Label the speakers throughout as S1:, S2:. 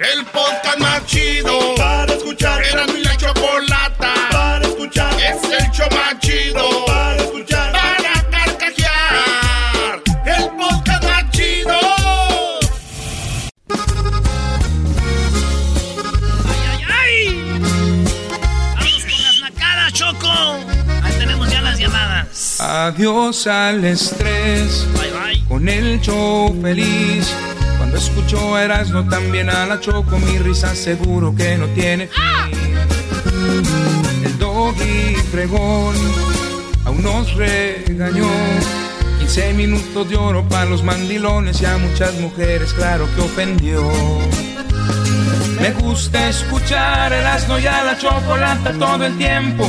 S1: El podcast más chido para escuchar. Era mi la chocolata para escuchar. Es el show más chido para escuchar. Para carcajear. El podcast más chido.
S2: ¡Ay, ay, ay! ¡Vamos con las nacadas, Choco! Ahí tenemos ya las llamadas.
S3: Adiós al estrés.
S2: Bye, bye.
S3: Con el show feliz. Cuando escucho Erasmo también a la Choco, mi risa seguro que no tiene fin. El doggy fregón aún nos regañó. 15 minutos de oro para los mandilones y a muchas mujeres, claro que ofendió. Me gusta escuchar el asno y a la chocolata todo el tiempo.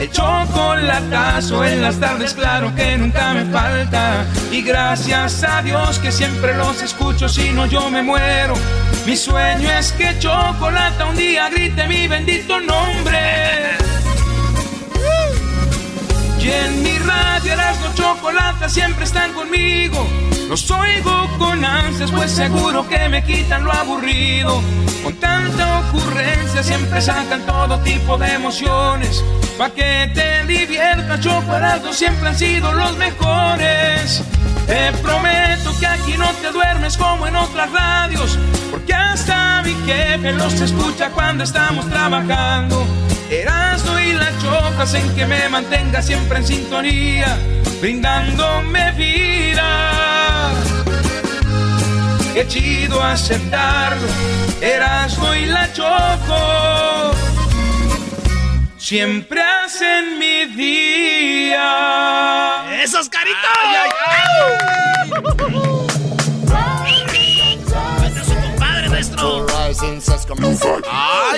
S3: El chocolatazo en las tardes, claro que nunca me falta. Y gracias a Dios que siempre los escucho, si no yo me muero. Mi sueño es que chocolata un día grite mi bendito nombre. Y en mi radio Erasmo Chocolata siempre están conmigo. Los oigo con ansias, pues seguro que me quitan lo aburrido. Con tanta ocurrencia siempre sacan todo tipo de emociones. Pa' que te diviertas, Chocolate siempre han sido los mejores. Te prometo que aquí no te duermes como en otras radios. Porque hasta mi jefe los escucha cuando estamos trabajando. Erasmo y la choca hacen que me mantenga siempre en sintonía, brindándome vida. Qué chido aceptarlo, Erasmo y la choco. Siempre hacen mi día.
S2: ¡Esos caritos! Este es su compadre, maestro.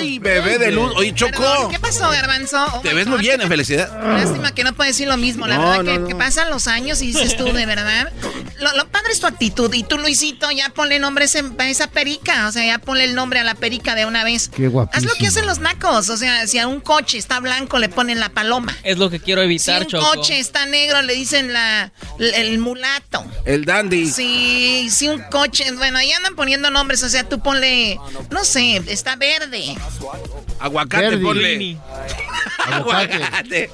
S4: Ay, bebé de luz. Oye, Choco.
S5: Perdón, ¿Qué pasó, Garbanzo? Oh
S4: Te ves muy bien, en felicidad.
S5: Lástima que no puedes decir lo mismo. La
S4: No,
S5: verdad
S4: no,
S5: que,
S4: no.
S5: que pasan los años y dices tú, de verdad. Lo, lo padre es tu actitud. Y tú, Luisito, ya ponle nombre a esa perica. O sea, ya ponle el nombre a la perica de una vez.
S6: Qué guapísimo.
S5: Haz lo que hacen los nacos. O sea, si a un coche está blanco, le ponen la paloma.
S7: Es lo que quiero
S5: Si
S7: evitar,
S5: un
S7: Choco.
S5: coche está negro, le dicen la, el mulato.
S4: El dandy.
S5: Sí, si un coche, bueno, ahí andan poniendo nombres, o sea, tú ponle, no sé, está verde.
S4: Aguacate,
S6: Verdi.
S4: ponle.
S6: Aguacate.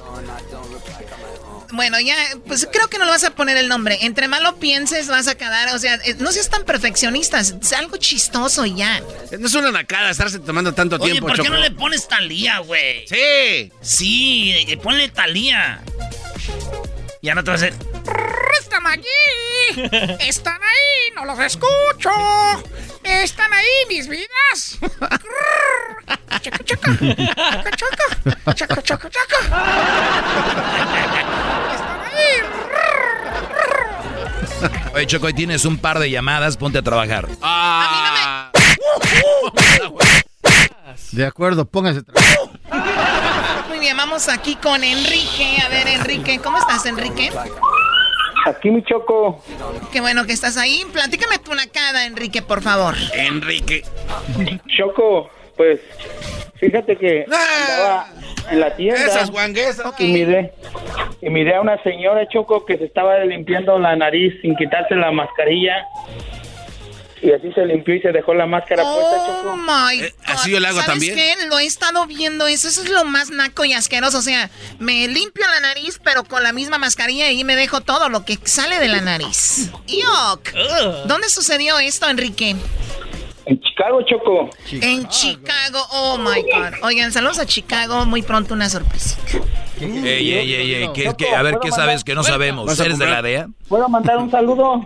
S5: Bueno, ya, pues creo que no le vas a poner el nombre. Entre más lo pienses, vas a quedar, o sea, eh, no seas tan perfeccionistas, es algo chistoso y ya.
S4: No es una nacada estarse tomando tanto
S2: Oye,
S4: tiempo,
S2: ¿por qué
S4: Choco.
S2: no le pones Talía, güey?
S4: Sí.
S2: Sí, eh, ponle Talía. Ya no te vas a hacer.
S8: Están allí. Están ahí. No los escucho. Están ahí mis vidas. Chaca, chaca. Chaca, chaca. Chaca, chaca, chaca. Están ahí.
S9: Oye, Choco, hoy tienes un par de llamadas, ponte a trabajar.
S4: Ah.
S6: De acuerdo, póngase. tra-
S5: Muy bien, vamos aquí con Enrique. A ver, Enrique, ¿cómo estás, Enrique?
S10: Aquí mi choco.
S5: Qué bueno que estás ahí. Platícame tu nacada, Enrique, por favor.
S4: Enrique.
S10: Choco, pues fíjate que
S4: Ah.
S10: andaba en la tienda
S4: Esas guanguesas.
S10: y miré, y miré a una señora Choco que se estaba limpiando la nariz sin quitarse la mascarilla. Y así se limpió y se dejó la máscara puesta,
S5: Oh
S10: Choco.
S5: my
S4: Eh,
S5: God.
S4: así yo le hago
S5: ¿Sabes
S4: también.
S5: qué? Lo he estado viendo eso. Eso es lo más naco y asqueroso. O sea, me limpio la nariz, pero con la misma mascarilla y me dejo todo lo que sale de la nariz. ¡Yuck! ¿Dónde sucedió esto, Enrique?
S10: En Chicago, Choco.
S5: En Chicago. Oh my God. Oigan, saludos a Chicago. Muy pronto una sorpresa.
S9: Ey, ey, ey, ey, ¿qué- qué- a ver, ¿qué sabes que no sabemos?
S4: ¿Vas a
S9: ¿Eres de la? DEA?
S10: ¿Puedo mandar un saludo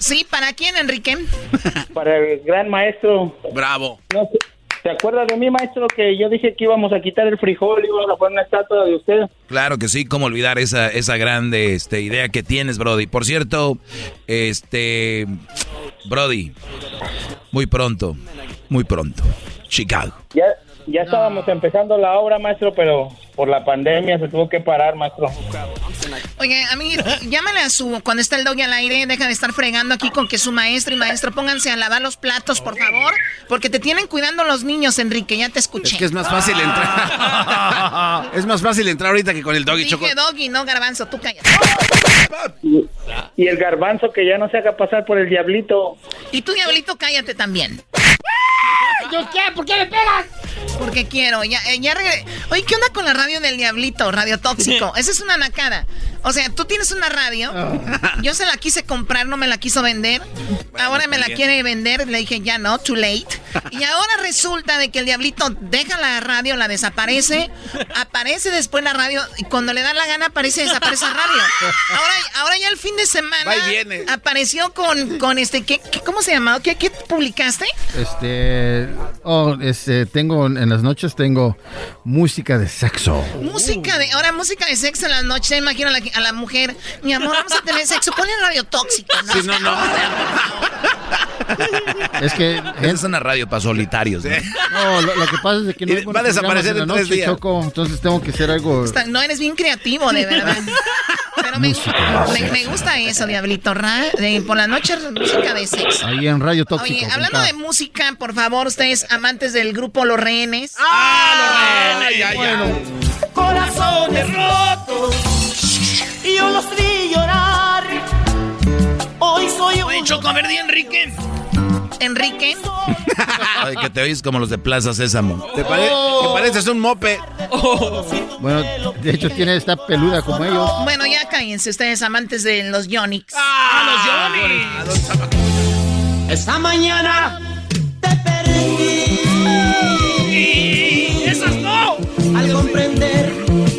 S5: Sí, ¿para quién, Enrique?
S10: para el gran maestro?
S4: Bravo.
S10: No sé, ¿Te acuerdas de mí, maestro, que yo dije que íbamos a quitar el frijol y íbamos a poner una estatua de usted?
S9: Claro que sí, cómo olvidar esa, esa grande este, idea que tienes, Brody. Por cierto, este, Brody, muy pronto, muy pronto, Chicago.
S10: Ya, ya estábamos empezando la obra, maestro, pero por la pandemia se tuvo que parar, maestro.
S5: Oye, a mí, llámale a su, cuando está el doggy al aire, deja de estar fregando aquí con que su maestro y maestro pónganse a lavar los platos, por favor, porque te tienen cuidando los niños, Enrique, ya te escuché.
S4: Es que es más fácil entrar. es más fácil entrar ahorita que con el doggy choco.
S5: Dije doggy, no garbanzo, tú cállate.
S10: Y, y el garbanzo que ya no se haga pasar por el diablito.
S5: Y tú, diablito, cállate también.
S6: Yo
S8: qué? ¿Por qué me pegas?
S5: Porque quiero, ya, eh, ya regre- Oye, ¿qué onda con la radio del diablito? Radio tóxico. Esa es una nacada. O sea, tú tienes una radio. Yo se la quise comprar, no me la quiso vender. Ahora me la
S9: bien.
S5: quiere vender. Le dije, ya no, too late. Y ahora resulta de que el diablito deja la radio, la desaparece. Aparece después la radio. Y cuando le da la gana, aparece y desaparece la radio. Ahora, ahora ya el fin de semana. Apareció con, con este. ¿qué, qué- ¿Cómo se llamaba? ¿Qué, ¿Qué publicaste?
S6: Este, oh, este, tengo en las noches tengo música de sexo.
S5: Música de, ahora música de sexo en las noches, imagino a la, a la mujer, mi amor, vamos a tener sexo, ponle radio tóxico, ¿no?
S4: Sí, no, no.
S6: Es que
S9: es una radio para solitarios. ¿no?
S6: no, lo, lo que pasa es que no
S4: va a desaparecer en tres
S6: noche,
S4: días.
S6: Choco, entonces tengo que hacer algo.
S5: Está- No eres bien creativo, de verdad. Pero me, me- me gusta eso, Diablito. Ra- de- por la noche, música de sexo.
S6: Ahí en Radio Tóxico.
S5: Oye, hablando de música, por favor, amantes del grupo Los Rehenes.
S4: Ay, ay, ay.
S7: corazones rotos y yo los vi llorar. Hoy soy
S2: Oye,
S7: un
S2: Choco, a ver, di Enrique.
S5: Enrique.
S9: Ay, que te oyes como los de Plaza Sésamo.
S4: Te, pare- te pareces un mope.
S6: Bueno, de hecho tiene esta peluda como ellos.
S5: Bueno, ya cállense ustedes amantes de los Yonix.
S2: ¡Ah, los Johnny!
S7: esta mañana
S2: ¡Y esas no!
S7: al comprender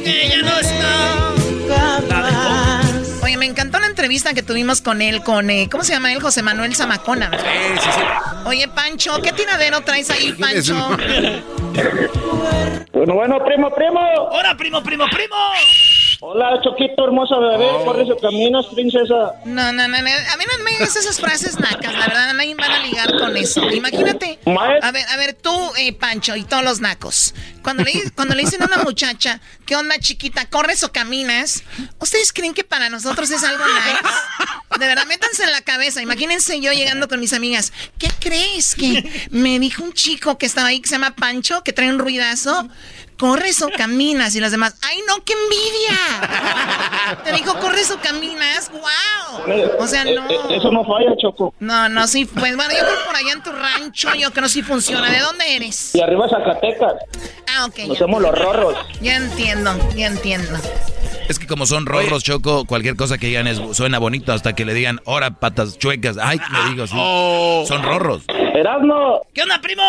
S2: ¡Que ya no está!
S7: jamás.
S5: Oye, me encantó la entrevista que tuvimos con él, con, eh, ¿cómo se llama él? José Manuel Zamacona. ¿verdad?
S4: Sí, sí, sí.
S5: Oye, Pancho, ¿qué tiradero traes ahí, Pancho?
S10: Bueno, bueno, primo, primo.
S2: ¡Hola, primo, primo, primo!
S10: Hola, Choquito, hermosa bebé. Corre su caminos, princesa.
S5: No, no, no, no. A mí no me digas esas frases nacas, la verdad, nadie van a ligar con eso. Imagínate. A ver, a ver, tú, eh, Pancho, y todos los nacos. Cuando le, cuando le dicen a una muchacha, ¿qué onda, chiquita? ¿Corres o caminas? ¿Ustedes creen que para nosotros es algo nice? De verdad, métanse en la cabeza. Imagínense yo llegando con mis amigas. ¿Qué crees? Que me dijo un chico que estaba ahí que se llama Pancho, que trae un ruidazo. ¿Corres o caminas? Y las demás, ¡ay no, qué envidia! Te dijo, ¿corres o caminas? ¡Wow! O sea, no.
S10: Eh, eh, Eso no falla, Choco.
S5: No, no, sí, pues bueno, yo creo que por allá en tu rancho, yo creo que sí funciona. ¿De dónde eres?
S10: Y arriba Zacatecas.
S5: Ah, ok.
S10: Nos somos los rorros.
S5: ya entiendo, ya entiendo.
S9: Es que como son rorros, Choco, cualquier cosa que digan es, suena bonito hasta que le digan, ahora patas chuecas. Ay, le digo así.
S4: Oh.
S9: Son rorros.
S10: Erasmo,
S2: ¿Qué onda, primo?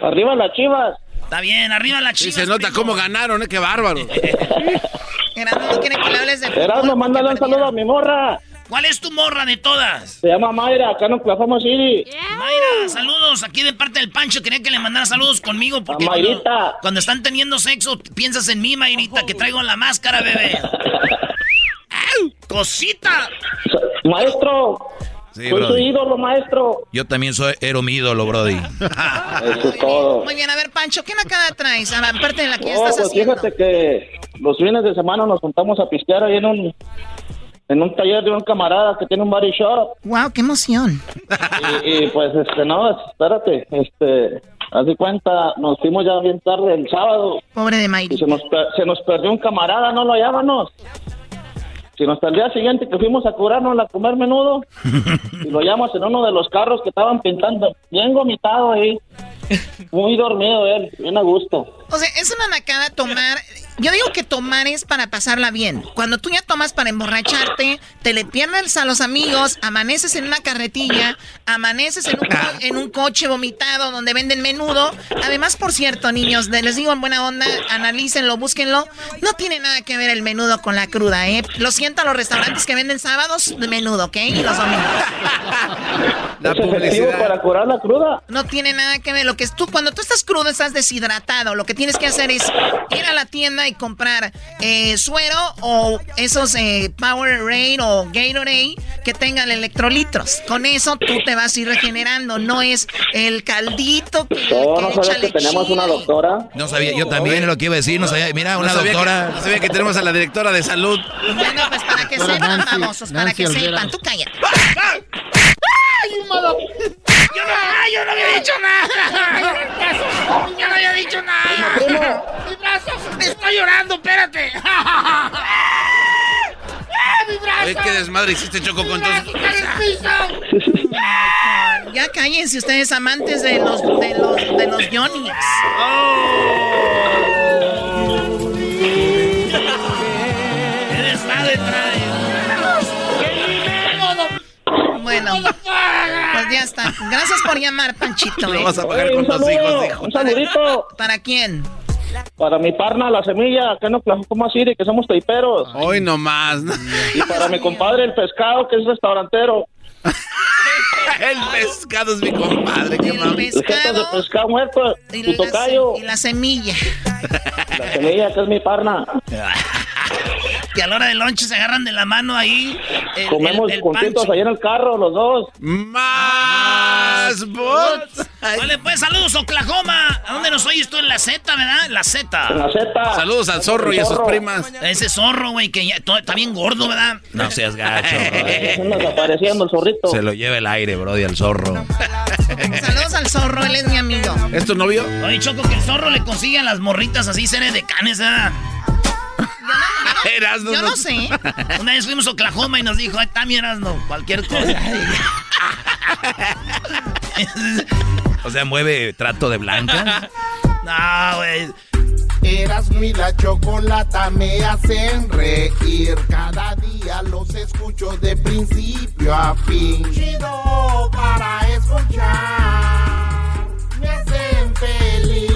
S10: arriba las chivas.
S2: Está bien, arriba la
S4: Sí,
S2: chica.
S4: se nota cómo ganaron, ¿eh? Qué bárbaro.
S5: Gerardo no quiere que le hables de fútbol.
S10: Mándale un saludo a mi morra.
S2: ¿Cuál es tu morra de todas?
S10: Se llama Mayra, acá en Oklahoma City.
S2: Mayra, saludos aquí de parte del Pancho. Quería que le mandara saludos conmigo porque
S10: A
S2: cuando,
S10: Mayrita.
S2: cuando están teniendo sexo piensas en mí, Mayrita, que traigo la máscara, bebé. ¡Au! ¡Cosita!
S10: Maestro,
S9: Sí,
S10: soy su
S9: Brody.
S10: ídolo, maestro.
S9: Yo también soy, era mi ídolo, Brody.
S10: Eso es todo.
S5: Muy bien, a ver, Pancho, ¿qué nacada traes? A la parte de la que ya
S10: Oh,
S5: estás
S10: pues
S5: haciendo.
S10: fíjate que los fines de semana nos juntamos a pistear ahí en un en un taller de un camarada que tiene un body shop
S5: Wow, qué emoción.
S10: y, y, pues este no, espérate, este haz de cuenta, nos fuimos ya bien tarde el sábado
S5: Pobre de
S10: y
S5: Mayri.
S10: se nos se nos perdió un camarada, no lo hallábamos. Sino hasta el día siguiente que fuimos a curarnos a comer menudo y lo hallamos en uno de los carros que estaban pintando, bien vomitado ahí, muy dormido él, bien a gusto.
S5: O sea, es una nacada tomar. Yo digo que tomar es para pasarla bien. Cuando tú ya tomas para emborracharte, te le pierdes a los amigos, amaneces en una carretilla, amaneces en un, co- en un coche vomitado donde venden menudo. Además, por cierto, niños, de- les digo en buena onda, analícenlo, búsquenlo. No tiene nada que ver el menudo con la cruda, ¿eh? Lo siento a los restaurantes que venden sábados de menudo, ¿ok? Y los domingos.
S4: La
S10: ¿Es efectivo
S4: publicidad.
S10: para curar la cruda?
S5: No tiene nada que ver. Lo que es tú, cuando tú estás crudo, estás deshidratado. Lo que tienes que hacer es ir a la tienda y comprar eh, suero o esos eh, Powerade o Gatorade que tengan electrolitos. Con eso tú te vas a ir regenerando. No es el caldito que,
S10: No,
S5: que
S10: no sabes que tenemos una doctora.
S9: No sabía, yo también es lo que iba a decir, no sabía. Mira, una
S4: no sabía
S9: doctora.
S4: Que, no sabía que tenemos a la directora de salud.
S5: Bueno, pues para que sepan, famosos, para
S6: Nancy
S5: que
S6: Olvera.
S5: sepan. Tú cállate.
S2: Yo no, ay, yo no había dicho nada. Yo no había dicho nada.
S8: ¡Mi brazo! ¡Estoy llorando! ¡Espérate! ¡Ah, ¡Mi brazo!
S4: Oye, qué desmadre hiciste, Choco, con
S8: ¡Mi
S4: todos.
S8: brazo está piso!
S5: Ya cállense ustedes amantes de los, de los, de buenos Johnny's. Bueno, pues ya está. Gracias por llamar, Panchito.
S4: Lo
S5: ¿eh?
S4: vas a pagar
S10: Oye,
S4: con
S10: saludo,
S4: hijos, hijo.
S10: Un saludito
S5: ¿Para quién?
S10: para mi parna, la semilla, que no Oklahoma City, que somos taiperos.
S4: Hoy nomás.
S10: Y para mi compadre, el pescado, que es restaurantero.
S4: El pescado es mi compadre, qué
S5: El
S10: jetas de
S5: pescado
S10: pescado muerto,
S5: y
S10: tu
S5: la,
S10: tocayo.
S5: y la semilla.
S10: La semilla, que es mi parna.
S2: Que a la hora del lonche se agarran de la mano ahí. El,
S10: Comemos
S2: el, el
S10: juntitos ahí en el carro, los dos.
S4: Más bots.
S2: Vale, pues saludos, Oklahoma. ¿A dónde nos oyes tú? En la Z, ¿verdad? La
S10: En
S2: Z.
S10: la Z.
S4: Saludos al zorro y a sus primas.
S2: Ese zorro, güey, que ya está bien gordo, ¿verdad?
S9: No seas gacho,
S10: desapareciendo el zorrito.
S9: Se lo lleva el aire, bro, y al zorro.
S5: Saludos al zorro, él es mi amigo.
S4: ¿Es tu novio?
S2: Oye, Choco, que el zorro le consigue a las morritas así seres de canes, ¿verdad?
S4: Erasno,
S5: Yo
S4: no-
S5: no sé.
S2: Una vez fuimos a Oklahoma y nos dijo, ay, también no, cualquier cosa.
S9: O sea, mueve trato de blanca.
S2: no, güey.
S1: Eras mi la chocolata me hacen reír. Cada día los escucho de principio a fin. Chido para escuchar. Me hacen feliz.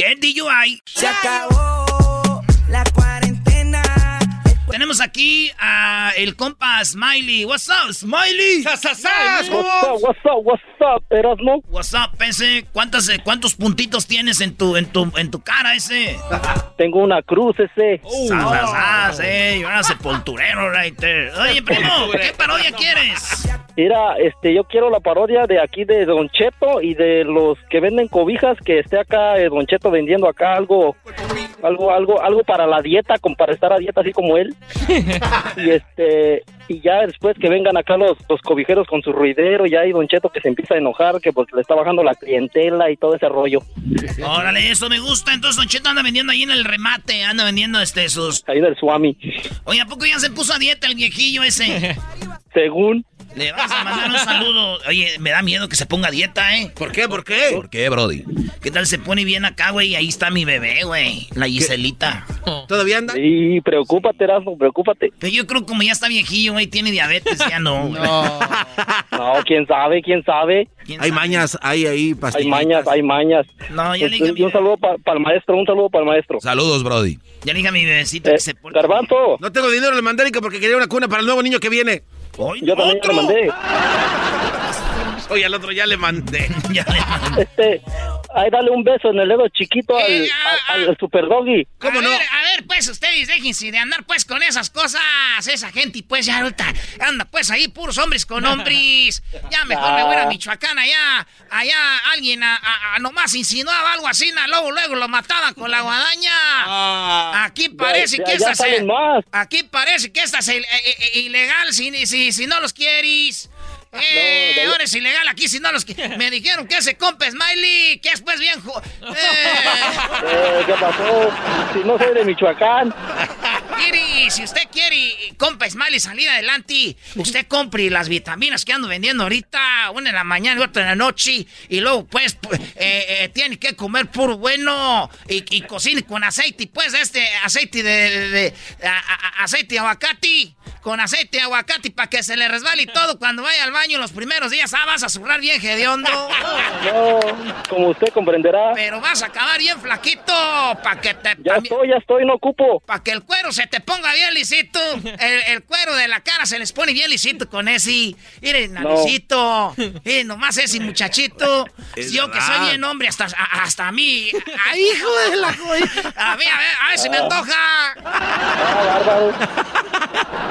S2: get DUI.
S7: Se acabó la cuarentena.
S2: Tenemos aquí a el compa Smiley. What's up, Smiley?
S10: What's up, what's up, what's up, Erasmo?
S2: What's up, ese? ¿Cuántas, eh, ¿Cuántos puntitos tienes en tu, en tu, en tu cara ese?
S10: Tengo una cruz ese.
S2: Sas, sas, sas, eh, you're a sepulturero right there. Oye, primo, ¿qué parodia quieres?
S10: Mira, este, yo quiero la parodia de aquí de Don Cheto y de los que venden cobijas, que esté acá eh, Don Cheto vendiendo acá algo, algo, algo, algo para la dieta, como para estar a dieta así como él. y este, y ya después que vengan acá los, los cobijeros con su ruidero, ya hay Don Cheto que se empieza a enojar, que porque le está bajando la clientela y todo ese rollo.
S2: Órale, eso me gusta. Entonces Don Cheto anda vendiendo ahí en el remate, anda vendiendo este sus...
S10: Ahí del Swami.
S2: Oye, ¿a poco ya se puso a dieta el viejillo ese?
S10: Según.
S2: Le vas a mandar un saludo. Oye, me da miedo que se ponga dieta, ¿eh?
S4: ¿Por qué? ¿Por qué?
S9: ¿Por qué, Brody?
S2: ¿Qué tal se pone bien acá, güey? Ahí está mi bebé, güey. La Giselita.
S4: ¿Todavía anda?
S10: Y preocúpate, Erasmo, preocúpate.
S2: Pero yo creo que como ya está viejillo, güey, tiene diabetes, ya no. güey.
S10: No, quién sabe, quién sabe.
S2: ¿Quién
S4: Hay
S2: sabe?
S4: mañas, hay ahí
S10: Hay mañas, hay mañas.
S2: No, ya le
S10: Este,
S2: dije
S10: un
S2: mi,
S10: saludo para el maestro, un saludo para el maestro.
S9: Saludos, Brody.
S2: ya le dije a mi bebecito
S10: Eh,
S2: que se pone...
S10: Garbanzo,
S4: No tengo dinero el mandérica porque quería una cuna para el nuevo niño que viene.
S2: ¡Ay,
S10: yo también
S2: otro!
S10: le mandé.
S4: Oye, al otro ya le mandé.
S2: Ya le mandé.
S10: Este, ahí dale un beso en el dedo chiquito al,
S8: Eh, ah,
S10: al- al super doggy.
S4: ¿Cómo
S8: a
S4: no?
S8: Ver, a ver, pues ustedes déjense de andar pues con esas cosas. Esa gente, pues ya ahorita anda pues ahí puros hombres con hombres. Ya mejor me voy a ir a Michoacán allá. Allá alguien a, a- a nomás insinuaba algo así, na, luego, luego lo mataban con la guadaña. Aquí parece
S10: ya-
S8: que esta se-. Aquí parece que esta es il- eh, eh, ilegal si, si, si no los quieres. Eh,
S10: no,
S8: ahora es ilegal aquí si no los qui- Me dijeron que ese compa Smiley, que es pues bien... ju- Eh,
S10: Eh, ¿Qué pasó? Si no soy de Michoacán.
S8: Mire, si usted quiere, compa Smiley, salir adelante, usted compre las vitaminas que ando vendiendo ahorita, una en la mañana y otra en la noche, y luego, pues, pu- eh, eh, tiene que comer puro bueno, y, y cocine con aceite, pues, este aceite de, de- de- a- a- aceite de aguacate, con aceite aguacate, para que se le resbale y todo cuando vaya al baño los primeros días, ah, vas a zurrar bien hediondo.
S10: No, como usted comprenderá.
S8: Pero vas a acabar bien flaquito, para que te...
S10: Ya estoy, ya estoy, no ocupo.
S8: para que el cuero se te ponga bien lisito. El, el cuero de la cara se les pone bien lisito con ese. Miren, naricito. Miren, nomás ese muchachito.
S4: Es
S8: Yo que soy bien hombre, hasta, a- hasta a mí. ¡Ay, hijo de la joya! A ver, a ver, a ver si me antoja.
S10: Ah,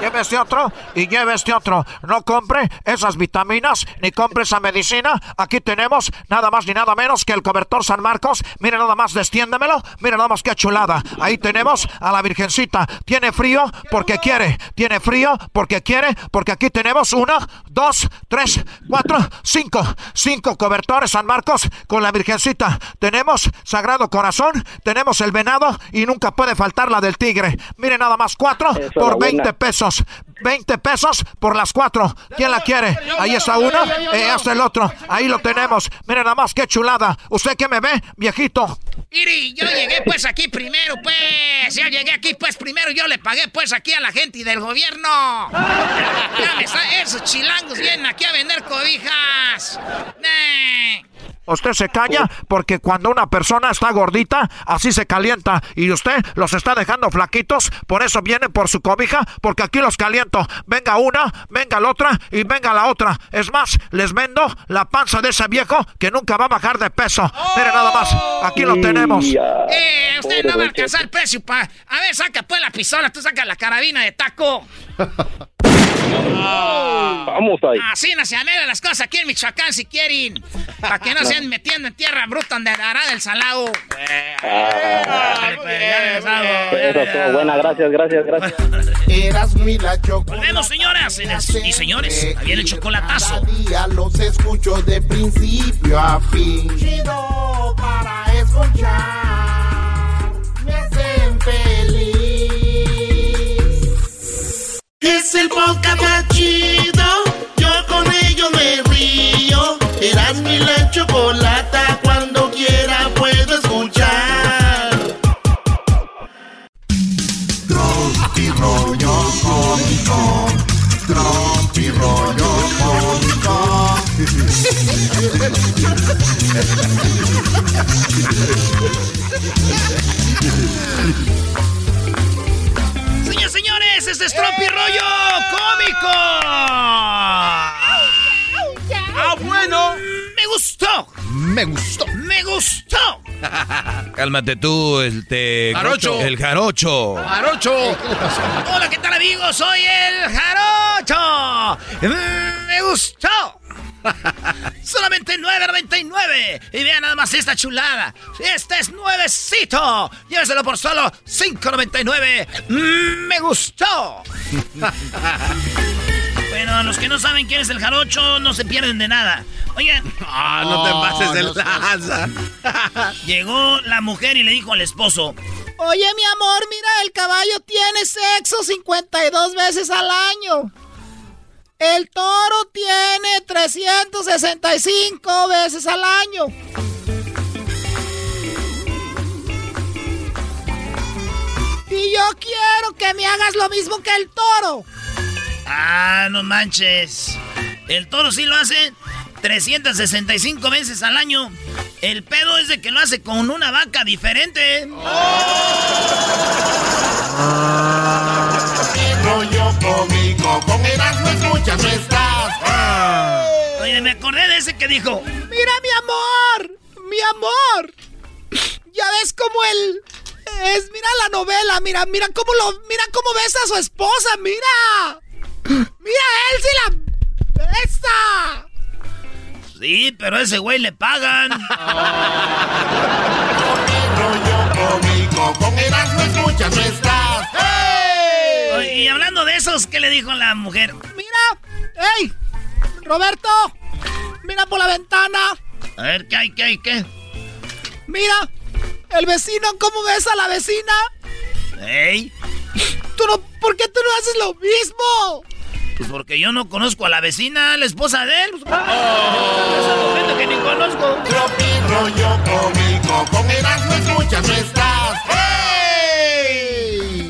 S11: lleve este otro y lleve este otro. No compre esas vitaminas ni compre esa medicina. Aquí tenemos nada más ni nada menos que el cobertor San Marcos. Mire nada más, destiéndemelo. Mire nada más que chulada. Ahí tenemos a la Virgencita. Tiene frío porque quiere. Tiene frío porque quiere. Porque aquí tenemos uno, dos, tres, cuatro, cinco. Cinco cobertores San Marcos con la Virgencita. Tenemos Sagrado Corazón. Tenemos el venado y nunca puede faltar la del tigre. Mire nada más, cuatro por 20 pesos. 20 pesos por las cuatro. ¿Quién la quiere? Ahí está uno, eh, hasta el otro. Ahí lo tenemos. Mire nada más, qué chulada. ¿Usted qué me ve, viejito?
S5: Iri, yo llegué pues aquí primero, pues. Ya llegué aquí pues primero. Yo le pagué pues aquí a la gente del gobierno. Esos chilangos vienen aquí a vender cobijas. Nah.
S11: Usted se calla porque cuando una persona está gordita, así se calienta. Y usted los está dejando flaquitos, por eso viene por su cobija, porque aquí los caliento. Venga una, venga la otra y venga la otra. Es más, les vendo la panza de ese viejo que nunca va a bajar de peso. Mire nada más, aquí lo tenemos.
S5: Eh, usted no va a alcanzar el precio, pa. A ver, saca pues la pistola, tú saca la carabina de taco.
S8: Vamos ahí.
S5: Así no se arreglan las cosas aquí en Michoacán si quieren. Para que no se anden metiendo en tierra bruta donde hará del salado.
S8: Ah, Eso estuvo buena, gracias, gracias, gracias.
S1: Eras mi la chocolate.
S2: Volvemos, señoras y señores. Viene el chocolatazo.
S1: Día los escucho de principio a fin. Chido para escuchar. Me hacen feliz. Es el podcast más chido. Yo con ello me río. Eras mi la chocolata. Cuando quiera puedo escuchar. Tropi rollo cómico. Tropi rollo cómico.
S2: Señores, señores, este es Tropi Rollo Cómico.
S4: Ah, bueno.
S2: Me gustó.
S4: Me gustó.
S2: Me gustó.
S9: Cálmate tú, el te...
S4: Jarocho.
S9: El jarocho.
S4: Jarocho.
S2: Hola, ¿qué tal, amigos? Soy el Jarocho. Me gustó. Solamente 9.99. Y vean nada más esta chulada. Este es nuevecito. Lléveselo por solo 5.99. Mm, Me gustó. Bueno, a los que no saben quién es el jarocho, no se pierden de nada. Oigan.
S4: Ah, no te pases de
S6: no
S4: lanza.
S2: Llegó la mujer y le dijo al esposo.
S5: Oye, mi amor, mira, el caballo tiene sexo 52 veces al año. El toro tiene 365 veces al año. Y yo quiero que me hagas lo mismo que el toro.
S2: Ah, no manches. El toro sí lo hace 365 veces al año. El pedo es de que lo hace con una vaca diferente.
S1: rollo cómico. Con
S2: Oye, me acordé de ese que dijo.
S5: Mira, mi amor, mi amor. Ya ves cómo él es, mira la novela, mira, mira cómo lo, mira cómo besa a su esposa, mira. Mira, él sí la besa.
S2: Sí, pero a ese güey le pagan. Y hablando de esos, ¿qué le dijo la mujer?
S5: Mira, hey, Roberto, mira por la ventana.
S2: A ver, ¿qué hay, qué hay, qué?
S5: Mira, el vecino, cómo besa a la vecina.
S2: ¡Ey!
S5: Tú no, ¿por qué tú no haces lo mismo?
S2: Pues porque yo no conozco a la vecina, la esposa de él. Pues, esa gente que ni conozco.
S1: Tropi rollo cómico. Con Erasmo escuchas, no estás.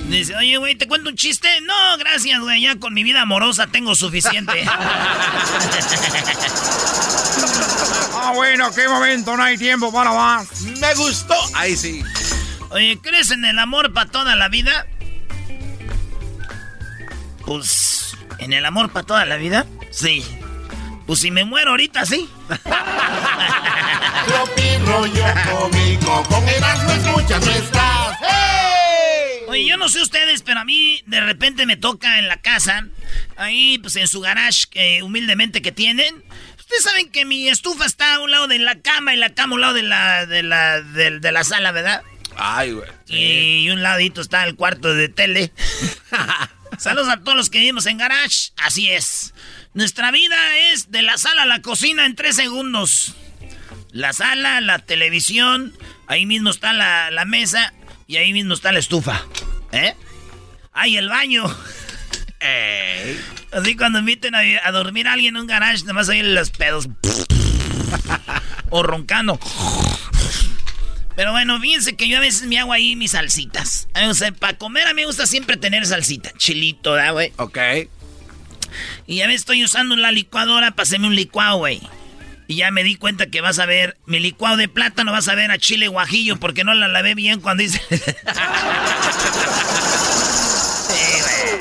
S2: Dice, oye, güey, ¿te cuento un chiste? No, gracias, güey, ya con mi vida amorosa tengo suficiente.
S12: Ah, bueno, qué momento, no hay tiempo para más.
S4: Me gustó. Ahí sí.
S2: Oye, ¿crees en el amor para toda la vida? Pues, ¿en el amor para toda la vida? Sí. Pues si me muero ahorita, sí.
S1: Tropi rollo cómico. Con Erasmo escuchas, no estás.
S2: Oye, yo no sé ustedes, pero a mí de repente me toca en la casa, ahí pues en su garage eh, humildemente que tienen. Ustedes saben que mi estufa está a un lado de la cama y la cama a un lado de la, de la, de, de la sala, ¿verdad?
S4: Ay, güey.
S2: Y un ladito está el cuarto de tele. Saludos a todos los que vivimos en garage. Así es. Nuestra vida es de la sala a la cocina en tres segundos. La sala, la televisión, ahí mismo está la, la mesa y ahí mismo está la estufa. ¿Eh? Ahí el baño. Así cuando inviten a, a dormir a alguien en un garage, nada más oyen los pedos. o roncando. Pero bueno, fíjense que yo a veces me hago ahí mis salsitas. O sea, para comer a mí me gusta siempre tener salsita. Chilito, ¿da, güey?
S4: Ok.
S2: Y ya me estoy usando la licuadora para hacerme un licuado, güey. Y ya me di cuenta que vas a ver mi licuado de plátano, vas a ver a chile guajillo porque no la lavé bien cuando hice...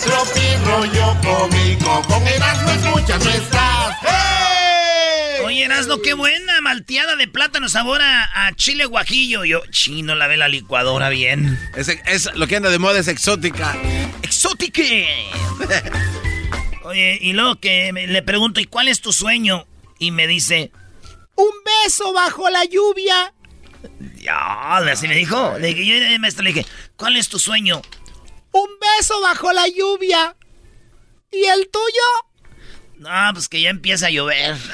S1: Tropi rollo cómico, con Erasmo escuchas no estás.
S2: Oye, Erasmo, qué buena malteada de plátano sabor a, a chile guajillo. Yo, chino, lavé la licuadora bien.
S4: Es, es- lo que anda de moda es exótica.
S2: ¡Exótica! Oye, y luego que me- le pregunto, ¿y cuál es tu sueño? Y me dice,
S8: Un beso bajo la lluvia.
S2: ya, así me dijo. Le dije, yo, eh, maestro, le dije, ¿cuál es tu sueño?
S8: Un beso bajo la lluvia. ¿Y el tuyo?
S2: No, pues que ya empieza a llover.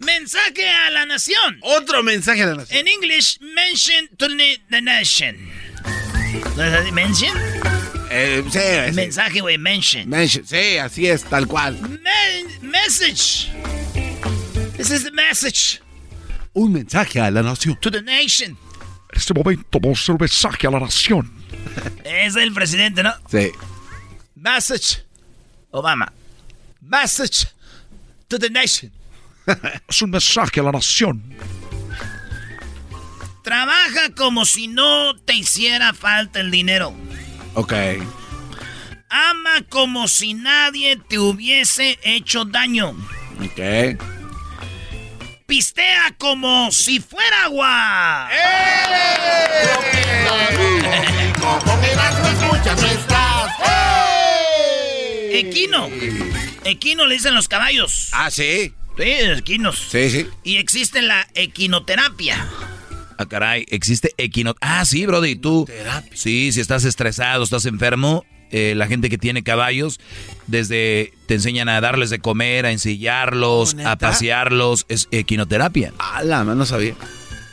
S2: Mensaje a la nación.
S4: Otro mensaje de la nación.
S2: En English, mention to the the nation. ¿No es así? ¿Mention?
S4: Eh, sí, sí.
S2: Mensaje, güey, mention.
S4: Mention, Sí, así es, tal cual.
S2: Men- message. This is the message
S4: Un mensaje a la nación.
S2: to the nation.
S13: En este momento vamos a hacer un mensaje a la nación.
S2: Es el presidente, ¿no?
S4: Sí.
S2: Message. Obama. Message to the nation.
S13: Es un mensaje a la nación.
S2: Trabaja como si no te hiciera falta el dinero.
S4: Ok.
S2: Ama como si nadie te hubiese hecho daño.
S4: Ok.
S2: Pistea como si fuera agua.
S1: No estás.
S2: Equino. Equino le dicen los caballos.
S4: Ah, sí.
S2: Sí, equinos.
S4: Sí, sí.
S2: Y existe la equinoterapia.
S9: Ah, caray, existe equino... Ah, sí, Brody, tú... Sí, si estás estresado, estás enfermo, eh, la gente que tiene caballos, desde te enseñan a darles de comer, a ensillarlos,
S4: ¿neta?
S9: a pasearlos, es equinoterapia.
S4: Ah, la no sabía.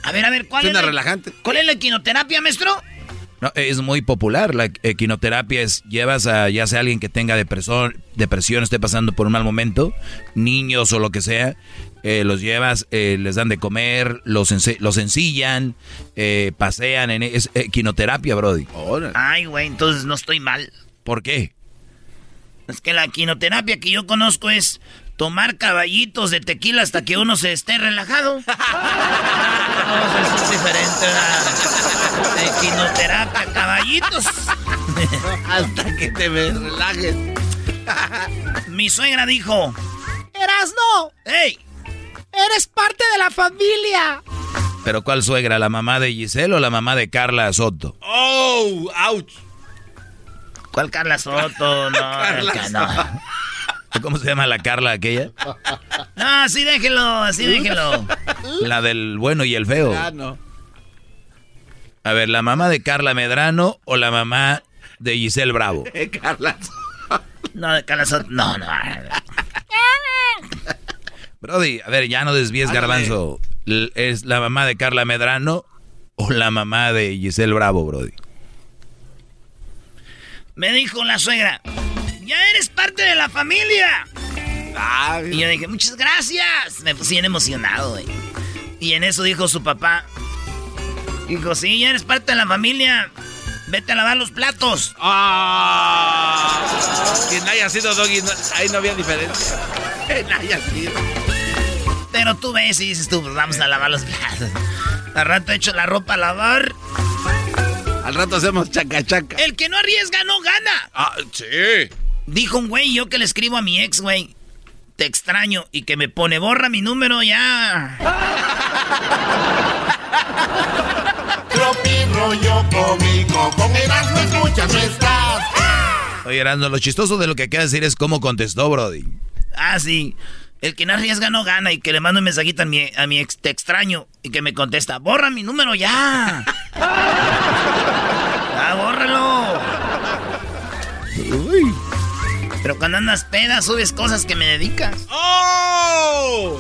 S2: A ver, a ver, ¿cuál
S4: Suena
S2: es la,
S4: relajante.
S2: ¿Cuál es la equinoterapia, maestro?
S9: No, es muy popular. La equinoterapia es llevas a ya sea alguien que tenga depresión, depresión, esté pasando por un mal momento, niños o lo que sea, eh, los llevas, eh, les dan de comer, los, los ensillan, eh, pasean. En, es equinoterapia, Brody.
S2: Ay, güey, entonces no estoy mal.
S9: ¿Por qué?
S2: Es que la equinoterapia que yo conozco es tomar caballitos de tequila hasta que uno se esté relajado. No, eso es diferente. ¿verdad? Equinoterapia, caballitos.
S4: Hasta que te me relajes.
S2: Mi suegra dijo,
S8: Erasno,
S2: ¡Ey!
S8: Eres parte de la familia.
S9: ¿Pero cuál suegra? ¿La mamá de Giselle o la mamá de Carla Soto?
S4: ¡Oh! ¡Ouch!
S2: ¿Cuál Carla Soto? No,
S4: Carla
S2: no.
S9: ¿Cómo se llama la Carla aquella?
S2: No, así déjelo, así déjelo.
S9: La del bueno y el feo.
S4: Ah, no.
S9: A ver, ¿la mamá de Carla Medrano o la mamá de Giselle Bravo?
S4: Carla.
S2: No, de Carla Soto, no, no.
S9: Brody, a ver, ya no desvíes,
S4: Ándale.
S9: garbanzo. ¿Es la mamá de Carla Medrano o la mamá de Giselle Bravo, Brody?
S2: Me dijo la suegra, ya eres parte de la familia.
S4: Ah,
S2: Y yo dije, muchas gracias. Me puse bien emocionado, güey. Y en eso dijo su papá. Dijo, sí, ya eres parte de la familia. Vete a lavar los platos.
S4: Ah. Quien haya sido Doggy, no- ahí no había diferencia. Quien haya sido.
S2: Pero tú ves y dices tú, pues vamos a lavar los platos. Al rato echo la ropa a lavar.
S4: Al rato hacemos chaca chaca.
S2: El que no arriesga no gana.
S4: Ah, sí.
S2: Dijo un güey, yo que le escribo a mi ex, güey. te extraño y que me pone borra mi número ya.
S1: Rollo cómico, con Erasmo escuchas no estás.
S9: Oye, Erasmo, lo chistoso de lo que acaba de decir es cómo contestó, Brody.
S2: Ah, sí. El que no arriesga no gana y que le mando un mensajito a mi, a mi ex, te extraño y que me contesta, borra mi número ya. ah, bórralo. Uy. Pero cuando andas peda subes cosas que me dedicas. ¡Oh!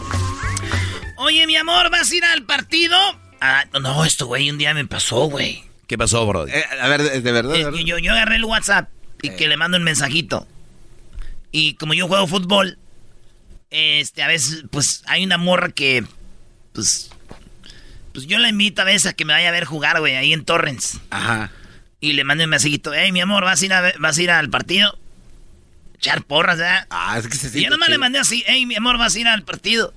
S2: Oye, mi amor, ¿vas a ir al partido? Ah, no, esto, güey, un día me pasó, güey.
S9: ¿Qué pasó, Brody?
S4: Eh, a ver, ¿de verdad?
S2: Eh, yo, yo agarré el WhatsApp y que le mando un mensajito. Y como yo juego fútbol, este, a veces, pues, hay una morra que, pues, pues yo la invito a veces a que me vaya a ver jugar, güey, ahí en Torrens.
S4: Ajá.
S2: Y le mando un mensajito, hey, mi amor, ¿vas a ir, a ver- vas a ir al partido? Echar porras, ¿verdad?
S4: Ah, es que se
S2: Y yo nomás le mandé así, hey, mi amor, ¿vas a ir al partido?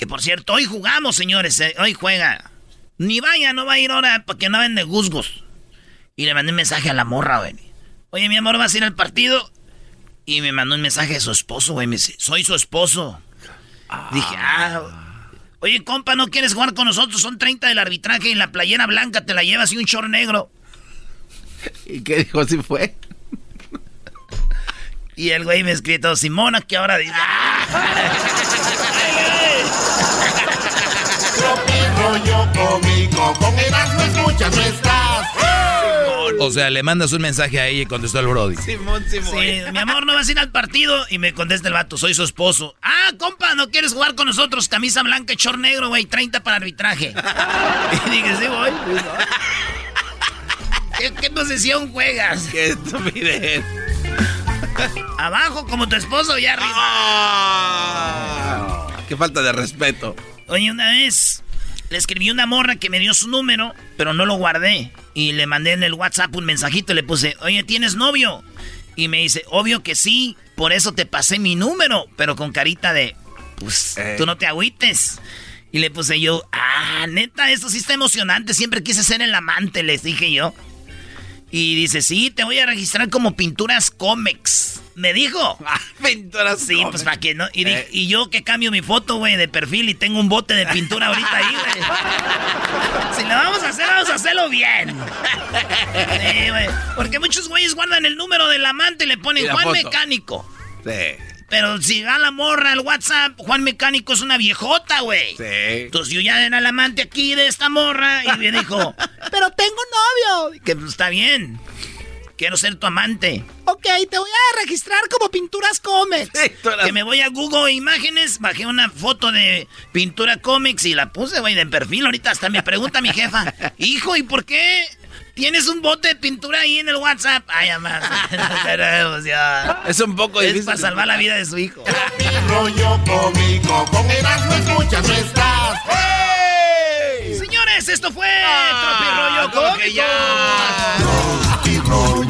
S2: Que por cierto, hoy jugamos, señores, eh, hoy juega. Ni vaya, no va a ir ahora porque no vende guzgos. Y le mandé un mensaje a la morra, güey. Oye, mi amor, ¿vas a ir al partido? Y me mandó un mensaje de su esposo, güey. Me dice, soy su esposo. Dije, ah. Oye, compa, ¿no quieres jugar con nosotros? Son 30 del arbitraje y la playera blanca te la llevas y un short negro.
S4: ¿Y qué dijo? ¿Sí fue?
S2: Y el güey me escribe todo, Simona, que ahora dice.
S1: cómico, con Erasmo escuchas no estás.
S9: O sea, le mandas un mensaje a ella y contestó el Brody.
S4: Simón, Simón.
S2: Sí, mi amor, ¿no vas a ir al partido? Y me contesta el vato, soy su esposo. Ah, compa, ¿no quieres jugar con nosotros? Camisa blanca y short negro, güey, 30 para arbitraje. y dije, sí, voy. ¿Qué, qué posición juegas?
S4: Qué estupidez.
S2: ¿Abajo como tu esposo y arriba?
S4: Ah, qué falta de respeto.
S2: Oye, una vez le escribí una morra que me dio su número, pero no lo guardé. Y le mandé en el WhatsApp un mensajito y le puse, oye, ¿tienes novio? Y me dice, obvio que sí, por eso te pasé mi número, pero con carita de, pues,
S4: Eh.
S2: tú no te agüites. Y le puse yo, ah, neta, esto sí está emocionante, siempre quise ser el amante, les dije yo. Y dice, sí, te voy a registrar como Pinturas Comex. Me dijo.
S4: Pinturas
S2: Sí, pues para que no. Y,
S4: Eh.
S2: y yo que cambio mi foto, güey, de perfil y tengo un bote de pintura ahorita ahí, güey. Si lo vamos a hacer, vamos a hacerlo bien. Sí, güey. Porque muchos güeyes guardan el número del amante y le ponen
S4: Y
S2: Juan
S4: foto.
S2: Mecánico.
S4: Sí.
S2: Pero si va la morra al WhatsApp, Juan Mecánico es una viejota, güey.
S4: Sí.
S2: Entonces yo ya era el amante aquí de esta morra y me dijo, pero tengo novio. Que pues, está bien. Quiero ser tu amante. Ok, te voy a registrar como Pinturas Comics.
S4: Pinturas-
S2: Que me voy a Google Imágenes, bajé una foto de Pintura Comics y la puse, güey, de perfil. Ahorita hasta me pregunta mi jefa, hijo, ¿y por qué tienes un bote de pintura ahí en el WhatsApp? Ay, además, ya.
S4: Es un poco
S2: Es
S4: difícil.
S2: para salvar la vida de su hijo.
S1: Rollo cómico, con Erasmo escuchas no estás.
S2: Señores, esto fue
S4: Ah,
S2: Tropi Rollo
S4: ¿cómo que
S2: Cómico.
S1: Tropi rollo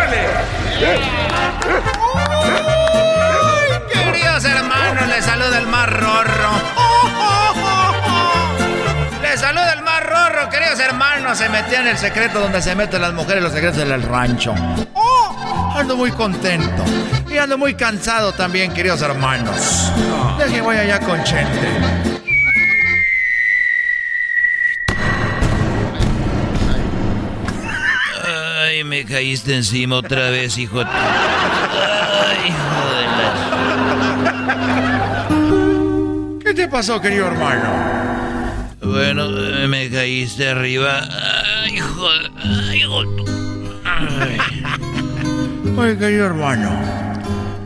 S14: Queridos hermanos, les saluda el más rorro. Les saluda el más rorro, queridos hermanos. Se metió en el secreto donde se meten las mujeres, los secretos del rancho. Oh, ando muy contento. Y ando muy cansado también, queridos hermanos. Deje voy allá con Chente.
S9: Ay, me caíste encima otra vez, hijo. de- Ay, hijo de la...
S14: ¿Qué te pasó, querido hermano?
S9: Bueno, me caíste arriba. Ay, hijo de... Ay, hijo de... Ay.
S14: Oye, querido hermano,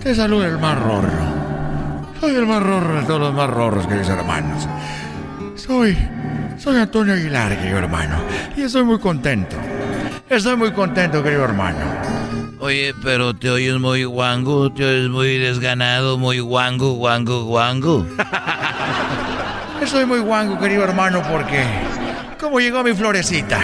S14: te saluda el más rorro. Soy el más rorro de todos los más rorros, queridos hermanos. Soy, soy Antonio Aguilar, querido hermano, y estoy muy contento. Estoy muy contento, querido hermano.
S9: Oye, pero te oyes muy guango, te oyes muy desganado, muy guango, guango, guango.
S14: Estoy muy guango, querido hermano, porque como llegó mi florecita.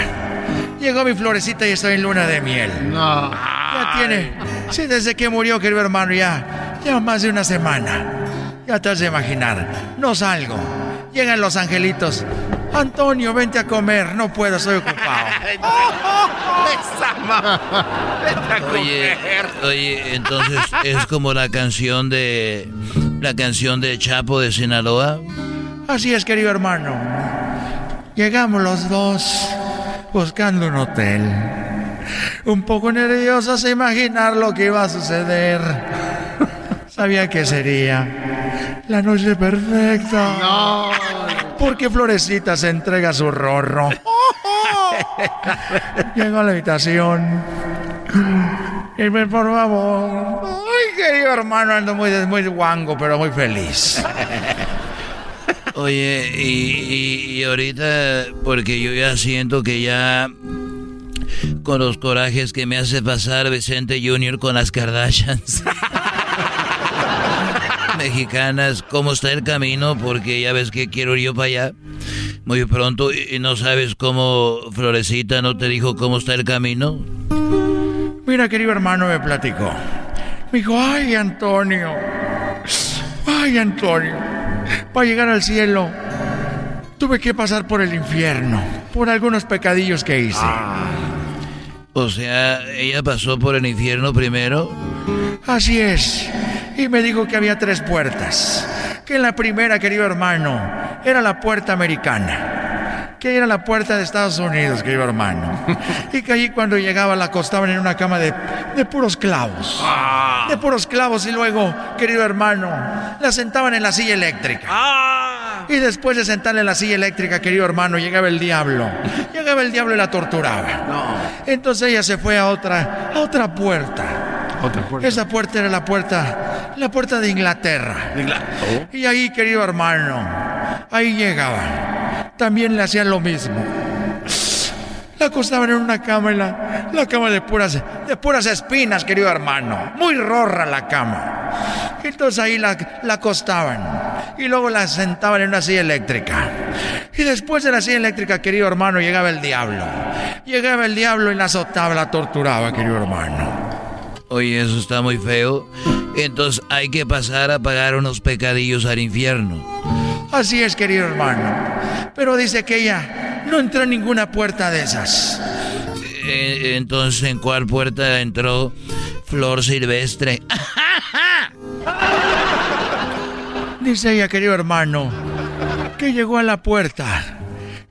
S14: Llegó mi florecita y estoy en luna de miel.
S6: No.
S14: Ya tiene. Sí, desde que murió, querido hermano, ya. Ya más de una semana. Ya te has de imaginar. No salgo. Llegan los angelitos. Antonio, vente a comer. No puedo, estoy ocupado.
S9: Oye, oye, entonces es como la canción de la canción de Chapo de Sinaloa.
S14: Así es, querido hermano. Llegamos los dos buscando un hotel. Un poco nerviosos a imaginar lo que iba a suceder. Sabía que sería la noche perfecta.
S6: No.
S14: Porque Florecita se entrega su rorro. Llego a la habitación. Y me, por favor. Ay, querido hermano, ando muy, muy guango, pero muy feliz.
S9: Oye, y, y- y ahorita, porque yo ya siento que ya con los corajes que me hace pasar Vicente Junior con las Kardashians mexicanas, ¿cómo está el camino? Porque ya ves que quiero ir yo para allá muy pronto y y no sabes cómo Florecita no te dijo cómo está el camino.
S14: Mira, querido hermano, me platicó. Me dijo, ay, Antonio. Ay, Antonio. Para llegar al cielo, tuve que pasar por el infierno, por algunos pecadillos que hice.
S9: O sea, ella pasó por el infierno primero.
S14: Así es. Y me dijo que había tres puertas. Que la primera, querido hermano, era la puerta americana. Que era la puerta de Estados Unidos, querido hermano. Y que allí cuando llegaba la acostaban en una cama de, de puros clavos. De puros clavos y luego, querido hermano, la sentaban en la silla eléctrica. Y después de sentarle en la silla eléctrica, querido hermano, llegaba el diablo. Llegaba el diablo y la torturaba. Entonces ella se fue a otra, a otra puerta.
S6: Otra puerta.
S14: Esa puerta era la puerta, la puerta de Inglaterra. Y ahí, querido hermano, ahí llegaba. También le hacían lo mismo. La acostaban en una cama, en la, la cama de puras, de puras espinas, querido hermano. Muy rorra la cama. Entonces ahí la, la acostaban. Y luego la sentaban en una silla eléctrica. Y después de la silla eléctrica, querido hermano, llegaba el diablo. Llegaba el diablo y la azotaba, la torturaba, querido hermano.
S9: Oye, eso está muy feo. Entonces hay que pasar a pagar unos pecadillos al infierno.
S14: Así es, querido hermano. Pero dice que ella no entró en ninguna puerta de esas.
S9: Eh, entonces, ¿en cuál puerta entró Flor Silvestre?
S14: Dice ella, querido hermano, que llegó a la puerta.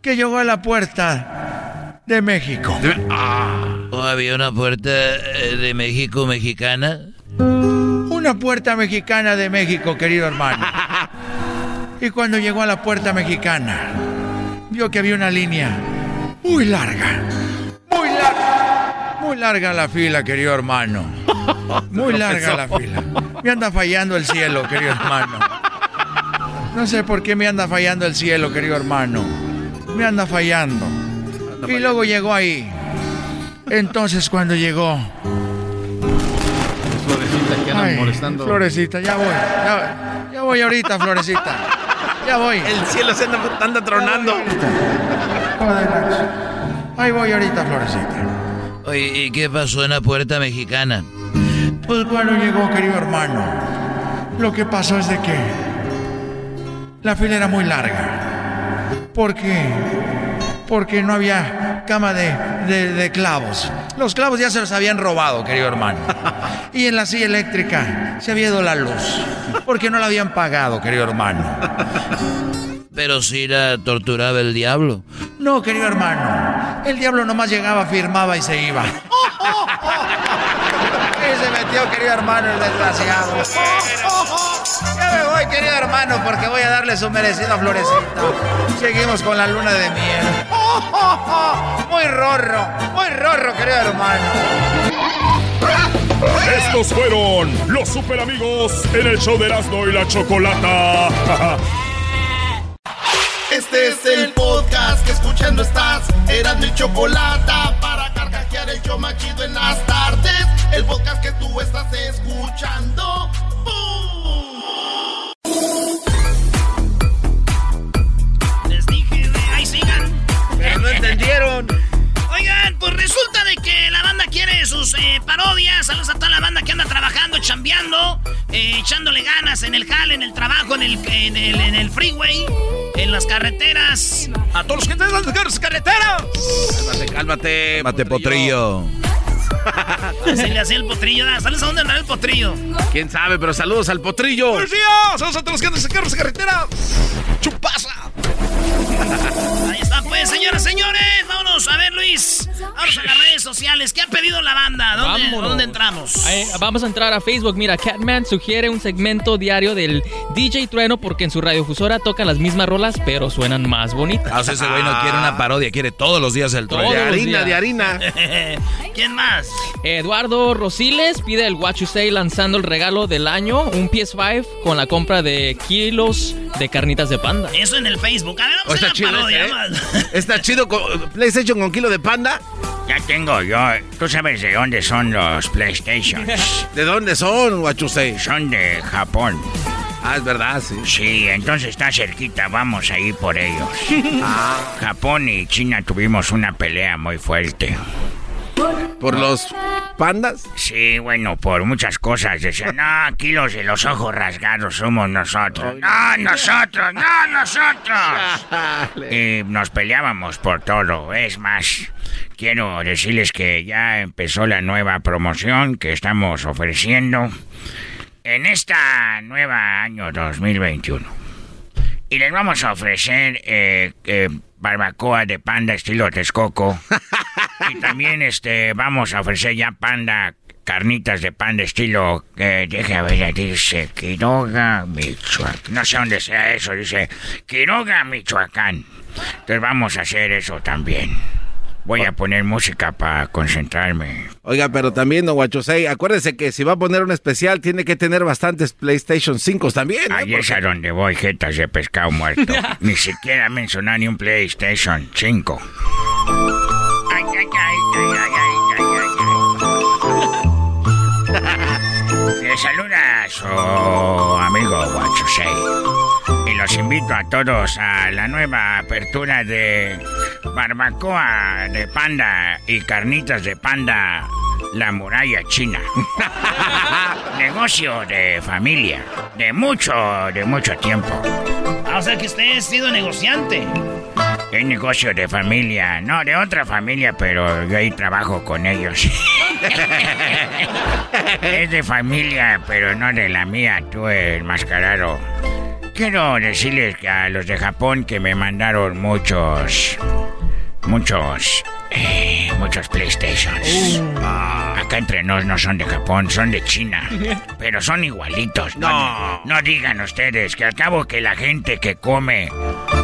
S14: Que llegó a la puerta de México.
S9: ¿O había una puerta eh, de México mexicana?
S14: Una puerta mexicana de México, querido hermano. Y cuando llegó a la puerta mexicana, vio que había una línea muy larga. Muy larga. Muy larga la fila, querido hermano. Muy larga la fila. Me anda fallando el cielo, querido hermano. No sé por qué me anda fallando el cielo, querido hermano. Me anda fallando. Y luego llegó ahí. Entonces cuando llegó...
S6: Florecita que andan molestando.
S14: Florecita, ya voy. Ya, ya voy ahorita, Florecita. Ya voy.
S4: El cielo se anda, anda tronando.
S14: Ahí voy ahorita, Florecita.
S9: Oye, ¿y qué pasó en la puerta mexicana?
S14: Pues cuando llegó, querido hermano, lo que pasó es de que la fila era muy larga. ¿Por qué? Porque no había cama de, de- de clavos. Los clavos ya se los habían robado, querido hermano. Y en la silla eléctrica se había ido la luz. Porque no la habían pagado, querido hermano.
S9: Pero si la torturaba el diablo.
S14: No, querido hermano. El diablo nomás llegaba, firmaba y se iba. Y se metió, querido hermano, el desgraciado. Ya me voy, querido hermano, porque voy a darle su merecido Florecita. Seguimos con la luna de miel. Muy rorro, muy rorro, querido hermano.
S15: Estos fueron los super amigos en el show de Erasmo y la Chocolata.
S1: Este es el podcast que escuchando estás. Eran mi chocolate para carcajear el show más chido en las tardes. El podcast que tú estás escuchando. ¡Bum!
S13: Les dije, güey, ahí sigan.
S4: Pero no entendieron.
S13: Pues resulta de que la banda quiere sus eh, parodias. Saludos a toda la banda que anda trabajando, chambeando, eh, echándole ganas en el jale, en el trabajo, en el, en el, en el freeway, en las carreteras.
S4: A todos los que están en las carreteras. Cálmate, cálmate.
S9: Mate potrillo.
S13: Se le hacía el potrillo. ¿Sabes a dónde anda el potrillo?
S4: ¿Quién sabe? Pero saludos al potrillo.
S13: ¡Buenos
S4: días! ¡Saludos a todos los que andan en las carreteras! ¡Chupaza!
S13: Ahí está, pues, señoras, señores. Vámonos a ver, Luis. Vamos a las redes sociales. ¿Qué ha pedido la banda? ¿Dónde. ¿dónde entramos?
S16: Ahí, vamos a entrar a Facebook. Mira, Catman sugiere un segmento diario del DJ Trueno porque en su radiofusora tocan las mismas rolas, pero suenan más bonitas.
S9: Ah, o sea, ese güey no quiere una parodia, quiere todos los días el trueno.
S16: los días.
S4: harina.
S13: ¿Quién más?
S16: Eduardo Rosiles pide el What You Say lanzando el regalo del año, un PS5 con la compra de kilos de carnitas de panda.
S13: Eso en el Facebook. A ver, vamos a la parodia.
S4: ¿eh? Está chido con PlayStation con kilo de panda.
S2: Ya tengo yo. ¿Tú sabes de dónde son los PlayStation?
S4: ¿De dónde son, Guachusei?
S2: Son de Japón.
S4: Ah, es verdad, sí.
S2: Sí, entonces está cerquita, vamos a ir por ellos.
S4: Ah.
S2: Japón y China tuvimos una pelea muy fuerte.
S4: ¿Por los pandas?
S2: Sí, bueno, por muchas cosas. Decían, no, aquí los de los ojos rasgados somos nosotros. No, nosotros, no, nosotros. Y nos peleábamos por todo. Es más, quiero decirles que ya empezó la nueva promoción que estamos ofreciendo en esta nueva año 2021. Y les vamos a ofrecer eh, eh, barbacoa de panda estilo Texcoco. y también este vamos a ofrecer ya panda, carnitas de panda estilo, eh, deja ver, dice Quiroga, Michoacán. No sé dónde sea eso, dice Quiroga, Michoacán. Entonces vamos a hacer eso también. Voy a poner música para concentrarme.
S4: Oiga, pero también, don Guachusei, acuérdese que si va a poner un especial, tiene que tener bastantes PlayStation 5 también. ¿no?
S2: Ahí es a donde voy, jetas de pescado muerto. ni siquiera mencionar ni un PlayStation 5. Ay, ay, ay, ay, ay, ay, ay, ay. Le saluda a su amigo Guachusei. Los invito a todos a la nueva apertura de barbacoa de panda y carnitas de panda, la muralla china. Negocio de familia, de mucho, de mucho tiempo.
S13: Ah, o sea que usted ha sido negociante.
S2: Es negocio de familia, no de otra familia, pero yo ahí trabajo con ellos. es de familia, pero no de la mía, tú el mascarado. Quiero decirles que a los de Japón que me mandaron muchos, muchos, eh, muchos PlayStations. Ah, acá entre nos no son de Japón, son de China. Pero son igualitos. No, no digan ustedes que al cabo que la gente que come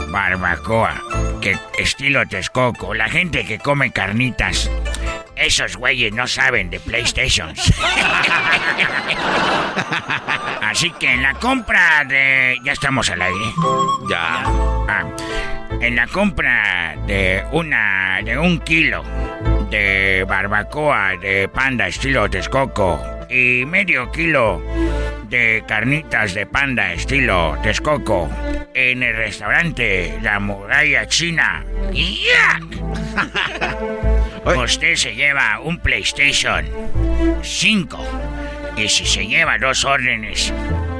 S2: barbacoa, que estilo Texcoco, la gente que come carnitas, esos güeyes no saben de PlayStations. Así que en la compra de... Ya estamos al aire. Ya. Ah, en la compra de una... de un kilo de barbacoa de panda estilo Texcoco y medio kilo de carnitas de panda estilo Texcoco en el restaurante La Muralla China. Usted se lleva un PlayStation 5 y si se lleva dos órdenes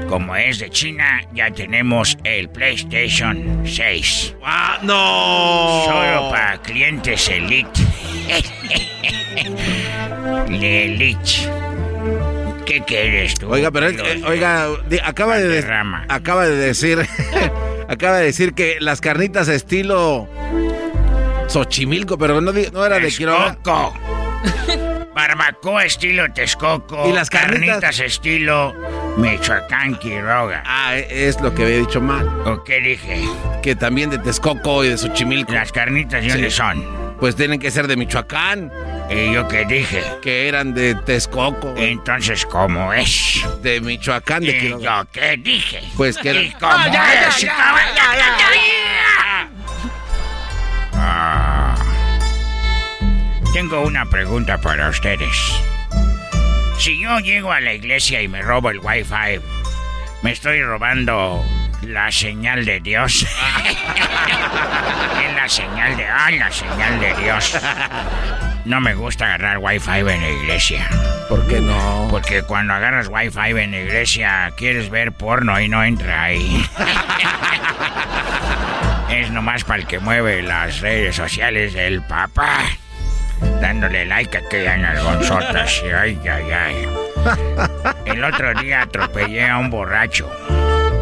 S2: como es de China, ya tenemos el PlayStation 6.
S4: ¡Ah, no!
S2: Solo para clientes Elite. Le Elite. ¿Qué quieres tú?
S4: Oiga, pero eh, oiga, acaba de, de- acaba de decir, acaba de decir que las carnitas estilo Xochimilco, pero no, era de Quiroga.
S2: Texcoco. Barbacoa estilo Texcoco.
S4: ¿Y las carnitas?
S2: estilo Michoacán Quiroga.
S4: Ah, e- es lo que había dicho mal.
S2: ¿O qué dije?
S4: Que también de Texcoco y de Xochimilco.
S2: Las carnitas, ¿de dónde son?
S4: Pues tienen que ser de Michoacán.
S2: ¿Y yo qué dije?
S4: Que eran de Texcoco.
S2: Entonces, ¿cómo es?
S4: De Michoacán, de
S2: ¿Y
S4: Quiroga.
S2: yo qué dije?
S4: Pues que
S2: ¿Y
S4: era-
S2: cómo
S4: Ah, ya, ya,
S2: es? Tengo una pregunta para ustedes. Si yo llego a la iglesia y me robo el wifi, ¿me estoy robando la señal de Dios? es la señal de... ¡Ah, la señal de Dios! No me gusta agarrar wifi en la iglesia.
S4: ¿Por qué no?
S2: Porque cuando agarras wifi en la iglesia quieres ver porno y no entra ahí. es nomás para el que mueve las redes sociales del papá. Dándole like a aquellas nalgonzotas. Ay, ay, ay. El otro día atropellé a un borracho.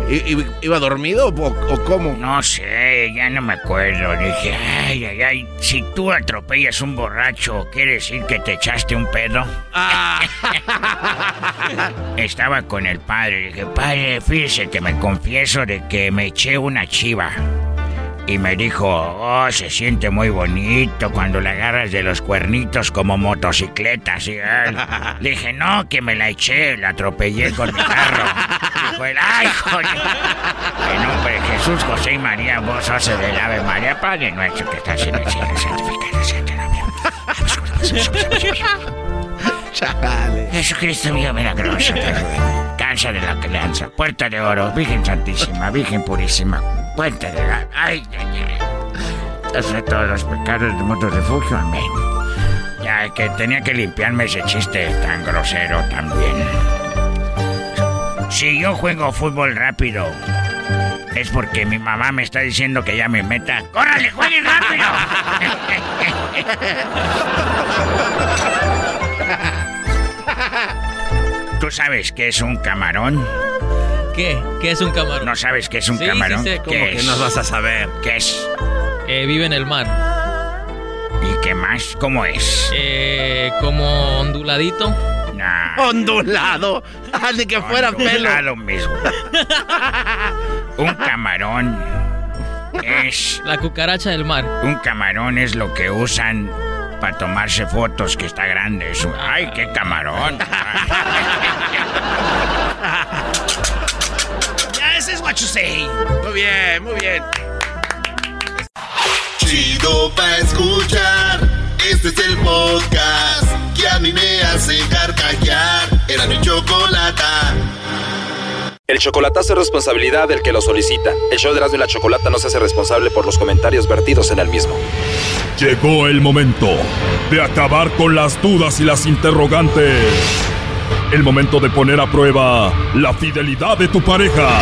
S4: ¿I- ¿Iba dormido o, o cómo?
S2: No sé, ya no me acuerdo. Dije, ay, ay, ay, si tú atropellas un borracho, ¿quiere decir que te echaste un pedo? Estaba con el padre. Dije, padre, fíjese que me confieso de que me eché una chiva. Y me dijo, oh, se siente muy bonito cuando la agarras de los cuernitos como motocicletas. Y él, le dije, no, que me la eché, la atropellé con mi carro. Dijo él, ay, joder. En nombre de Jesús, José y María, vos sos el del Ave María, Padre nuestro que estás en el cielo, santificado sea tu nombre. Jesucristo mío milagroso. Cansa de la crianza, puerta de oro, Virgen Santísima, Virgen Purísima, puerta de la... Ay, ay, ay. Hace todos los pecados del mundo refugio, amén. Ya que tenía que limpiarme ese chiste tan grosero también. Si yo juego fútbol rápido, es porque mi mamá me está diciendo que ya me meta. ¡Córrale, juegue rápido! ¿Tú sabes qué es un camarón?
S16: ¿Qué? ¿Qué es un camarón?
S2: ¿No sabes qué es un
S16: Sí,
S2: camarón?
S16: sí sé.
S2: ¿Qué
S16: ¿Cómo que
S2: es?
S16: no vas
S4: a saber?
S2: ¿Qué es?
S16: Eh, vive en el mar.
S2: ¿Y qué más? ¿Cómo es?
S16: Eh, como onduladito.
S4: Ondulado. Ah, de que fuera pelo.
S2: Ondulado mismo. Un camarón es...
S16: La cucaracha del mar.
S2: Un camarón es lo que usan para tomarse fotos, que está grande. eso. ¡Ay, qué camarón!
S17: What you say.
S4: Muy bien, muy bien.
S1: Chido pa' escuchar. Este es el podcast que a mí me hace carcajear. Era mi chocolata.
S18: El chocolatazo es responsabilidad del que lo solicita. El show de Erasmo y la Chocolata no se hace responsable por los comentarios vertidos en el mismo.
S19: Llegó el momento de acabar con las dudas y las interrogantes. El momento de poner a prueba la fidelidad de tu pareja.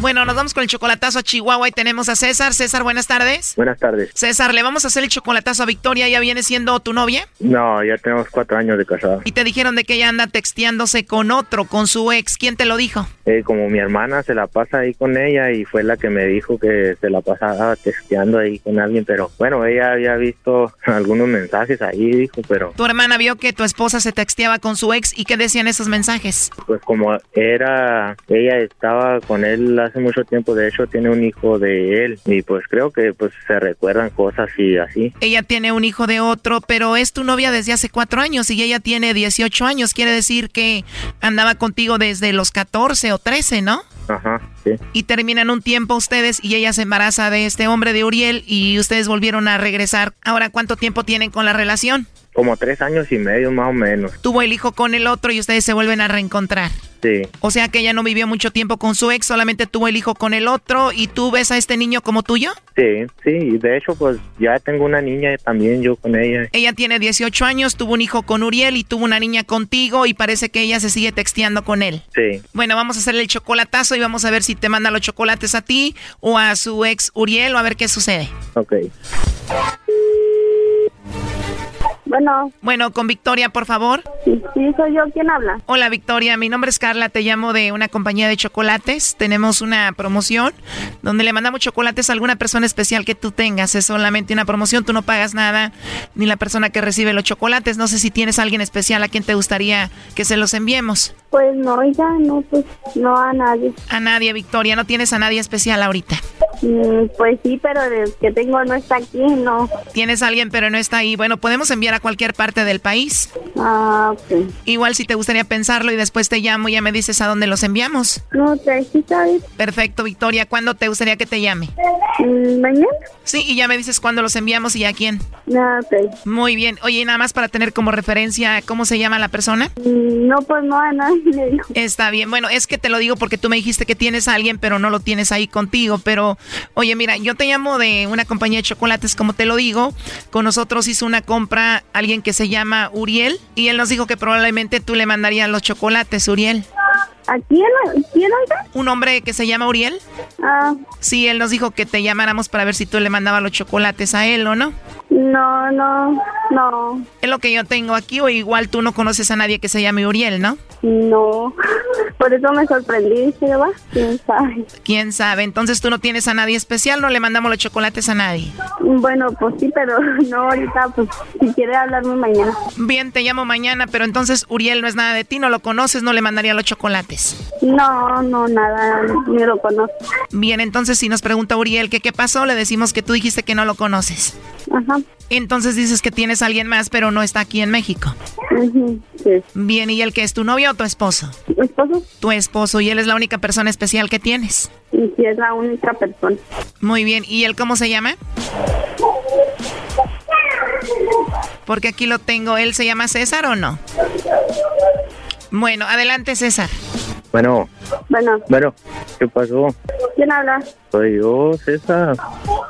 S5: Bueno, nos vamos con el chocolatazo a Chihuahua y tenemos a César. César, buenas tardes.
S20: Buenas tardes.
S5: César, le vamos a hacer el chocolatazo a Victoria. ¿Ya viene siendo tu novia?
S20: No, ya tenemos cuatro años de casada.
S5: Y te dijeron de que ella anda texteándose con otro, con su ex. ¿Quién te lo dijo?
S20: Eh, como mi hermana se la pasa ahí con ella y fue la que me dijo que se la pasaba texteando ahí con alguien, pero bueno, ella había visto algunos mensajes ahí, dijo, pero
S5: Tu hermana vio que tu esposa se texteaba con su ex y qué decían esos mensajes.
S20: pues como era, ella estaba con él hace mucho tiempo, de hecho tiene un hijo de él y pues creo que pues se recuerdan cosas y así.
S5: Ella tiene un hijo de otro, pero es tu novia desde hace cuatro años y ella tiene 18 años. Quiere decir que andaba contigo desde los 14 o 13, ¿no?
S20: Ajá, sí.
S5: Y terminan un tiempo ustedes y ella se embaraza de este hombre de Uriel y ustedes volvieron a regresar. Ahora, ¿cuánto tiempo tienen con la relación?
S20: Como tres años y medio más o menos.
S5: Tuvo el hijo con el otro y ustedes se vuelven a reencontrar.
S20: Sí,
S5: O sea que ella no vivió mucho tiempo con su ex, solamente tuvo el hijo con el otro y tú ves a este niño como tuyo.
S20: sí, sí, y de hecho pues ya tengo una niña también yo con ella.
S5: Ella tiene 18 años, tuvo un hijo con Uriel y tuvo una niña contigo y parece que ella se sigue texteando con él.
S20: Sí.
S5: Bueno, vamos a hacerle el chocolatazo y vamos a ver si te manda los chocolates a ti o a su ex Uriel o a ver qué sucede.
S20: Ok.
S21: Bueno.
S5: Bueno, con Victoria, por favor.
S21: Sí, sí, soy yo. ¿Quién habla?
S5: Hola Victoria, mi nombre es Carla, te llamo de una compañía de chocolates. Tenemos una promoción donde le mandamos chocolates a alguna persona especial que tú tengas. Es solamente una promoción, tú no pagas nada, ni la persona que recibe los chocolates. No sé si tienes a alguien especial a quien te gustaría que se los enviemos.
S21: Pues no, ya no, pues no a nadie.
S5: A nadie, Victoria, no tienes a nadie especial ahorita.
S21: Mm, pues sí, pero el que tengo no está aquí, no.
S5: Tienes a alguien, pero no está ahí. Bueno, podemos enviar a cualquier parte del país.
S21: Ah, ok.
S5: Igual si te gustaría pensarlo y después te llamo y ya me dices a dónde los enviamos.
S21: No, sí, ¿sabes?
S5: Perfecto, Victoria. ¿Cuándo te gustaría que te llame?
S21: Mm, ¿Mañana?
S5: Sí, y ya me dices cuándo los enviamos y a quién.
S21: No, ok.
S5: Muy bien. Oye, nada más para tener como referencia, ¿cómo se llama la persona?
S21: Mm, No, pues no, a nadie le digo.
S5: Está bien. Bueno, es que te lo digo porque tú me dijiste que tienes a alguien, pero no lo tienes ahí contigo. Pero, oye, mira, yo te llamo de una compañía de chocolates, como te lo digo. Con nosotros hizo una compra alguien que se llama Uriel y él nos dijo que probablemente tú le mandarías los chocolates, Uriel.
S21: ¿A quién? ¿Quién oiga?
S5: ¿Un hombre que se llama Uriel?
S21: Ah,
S5: Sí, él nos dijo que te llamáramos para ver si tú le mandabas los chocolates a él o no.
S21: no, no, no,
S5: Es lo que yo tengo aquí, o igual tú no conoces a nadie que se llame Uriel, ¿no?
S21: no. Por eso me sorprendí, va, quién sabe.
S5: ¿Quién sabe? Entonces tú no tienes a nadie especial, no le mandamos los chocolates a nadie.
S21: Bueno, pues sí, pero no ahorita, pues si quiere hablarme mañana.
S5: Bien, te llamo mañana, pero entonces Uriel no es nada de ti, no lo conoces, no le mandaría los chocolates.
S21: No, no, nada, ni lo conozco.
S5: Bien, entonces si nos pregunta Uriel que qué pasó, le decimos que tú dijiste que no lo conoces.
S21: Ajá.
S5: Entonces dices que tienes alguien más, pero no está aquí en México.
S21: Sí.
S5: Bien, ¿y él que es tu novio o tu esposo?
S21: ¿Mi esposo?
S5: Tu esposo, y él es la única persona especial que tienes.
S21: Y sí es la única persona.
S5: Muy bien, ¿y él cómo se llama? Porque aquí lo tengo, ¿él se llama César o no? Bueno, adelante César.
S20: Bueno,
S21: Bueno,
S20: bueno, ¿qué pasó?
S21: ¿quién habla?
S20: Soy yo, César.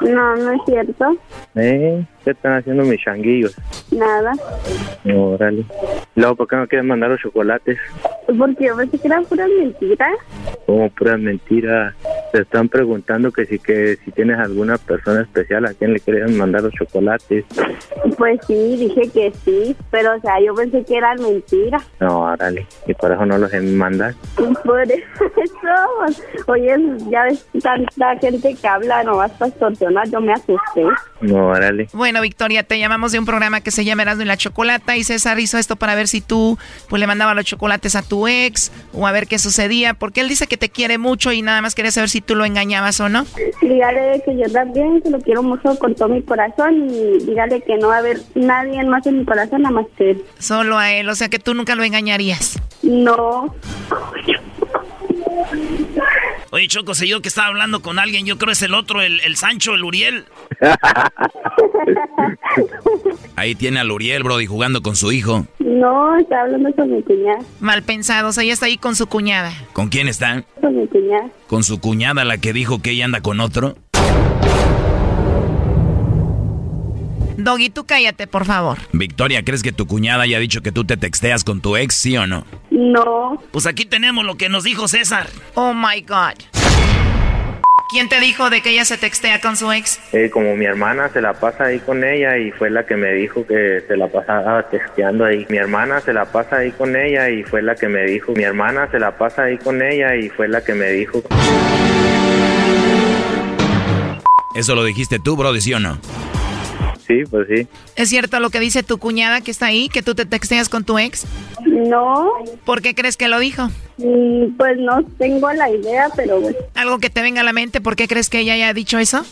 S21: No, no es cierto.
S20: ¿Eh? ¿Qué están haciendo mis changuillos?
S21: Nada.
S20: Órale. Luego, ¿por qué no quieren mandar los chocolates?
S21: Porque yo pensé que eran puras mentiras.
S20: Como puras mentiras. Te están preguntando que si que si tienes alguna persona especial a quien le quieren mandar los chocolates.
S21: Pues sí, dije que sí, pero o sea, yo pensé que eran mentiras.
S20: No, órale. Y por eso no los mandan.
S21: Por eso, pues, oye, ya ves tanta gente que habla nomás para extorsionar, yo me asusté.
S20: No, órale.
S5: Bueno, Victoria, te llamamos de un programa que se llama Erasmo y la Chocolata y César hizo esto para ver si tú pues le mandabas los chocolates a tu ex o a ver qué sucedía, porque él dice que te quiere mucho y nada más quería saber si tú lo engañabas o no.
S21: Dígale que yo también, que lo quiero mucho con todo mi corazón y dígale que no va a haber nadie más en mi corazón nada más que él.
S5: Solo a él, o sea que tú nunca lo engañarías.
S21: No.
S2: Oye, Choco, sé yo que estaba hablando con alguien, yo creo es el otro, el, el Sancho, el Uriel.
S9: Ahí tiene al Uriel, Brody, jugando con su hijo.
S21: No, está hablando con mi cuñada.
S5: Mal pensado, o sea, ella está ahí con su cuñada.
S9: ¿Con quién está?
S21: Con mi cuñada.
S9: ¿Con su cuñada, la que dijo que ella anda con otro?
S5: Doggy, tú cállate, por favor.
S9: Victoria, ¿crees que tu cuñada haya dicho que tú te texteas con tu ex, sí o no?
S21: No.
S2: Pues aquí tenemos lo que nos dijo César.
S5: Oh my God. ¿Quién te dijo de que ella se textea con su ex?
S20: Eh, como mi hermana se la pasa ahí con ella y fue la que me dijo que se la pasaba texteando ahí. Mi hermana se la pasa ahí con ella y fue la que me dijo. Mi hermana se la pasa ahí con ella y fue la que me dijo.
S9: ¿Eso lo dijiste tú, Brody, sí o no?
S20: Sí, pues sí.
S5: ¿Es cierto lo que dice tu cuñada que está ahí, que tú te texteas con tu ex?
S21: No.
S5: ¿Por qué crees que lo dijo?
S21: Mm, Pues no tengo la idea, pero bueno.
S5: Algo que te venga a la mente, ¿por qué crees que ella haya dicho eso?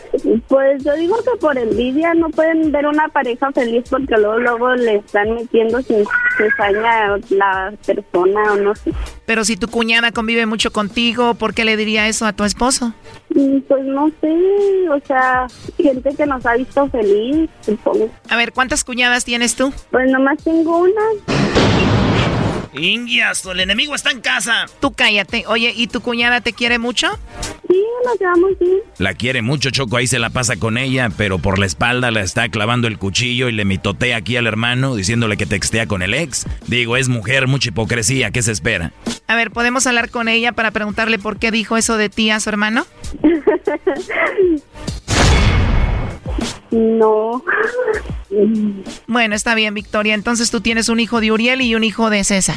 S21: Pues yo digo que por envidia no pueden ver una pareja feliz porque luego luego le están metiendo sin cizaña la persona o no sé.
S5: Pero si tu cuñada convive mucho contigo, ¿por qué le diría eso a tu esposo?
S21: Mm, Pues no sé, o sea, gente que nos ha visto feliz, supongo.
S5: A ver, ¿cuántas cuñadas tienes tú?
S21: Pues nomás tengo una.
S2: Ingias, el enemigo está en casa.
S5: Tú cállate. Oye, ¿y tu cuñada te quiere mucho?
S21: Sí, nos llevamos bien.
S9: La quiere mucho, Choco, ahí se la pasa con ella, pero por la espalda la está clavando el cuchillo y le mitotea aquí al hermano diciéndole que textea con el ex. Digo, es mujer, mucha hipocresía, ¿qué se espera?
S5: A ver, ¿podemos hablar con ella para preguntarle por qué dijo eso de ti a su hermano?
S21: No.
S5: Bueno, está bien, Victoria. Entonces tú tienes un hijo de Uriel y un hijo de César.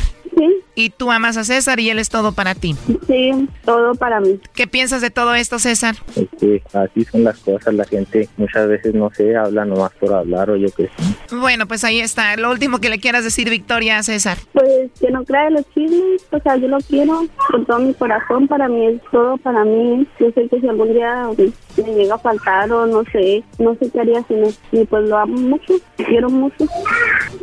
S5: Y tú amas a César y él es todo para ti.
S21: Sí, todo para mí.
S5: ¿Qué piensas de todo esto, César?
S20: Es que así son las cosas. La gente muchas veces no sé, habla nomás por hablar o yo qué sé.
S5: Bueno, pues ahí está. Lo último que le quieras decir, Victoria, a César.
S21: Pues que no crea los chismes, o sea, yo lo quiero con todo mi corazón, para mí es todo, para mí. Yo sé que si algún día
S22: me llega a faltar o no sé, no sé qué haría sin él. Y pues lo amo mucho, quiero mucho.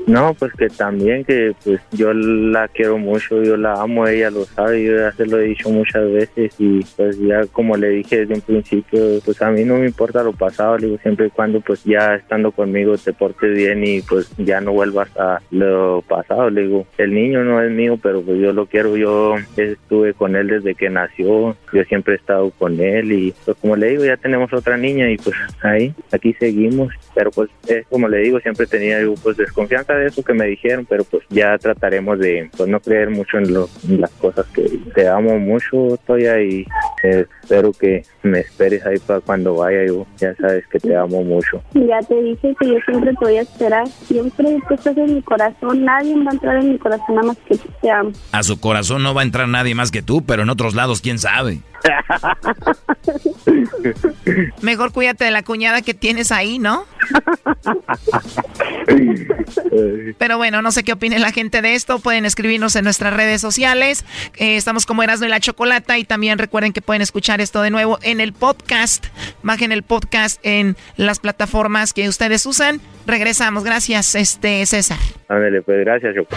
S20: No, pues que también que pues yo la quiero mucho, yo la amo, ella lo sabe, yo ya se lo he dicho muchas veces y pues ya como le dije desde un principio, pues a mí no me importa lo pasado, le digo siempre y cuando pues ya estando conmigo te portes bien y pues ya no vuelvas a lo pasado, le digo, el niño no es mío, pero pues yo lo quiero, yo estuve con él desde que nació, yo siempre he estado con él y pues como le digo, ya tenemos otra niña y pues ahí, aquí seguimos, pero pues es como le digo, siempre tenía yo pues desconfianza de eso que me dijeron, pero pues ya trataremos de pues no creer mucho en, lo, en las cosas que te amo mucho, Toya, y eh, espero que me esperes ahí para cuando vaya yo, ya sabes que te amo mucho.
S22: Ya te dije que yo siempre te voy a esperar, siempre tú estás en mi corazón, nadie va a entrar en mi corazón nada más que tú te amo.
S9: A su corazón no va a entrar nadie más que tú, pero en otros lados quién sabe.
S5: Mejor cuídate de la cuñada que tienes ahí, ¿no? Pero bueno, no sé qué opine la gente de esto. Pueden escribirnos en nuestras redes sociales. Eh, estamos como Erasmo y la Chocolata. Y también recuerden que pueden escuchar esto de nuevo en el podcast. Bajen el podcast en las plataformas que ustedes usan. Regresamos. Gracias, este César.
S20: Ándale, pues gracias, Choco.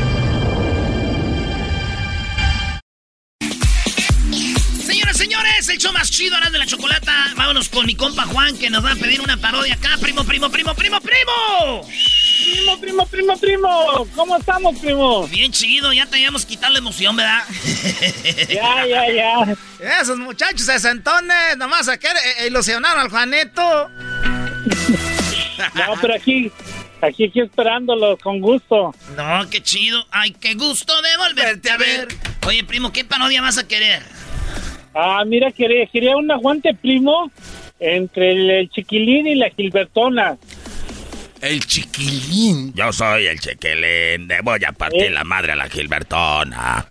S2: señores, el show más chido ahora de la chocolata. Vámonos con mi compa Juan que nos va a pedir una parodia acá. Primo, primo, primo, primo, primo.
S23: Primo, primo, primo, primo. ¿Cómo estamos, primo?
S2: Bien chido, ya teníamos quitado la emoción, ¿verdad?
S23: Ya, ya, ya.
S14: Esos muchachos sesentones, nomás a querer eh, ilusionaron al Juanito.
S23: No, pero aquí, aquí, aquí esperándolo con gusto.
S2: No, qué chido. Ay, qué gusto de volverte a ver. Oye, primo, ¿qué parodia vas a querer?
S23: Ah, mira, quería, quería un aguante, primo, entre el, el chiquilín y la Gilbertona.
S9: El chiquilín. Yo soy el chiquilín. Le voy a partir la madre a la Gilbertona.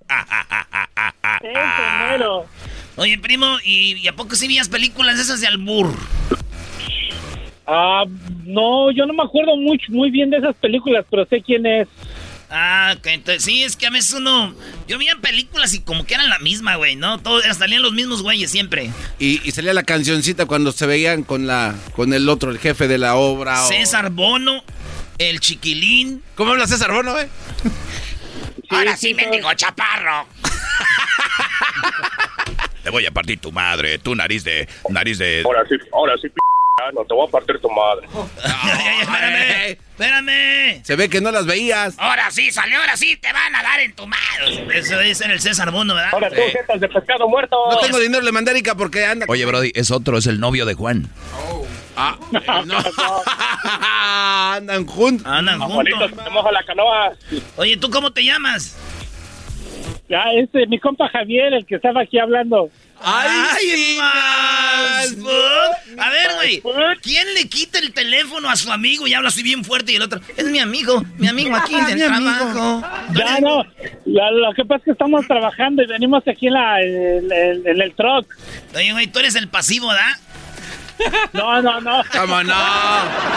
S2: Oye, primo, ¿y, y a poco sí vías películas esas de albur?
S23: Ah, no, yo no me acuerdo mucho, muy bien de esas películas, pero sé quién es.
S2: Ah, ok, entonces sí, es que a veces uno. Yo veía películas y como que eran la misma, güey, ¿no? Todos salían los mismos güeyes siempre.
S4: Y, y salía la cancioncita cuando se veían con la con el otro, el jefe de la obra. o-
S2: César Bono, el chiquilín.
S4: ¿Cómo habla César Bono, eh?
S24: Ahora sí, mendigo chaparro.
S9: Te voy a partir tu madre, tu nariz de. nariz de.
S25: Ahora sí, ahora sí, p no te voy a partir tu madre.
S2: espérame, espérame.
S4: Se ve que no las veías.
S2: Ahora sí, salió, ahora sí, te van a dar en tu madre. Eso dice el César Bono, ¿verdad?
S25: Ahora tú, jetas de pescado muerto.
S4: No tengo dinero, le mandé porque anda.
S9: Oye, Brody, es otro, es el novio de Juan.
S4: Ah, no. Andan juntos.
S2: Andan juntos.
S25: te la canoa.
S2: Oye, ¿tú cómo te llamas?
S23: Ya, este, mi compa Javier, el que estaba aquí hablando.
S2: ¡Ay, más! A ver, güey, ¿quién le quita el teléfono a su amigo y habla así bien fuerte y el otro? Es mi amigo, mi amigo aquí en el
S23: Mi amigo.
S2: trabajo.
S23: Ya, no, la- lo que pasa es que estamos trabajando y venimos aquí en, la, en, en- en el truck.
S2: Oye, güey, tú eres el pasivo, ¿verdad?
S23: No, no, no.
S4: ¿Cómo no?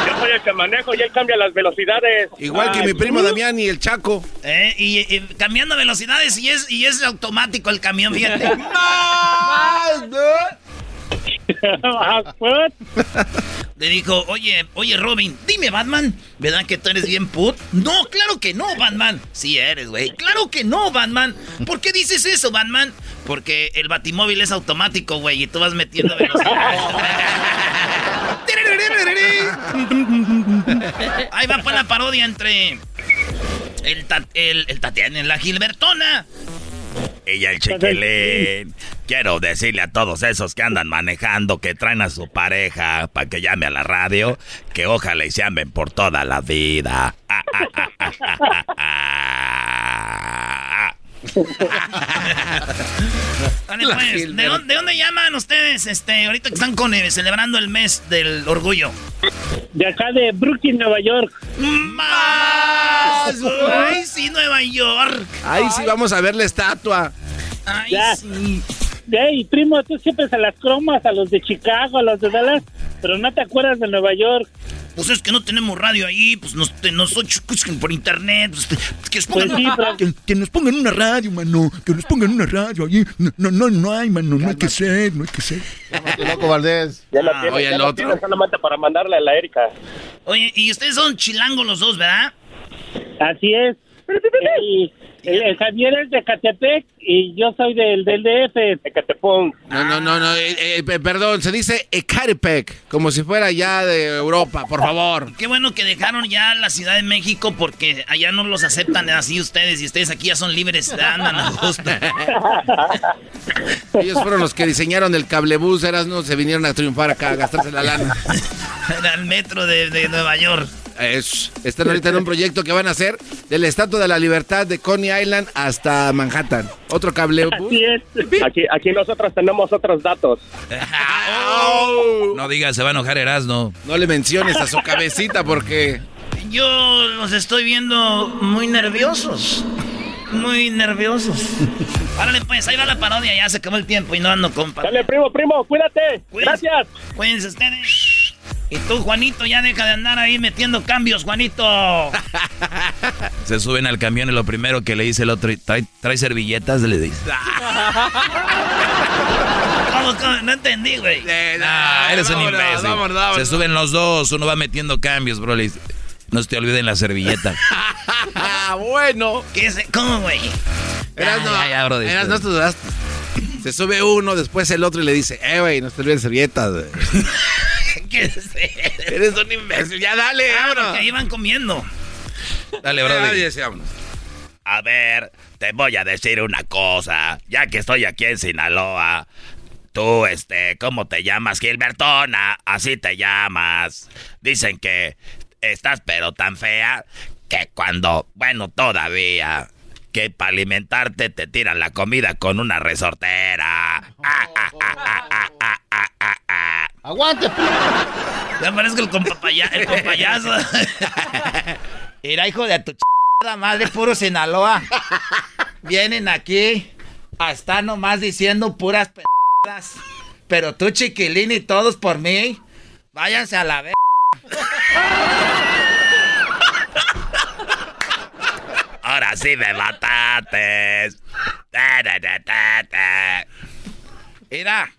S25: Yo soy el que manejo y él cambia las velocidades.
S4: Igual que mi primo Damián y el Chaco.
S2: Eh, y, y cambiando velocidades y es, y es automático el camión, fíjate. Le dijo, oye, oye Robin, dime Batman, ¿verdad que tú eres bien put? No, claro que no, Batman. Sí eres, güey. Claro que no, Batman. ¿Por qué dices eso, Batman? Porque el batimóvil es automático, güey, y tú vas metiendo velocidad. Ahí va pues la parodia entre el, ta- el, el Tatiana, la Gilbertona.
S9: Ella el chiquilín. Quiero decirle a todos esos que andan manejando, que traen a su pareja para que llame a la radio, que ojalá y se amen por toda la vida. Ah, ah, ah,
S2: pues, ¿de, dónde, de dónde llaman ustedes este, ahorita que están con, eh, celebrando el mes del orgullo?
S23: De acá de Brooklyn, Nueva York.
S2: ¡Más! Ay, sí, Nueva York.
S4: Ahí sí vamos a ver la estatua.
S2: Ay,
S23: Ya.
S2: sí.
S23: Ey, primo, tú siempre se las cromas a los de Chicago, a los de Dallas, pero no te acuerdas de Nueva York.
S2: Pues es que no tenemos radio ahí, pues nos, te- nos escuchan por internet. pues, te- que, nos
S23: Pues
S2: pongan,
S23: sí, pero-
S13: Que, que nos pongan una radio, mano. Que nos pongan una radio allí. No, no, no, no hay, mano. No hay que ser, no hay que ser.
S6: Loco Valdés.
S25: Ya la
S2: Ah,
S25: tienes,
S4: oye,
S25: ya
S4: el
S25: la
S4: otro.
S25: tienes solamente para mandarle a la Erika.
S2: Oye, y ustedes son chilangos los dos, ¿verdad?
S23: Así es. Y el, el Javier es de Catepec y yo soy del, del DF.
S25: Ecatepón.
S4: No, no, no, no. eh, eh, pe- perdón, se dice Ecatepec, como si fuera ya de Europa, por favor.
S2: Qué bueno que dejaron ya la Ciudad de México porque allá no los aceptan así ustedes y ustedes aquí ya son libres, andan a gusto.
S4: Ellos fueron los que diseñaron el cablebús, eras no se vinieron a triunfar acá, a gastarse la lana.
S2: Al metro de, de Nueva York.
S4: Es- están ahorita en un proyecto que van a hacer de la Estatua de la Libertad de Coney Island hasta Manhattan. Otro.
S23: Así es.
S25: Aquí, aquí nosotros tenemos otros datos.
S9: No digas, se va a enojar Erasno.
S4: No le menciones a su cabecita porque...
S2: Yo los estoy viendo muy nerviosos. Muy nerviosos. Árale, pues, ahí va la parodia, ya se acabó el tiempo y no ando compa.
S25: Dale, primo, primo, cuídate.
S2: Cuídense.
S25: Gracias.
S2: Cuídense ustedes. Y tú, Juanito, ya deja de andar ahí metiendo cambios, Juanito.
S9: Se suben al camión y lo primero que le dice el otro, ¿trae, trae servilletas? Le dice.
S2: ¿Cómo, cómo? No entendí, güey.
S9: Ah, eres un imbécil.
S4: vámonos, vámonos.
S9: Se suben los dos, uno va metiendo cambios, bro. le dice, no se te olviden la servilleta.
S4: Ah, bueno.
S2: ¿Qué es? ¿Cómo, güey?
S4: Eras no,
S9: ya, ya, bro,
S4: eras no te dudaste. Se sube uno, después el otro y le dice, eh, güey, no te olvides servilletas, güey. Eres un imbécil, ya dale,
S2: Ah,
S4: vámonos.
S2: porque ahí van comiendo.
S9: Dale, bro.
S4: Ay, sí, vámonos.
S26: A ver, te voy a decir una cosa. Ya que estoy aquí en Sinaloa. Tú, este, ¿cómo te llamas? Gilbertona. Así te llamas. Dicen que estás pero tan fea que cuando, bueno, todavía, que para alimentarte te tiran la comida con una resortera. Ah, ah, ah,
S6: ¡Aguante!
S2: Ya parezco el compapaya, el compayazo.
S27: Mira, hijo de tu ch... madre, puro Sinaloa. Vienen aquí a estar nomás diciendo puras p... Pero tú, chiquilín, y todos por mí, váyanse a la vez.
S26: Ahora sí me ta.
S27: Mira,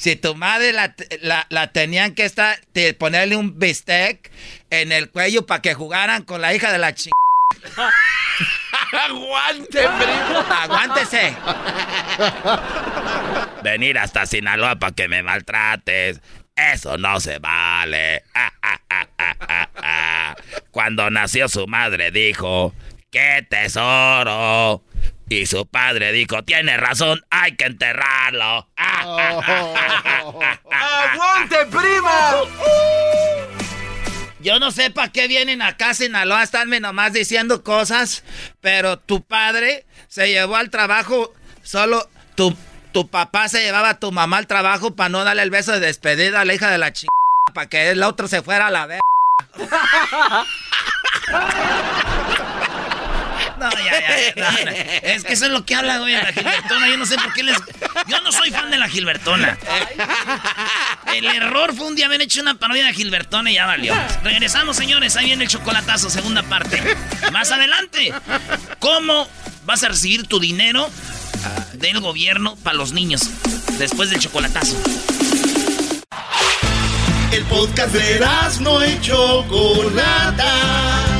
S27: si tu madre la, la, la tenían que estar, te- ponerle un bistec en el cuello para que jugaran con la hija de la ch...
S4: Aguante, primo.
S27: Aguántese.
S26: Venir hasta Sinaloa para que me maltrates. Eso no se vale. Ah, ah, ah. Cuando nació su madre dijo, ¡qué tesoro! Y su padre dijo, tiene razón, hay que enterrarlo. Ah.
S4: ¡Aguante, prima!
S27: Yo no sé para qué vienen acá a Sinaloa a estarme nomás diciendo cosas, pero tu padre se llevó al trabajo solo tu, tu papá se llevaba a tu mamá al trabajo para no darle el beso de despedida a la hija de la chingada, para que el otro se fuera a la vez.
S2: Es que eso es lo que habla, güey, la Gilbertona. Yo no sé por qué les. Yo no soy fan de la Gilbertona. El error fue un día haber hecho una parodia de Gilbertona y ya valió. Regresamos, señores. Ahí viene el chocolatazo, segunda parte. Más adelante. ¿Cómo vas a recibir tu dinero del gobierno para los niños después del chocolatazo?
S1: El podcast de no y Chocolata.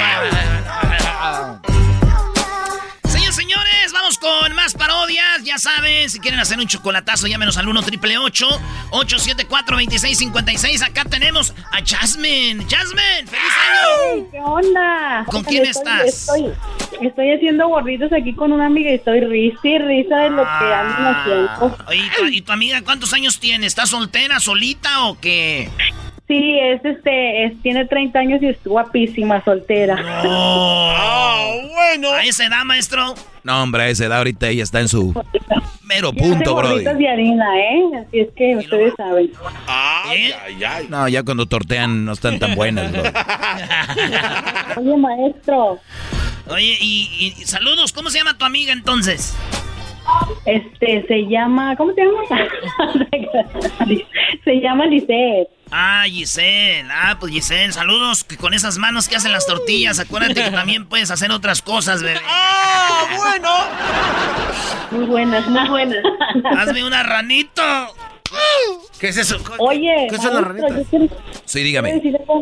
S2: más parodias. Ya saben, si quieren hacer un chocolatazo, llámenos al 1 triple 874 2656 Acá tenemos a Jasmine. Jasmine, feliz año.
S28: ¿Qué onda?
S2: ¿Con quién
S28: Estoy-
S2: estás?
S28: Estoy, estoy haciendo gorritos aquí con una amiga y estoy risa y risa de lo que andan haciendo.
S2: Oye, ¿y tu, y tu amiga cuántos años tiene? ¿Está soltera, solita o qué?
S28: Sí, es este, es, tiene 30 años y es guapísima, soltera.
S2: Oh, bueno. ¿A esa edad, maestro?
S9: No, hombre, a esa edad ahorita ella está en su mero punto, bro.
S28: de harina, ¿eh? Así es que ustedes saben.
S9: Ay, ay, ay. No, ya cuando tortean no están tan buenas, bro.
S28: Oye, maestro.
S2: Oye, y, y saludos, ¿cómo se llama tu amiga entonces?
S28: Este, se llama, ¿cómo se llama? se llama Lisette.
S2: Ah, Giselle. Ah, pues Giselle, saludos que con esas manos que hacen las tortillas. Acuérdate que también puedes hacer otras cosas, bebé.
S28: ¡Ah, bueno! Muy buenas, muy buenas.
S2: Hazme una ranito. ¿Qué es eso?
S28: Oye,
S2: ¿qué son las ranitas?
S9: Sí, dígame.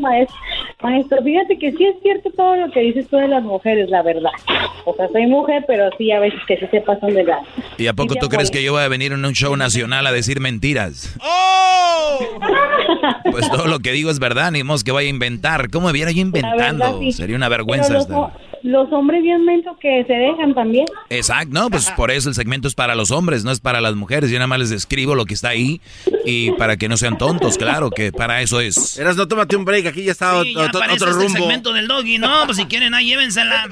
S28: Maestro, maestro, fíjate que sí es cierto todo lo que dices tú de las mujeres, la verdad. O sea, soy mujer, pero sí a veces que sí se pasan de la...
S9: ¿Y a poco tú crees que yo voy a venir en un show nacional a decir mentiras?
S2: ¡Oh!
S9: Pues todo lo que digo es verdad, ni modo que vaya a inventar. ¿Cómo viera yo inventando? Sería una vergüenza.
S28: Los, los, hombres bien mentos que se dejan también.
S9: Exacto, no, pues por eso el segmento es para los hombres, no es para las mujeres. Yo nada más les describo lo que está ahí y para que no sean tontos, claro, que para eso es.
S4: Eras, no tómate un break, aquí ya está
S2: sí, otro, ya otro rumbo. segmento del doggy, no, pues si quieren ahí llévensela.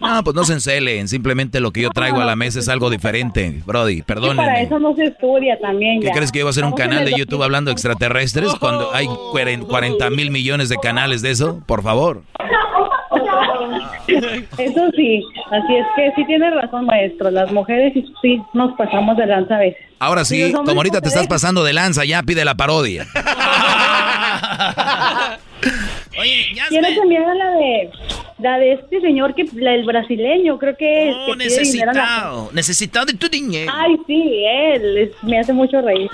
S9: No, pues no se encelen, simplemente lo que yo traigo a la mesa es algo diferente, Brody, perdón.
S28: Para eso no se estudia también.
S9: ¿Qué crees que iba a hacer un canal de YouTube hablando de extraterrestres cuando hay 40 mil millones de canales de eso? Por favor.
S28: Eso sí, así es que sí tiene razón, maestro. Las mujeres sí nos pasamos de lanza a veces.
S9: Ahora sí, como ahorita te estás pasando de lanza, ya pide la parodia.
S2: Oye, ya
S28: Quiero también la de la de este señor que el brasileño, creo que es
S2: oh, necesitado, necesitado de tu dinero.
S28: Ay, sí, él me hace mucho reír.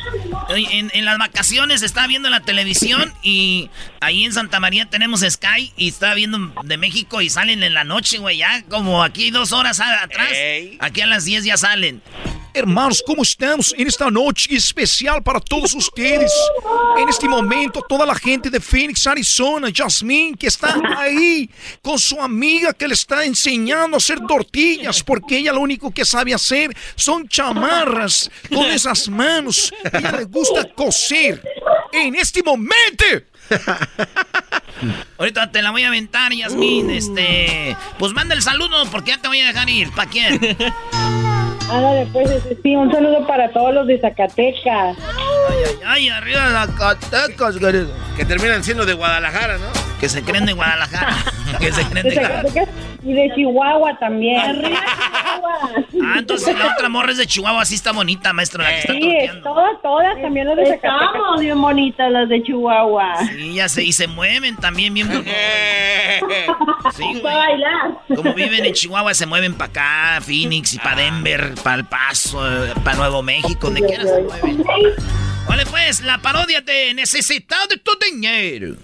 S2: En, en, las vacaciones estaba viendo la televisión y ahí en Santa María tenemos Sky y estaba viendo de México y salen en la noche, güey, ya como aquí dos horas atrás. Aquí a las 10 ya salen.
S13: Hermanos, ¿cómo estamos en esta noche especial para todos ustedes? En este momento, toda la gente de Phoenix, Arizona, Jasmine, que está ahí con su amiga que le está enseñando a hacer tortillas, porque ella lo único que sabe hacer son chamarras con esas manos. Ella le gusta coser. En este momento.
S2: Ahorita te la voy a aventar, Yasmin. Este. Pues manda el saludo porque ya te voy a dejar ir. ¿Para quién?
S28: Ándale, pues, sí, un saludo para todos los de Zacatecas.
S2: Ay, ay, ay, arriba Zacatecas, querido.
S4: Que terminan siendo de Guadalajara, ¿no?
S2: Que se creen de Guadalajara. que se creen de,
S28: Zacatecas y de Chihuahua también.
S2: Arriba Chihuahua. Ah, entonces la otra morra es de Chihuahua, así está bonita, maestro, la que está
S28: Sí, es todas, todas, también las de Zacatecas. Estamos bien bonitas las de Chihuahua.
S2: Sí, ya sé, y se mueven también bien.
S28: sí, güey. Para bailar.
S2: Como viven en Chihuahua, se mueven para acá, Phoenix y para Denver, para El Paso, para Nuevo México, donde quiera se mueven. Vale, pues, la parodia de Necesitado de tu dinero.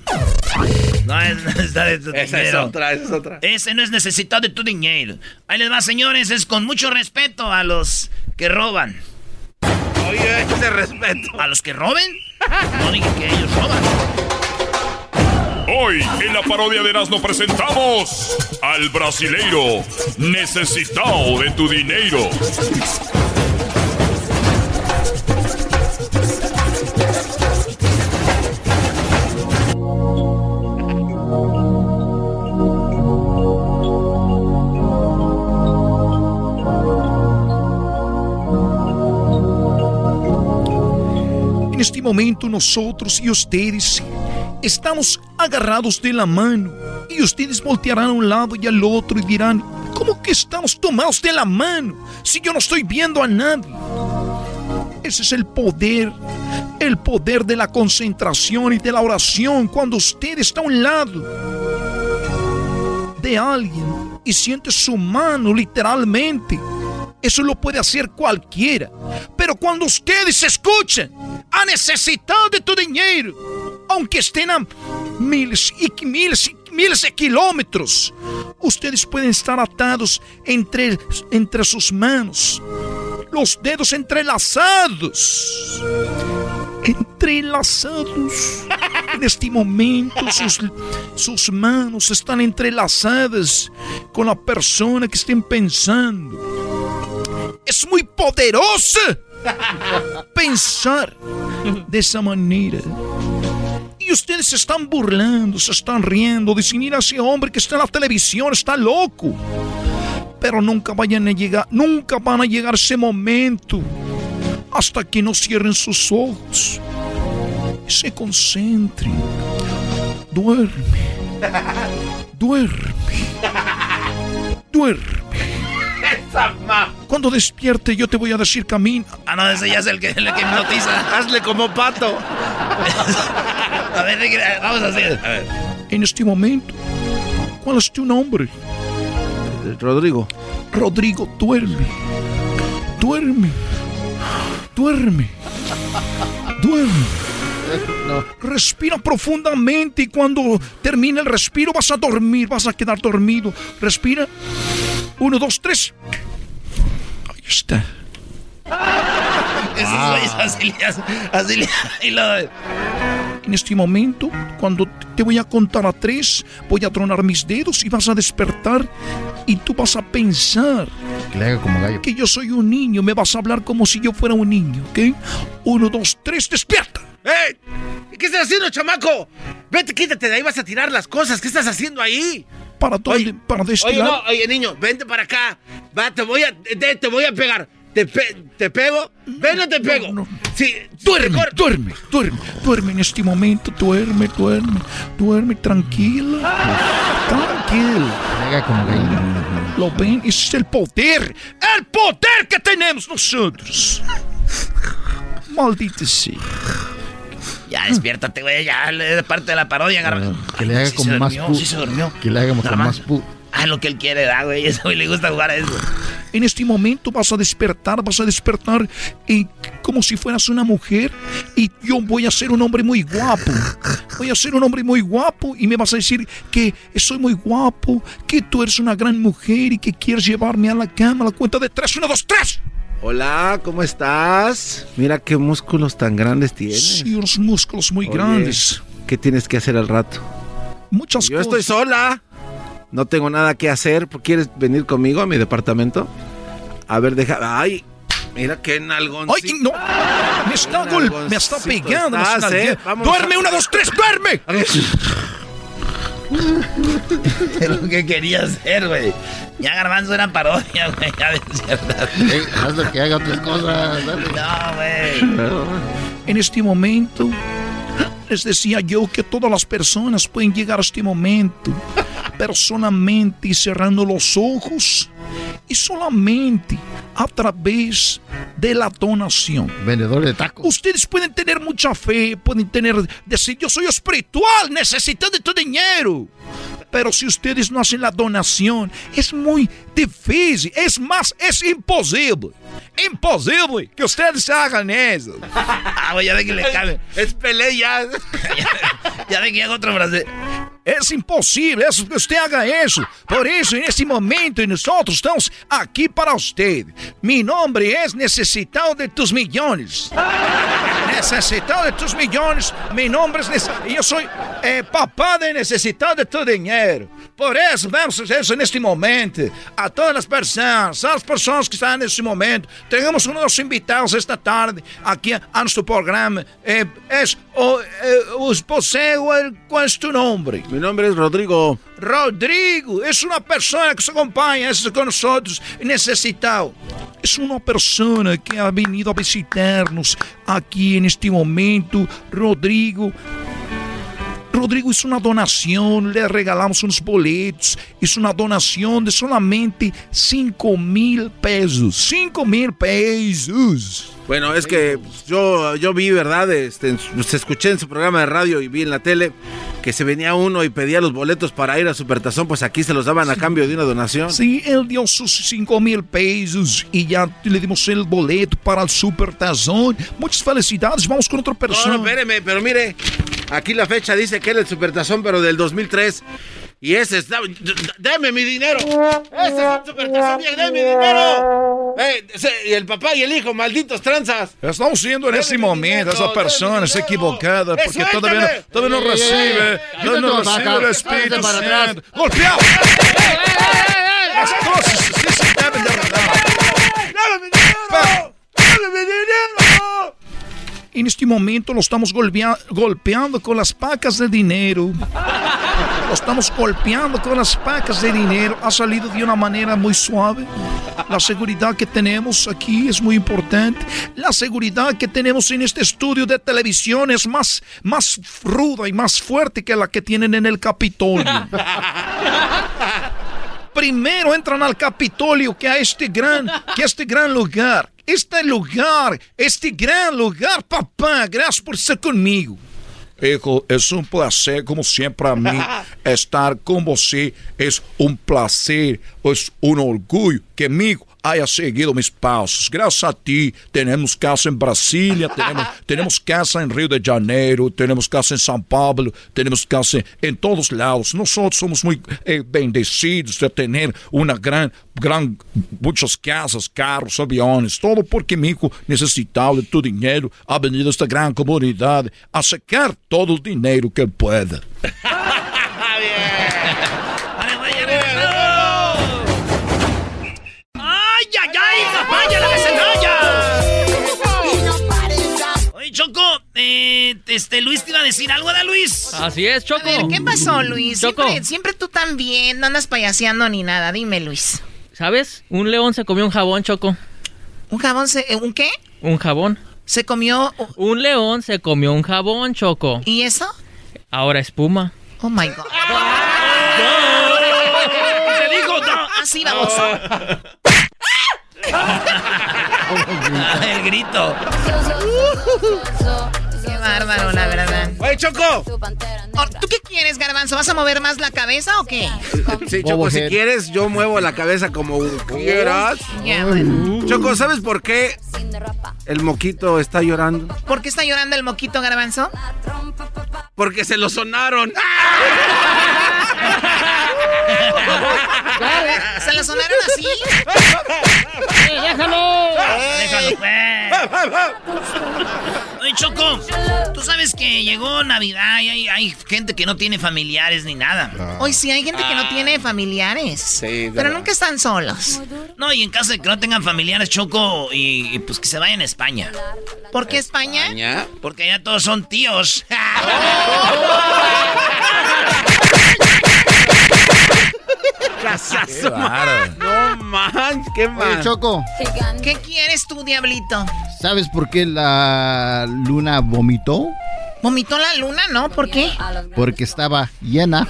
S2: No es necesitado de tu
S4: esa
S2: dinero.
S4: es otra, esa es otra.
S2: Ese no es necesitado de tu dinero. Ahí les va, señores, es con mucho respeto a los que roban.
S4: Oye, ese respeto.
S2: ¿A los que roben? No digan que ellos roban.
S15: Hoy en la parodia de Erasmo presentamos al brasileiro necesitado de tu dinero.
S13: Momento nosotros y ustedes estamos agarrados de la mano y ustedes voltearán a un lado y al otro y dirán, ¿cómo que estamos tomados de la mano si yo no estoy viendo a nadie? Ese es el poder, el poder de la concentración y de la oración cuando usted está a un lado de alguien y siente su mano literalmente. Eso lo puede hacer cualquiera. Pero cuando ustedes escuchan a necesitado de tu dinero, aunque estén a miles y miles y miles de kilómetros, ustedes pueden estar atados entre, entre sus manos, los dedos entrelazados. Entrelazados. En este momento sus, sus manos están entrelazadas con la persona que estén pensando es muy poderosa pensar de esa manera. ustedes se están burlando, se están riendo, dicen, mira ese hombre que está en la televisión, está loco. Pero nunca vayan a llegar, nunca van a llegar ese momento hasta que no cierren sus ojos y se concentren. Duerme, duerme, duerme. Cuando despierte yo te voy a decir camino.
S2: Ah, no, ese ya es el que, el que hipnotiza.
S4: Hazle como pato.
S2: a ver, vamos a hacer. A ver.
S13: En este momento, ¿cuál es tu nombre?
S4: Rodrigo.
S13: Rodrigo, duerme. Duerme. Duerme. Duerme. Respira profundamente y cuando termine el respiro vas a dormir, vas a quedar dormido. Respira. Uno, dos, tres. Ahí está. En este momento, cuando te voy a contar a tres, voy a tronar mis dedos y vas a despertar y tú vas a pensar
S6: que, le haga como gallo.
S13: que yo soy un niño, me vas a hablar como si yo fuera un niño, ¿ok? Uno, dos, tres, despierta.
S4: ¡Ey! ¿Qué estás haciendo, chamaco? Vete, quítate de ahí, vas a tirar las cosas. ¿Qué estás haciendo ahí?
S13: Para, oye, para destilar.
S4: Oye, no, oye, niño, vente para acá. Va, te voy a, te, te voy a pegar. Te, pe te, pego? Ven o te pego.
S13: No, no. Sí, duerme, duerme, duerme, duerme en este momento, duerme, duerme, duerme, tranquilo, tranquilo.
S6: Haga como gallina.
S13: Lo ven, ese es el poder, el poder que tenemos nosotros. Maldita sea.
S2: Ya, despiértate, güey, ya, de parte de la parodia, Garbanzo.
S6: Que le haga
S2: Sí
S6: como
S2: se
S6: más
S2: durmió,
S6: pu.
S2: sí se durmió.
S6: Que le haga como
S2: Garbanzo.
S6: más pu.
S2: Ah, lo que él quiere, da, güey. Ese güey le gusta jugar a eso.
S13: En este momento vas a despertar, vas a despertar eh, como si fueras una mujer y yo voy a ser un hombre muy guapo. Voy a ser un hombre muy guapo y me vas a decir que soy muy guapo, que tú eres una gran mujer y que quieres llevarme a la cama a la cuenta de tres. Uno, dos, tres.
S4: Hola, ¿cómo estás? Mira qué músculos tan grandes tienes.
S13: Sí, unos músculos muy
S4: Oye,
S13: grandes.
S4: ¿Qué tienes que hacer al rato?
S13: Muchas
S4: Yo
S13: cosas.
S4: estoy sola. No tengo nada que hacer. ¿Quieres venir conmigo a mi departamento? A ver, deja. Ay, mira qué nalgón.
S13: ¡Ay, no! Me está, gol me está pegando.
S4: estás, ¿eh?
S13: ¡Duerme! ¡Una, dos, tres! ¡Duerme!
S2: Es lo que quería hacer, güey. Ya Garbanzo era parodia, güey. Ya despierta.
S6: Eh, haz lo que haga otras cosas. dale.
S2: No, güey.
S13: En este momento, les decía yo que todas las personas pueden llegar a este momento, pero solamente cerrando los ojos y solamente a través de la donación.
S6: Vendedor de tacos.
S13: Ustedes pueden tener mucha fe, pueden tener, decir, yo soy espiritual, necesito de tu dinero. Pero si ustedes no hacen la donación, es muy difícil, es más, es imposible. Imposible que ustedes hagan eso.
S2: Ah, güey, ya ve que le cabe.
S4: Es Pelé ya.
S2: Ya ve que haga otro frase.
S13: Es imposible eso, que usted haga eso. Por eso, en este momento, nosotros estamos aquí para usted. Mi nombre es Necesitado de tus Millones. Necesitado de tus millones. Mi nombre es... Nece- Yo soy eh, papá de Necesitado de tu dinheiro. Por eso, vamos fazer isso neste momento. A todas as pessoas, as pessoas que estão neste momento. Temos um dos invitados esta tarde aqui a nosso programa. Eh, es, o, eh, os poseo el, ¿Cuál es tu nombre?
S4: Mi nombre es Rodrigo.
S13: Rodrigo es una persona que se acompaña es con nosotros necesitado. Es una persona que ha venido a visitarnos aquí en este momento. Rodrigo. Rodrigo hizo una donación, le regalamos unos boletos. Hizo una donación de solamente 5 mil pesos. 5 mil pesos.
S4: Bueno, es que yo, yo vi, ¿verdad? Este, se escuché en su programa de radio y vi en la tele que se venía uno y pedía los boletos para ir a Supertazón, pues aquí se los daban a cambio de una donación.
S13: Sí, él dio sus 5 mil pesos y ya le dimos el boleto para el Super Tazón. Muchas felicidades, vamos con otra
S4: No,
S13: persona.
S4: no, espéreme, pero mire, aquí la fecha dice que era el Supertazón, pero del 2003. Y ese d- ¡Deme mi dinero! ¡Ese es un Supertazón! ¡Deme mi dinero! Ese- y el papá y el hijo, malditos tranzas.
S13: Estamos viendo en este momento a esa persona está equivocada porque
S4: ¡Eh,
S13: todavía no, todavía no recibe, todavía no recibe el Espíritu. Santo. ¡Golpeado! Las cosas sí se deben de.
S4: ¡Dame mi dinero! ¡Dame mi dinero!
S13: En este momento lo estamos golpea- golpeando con las pacas de dinero. Lo estamos golpeando con las pacas de dinero. Ha salido de una manera muy suave. La seguridad que tenemos aquí es muy importante. La seguridad que tenemos en este estudio de televisión es más, más ruda y más fuerte que la que tienen en el Capitolio. Primero entran al Capitolio que a este gran, que a este gran lugar. Este lugar, este gran lugar, papá, gracias por estar conmigo. Hijo, es un placer, como siempre a mí, estar con você. Es un placer, es un orgullo que amigo haya seguido mis pasos. Gracias a ti, tenemos casa en Brasilia, tenemos, tenemos casa en Rio de Janeiro, tenemos casa en São Paulo, tenemos casa en todos lados. Nosotros somos muy eh, bendecidos de tener una gran, gran, muchas casas, carros, aviones, todo porque mi hijo necesitaba de tu dinero, ha venido a esta gran comunidad a sacar todo el dinero que él
S2: eh, este, Luis te iba a decir algo, ¿da, Luis?
S16: Así es, Choco.
S5: A ver, ¿qué pasó, Luis?
S16: Choco.
S5: Siempre, siempre tú también, no andas payaseando ni nada. Dime, Luis.
S16: ¿Sabes? Un león se comió un jabón, Choco.
S5: ¿Un jabón se... eh, ¿Un qué?
S16: Un jabón.
S5: Se comió...
S16: Un león se comió un jabón, Choco.
S5: ¿Y eso?
S16: Ahora espuma.
S5: Oh, my God.
S2: ¡Te digo, no!
S5: Así vamos.
S2: El grito.
S5: Qué bárbaro, la verdad.
S4: ¡Oye, Choco!
S5: ¿Tú qué quieres, Garbanzo? ¿Vas a mover más la cabeza o qué?
S4: Sí, Choco, si quieres, yo muevo la cabeza como quieras.
S5: Ya, bueno.
S4: Choco, ¿sabes por qué el moquito está llorando?
S5: ¿Por qué está llorando el moquito, Garbanzo?
S4: Porque se lo sonaron.
S5: ¿Se lo sonaron así?
S2: ¡Déjalo! ¡Déjalo, pues! Oye, Choco, tú sabes que llegó Navidad y hay, hay gente que no tiene familiares ni nada.
S5: Hoy sí hay gente que no tiene familiares.
S4: Sí,
S5: Pero nunca están solos.
S2: No, y en caso de que no tengan familiares, Choco, y, y pues que se vayan a España.
S5: ¿Por qué España?
S2: Porque allá todos son tíos.
S9: Bárbaro.
S4: No man, qué
S6: Oye,
S4: mal.
S6: Choco,
S5: ¿Qué quieres tú, diablito?
S6: ¿Sabes por qué la luna vomitó?
S5: ¿Vomitó la luna, no? ¿Por qué?
S6: Porque estaba llena.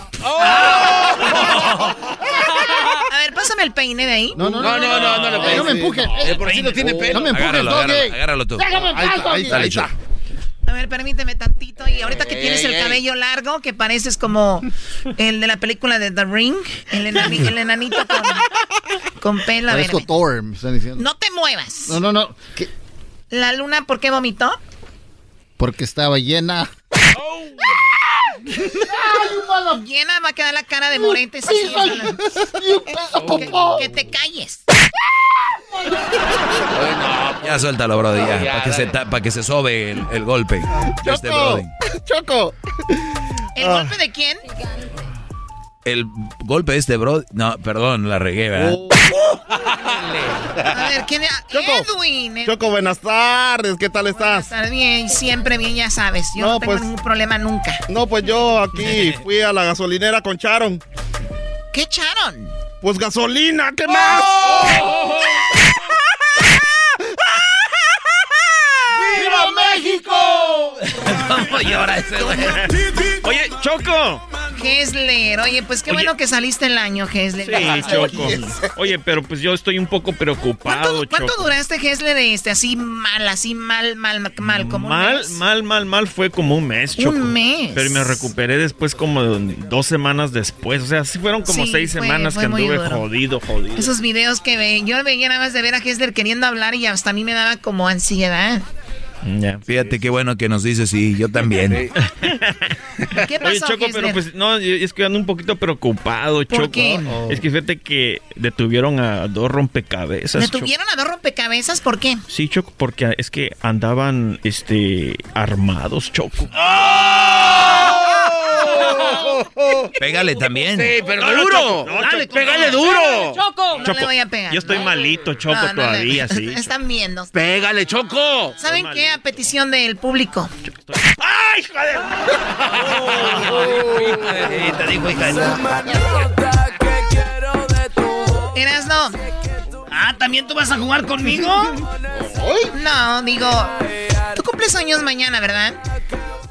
S5: A ver, pásame el peine de ahí.
S6: No, no,
S4: No, no, no, no,
S6: Eh, no me empujes.
S4: De por sí no tiene pelo.
S6: No me empujes,
S9: Agárralo,
S6: Doggy.
S9: agárralo, agárralo tú.
S6: Déjame en
S4: Ahí
S6: paz,
S4: está, ahí está, ahí está.
S5: A ver, permíteme tantito. Y ahorita que tienes el cabello largo, que pareces como el de la película de The Ring, el, enani- el enanito con, con pelo. A ver,
S6: Parezco. Thor, me están diciendo.
S5: no te muevas.
S6: No, no, no. ¿Qué?
S5: ¿La luna por qué vomitó?
S6: Porque estaba llena.
S5: Llena va a quedar la cara de morentes así. que, que te calles.
S9: Ya suéltalo, Brody, ya.
S4: Ya,
S9: Para que, se, que se sobe el, el golpe de este Brody.
S6: Choco.
S5: ¿El golpe de quién?
S9: El golpe de este Brody. No, perdón, la regué, ¿verdad?
S5: A ver, ¿quién es? Edwin. Ed-
S29: Choco, buenas tardes, ¿qué tal estás?
S5: Estar bien, siempre bien, ya sabes. Yo no,
S29: No,
S5: tengo
S29: pues-
S5: ningún problema nunca.
S29: No, pues yo aquí fui a la gasolinera con Charon.
S5: ¿Qué echaron?
S29: Pues gasolina, ¿qué más?
S1: ¡Viva México!
S2: ¿Cómo llora ese güey?
S30: Oye, Choco.
S5: Hesler, oye, pues qué bueno que saliste el año, Hesler.
S30: Sí, Choco. Oye, pero pues yo estoy un poco preocupado,
S5: ¿Cuánto
S30: Choco.
S5: duraste, Hesler, este, así mal, así mal, mal, mal, como un
S30: Mal,
S5: mes?
S30: mal, mal, mal fue como un mes,
S5: Un
S30: Choco.
S5: mes.
S30: Pero me recuperé después como dos semanas después. O sea, sí fueron como
S5: Sí,
S30: seis
S5: fue-
S30: semanas
S5: fue
S30: que anduve
S5: duro.
S30: jodido, jodido.
S5: Esos videos que ve, yo veía nada más de ver a Hesler queriendo hablar y hasta a mí me daba como ansiedad.
S9: Fíjate qué bueno que nos dices, sí, yo también.
S5: ¿Qué
S30: Oye,
S5: pasó,
S30: Choco,
S5: Hesler?
S30: pero pues no, es que ando un poquito preocupado, Choco.
S5: qué?
S30: Es que fíjate que detuvieron a dos rompecabezas.
S5: ¿Me
S30: Choco.
S5: tuvieron a dos rompecabezas? ¿Por qué?
S30: Sí, Choco, porque es que andaban este armados, Choco.
S9: Pégale también.
S4: Sí, pero
S30: No, no,
S4: duro.
S30: Choco, no,
S4: Dale,
S30: Choco.
S4: pégale duro.
S5: Choco. No
S30: Choco,
S5: le voy a pegar.
S30: Yo estoy malito, Choco,
S5: No, no le-
S30: todavía, sí.
S5: Están viendo.
S4: Pégale, Choco.
S5: ¿Saben qué? A petición del público.
S30: ¡Ay, hijo de...
S2: te dijo hija de...
S5: Erasno.
S2: Ah, ¿también tú vas a jugar conmigo?
S5: No, digo. Tú cumples años mañana, ¿verdad?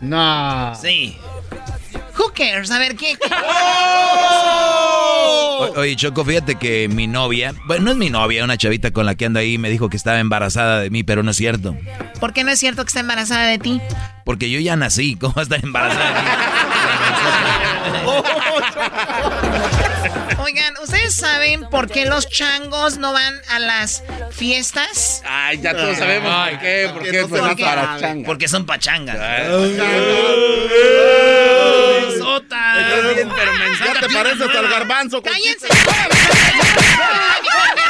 S6: No.
S2: Sí.
S5: Who cares? A ver, ¿qué? qué-
S9: O- Oye, Choco, fíjate que mi novia, bueno, no es mi novia, una chavita con la que ando ahí, me dijo que estaba embarazada de mí, pero no es cierto.
S5: ¿Por qué no es cierto que está embarazada de ti?
S9: Porque yo ya nací, ¿cómo va a estar embarazada de mí?
S5: Oigan, ¿ustedes saben por qué los changos no van a las fiestas?
S4: Ay, ya todos sabemos por qué. ¿Por qué?
S5: ¿Por qué?
S4: para changa.
S2: Porque son pachangas.
S4: Sota. pero
S29: te pareces al garbanzo.
S5: ¡Cállense!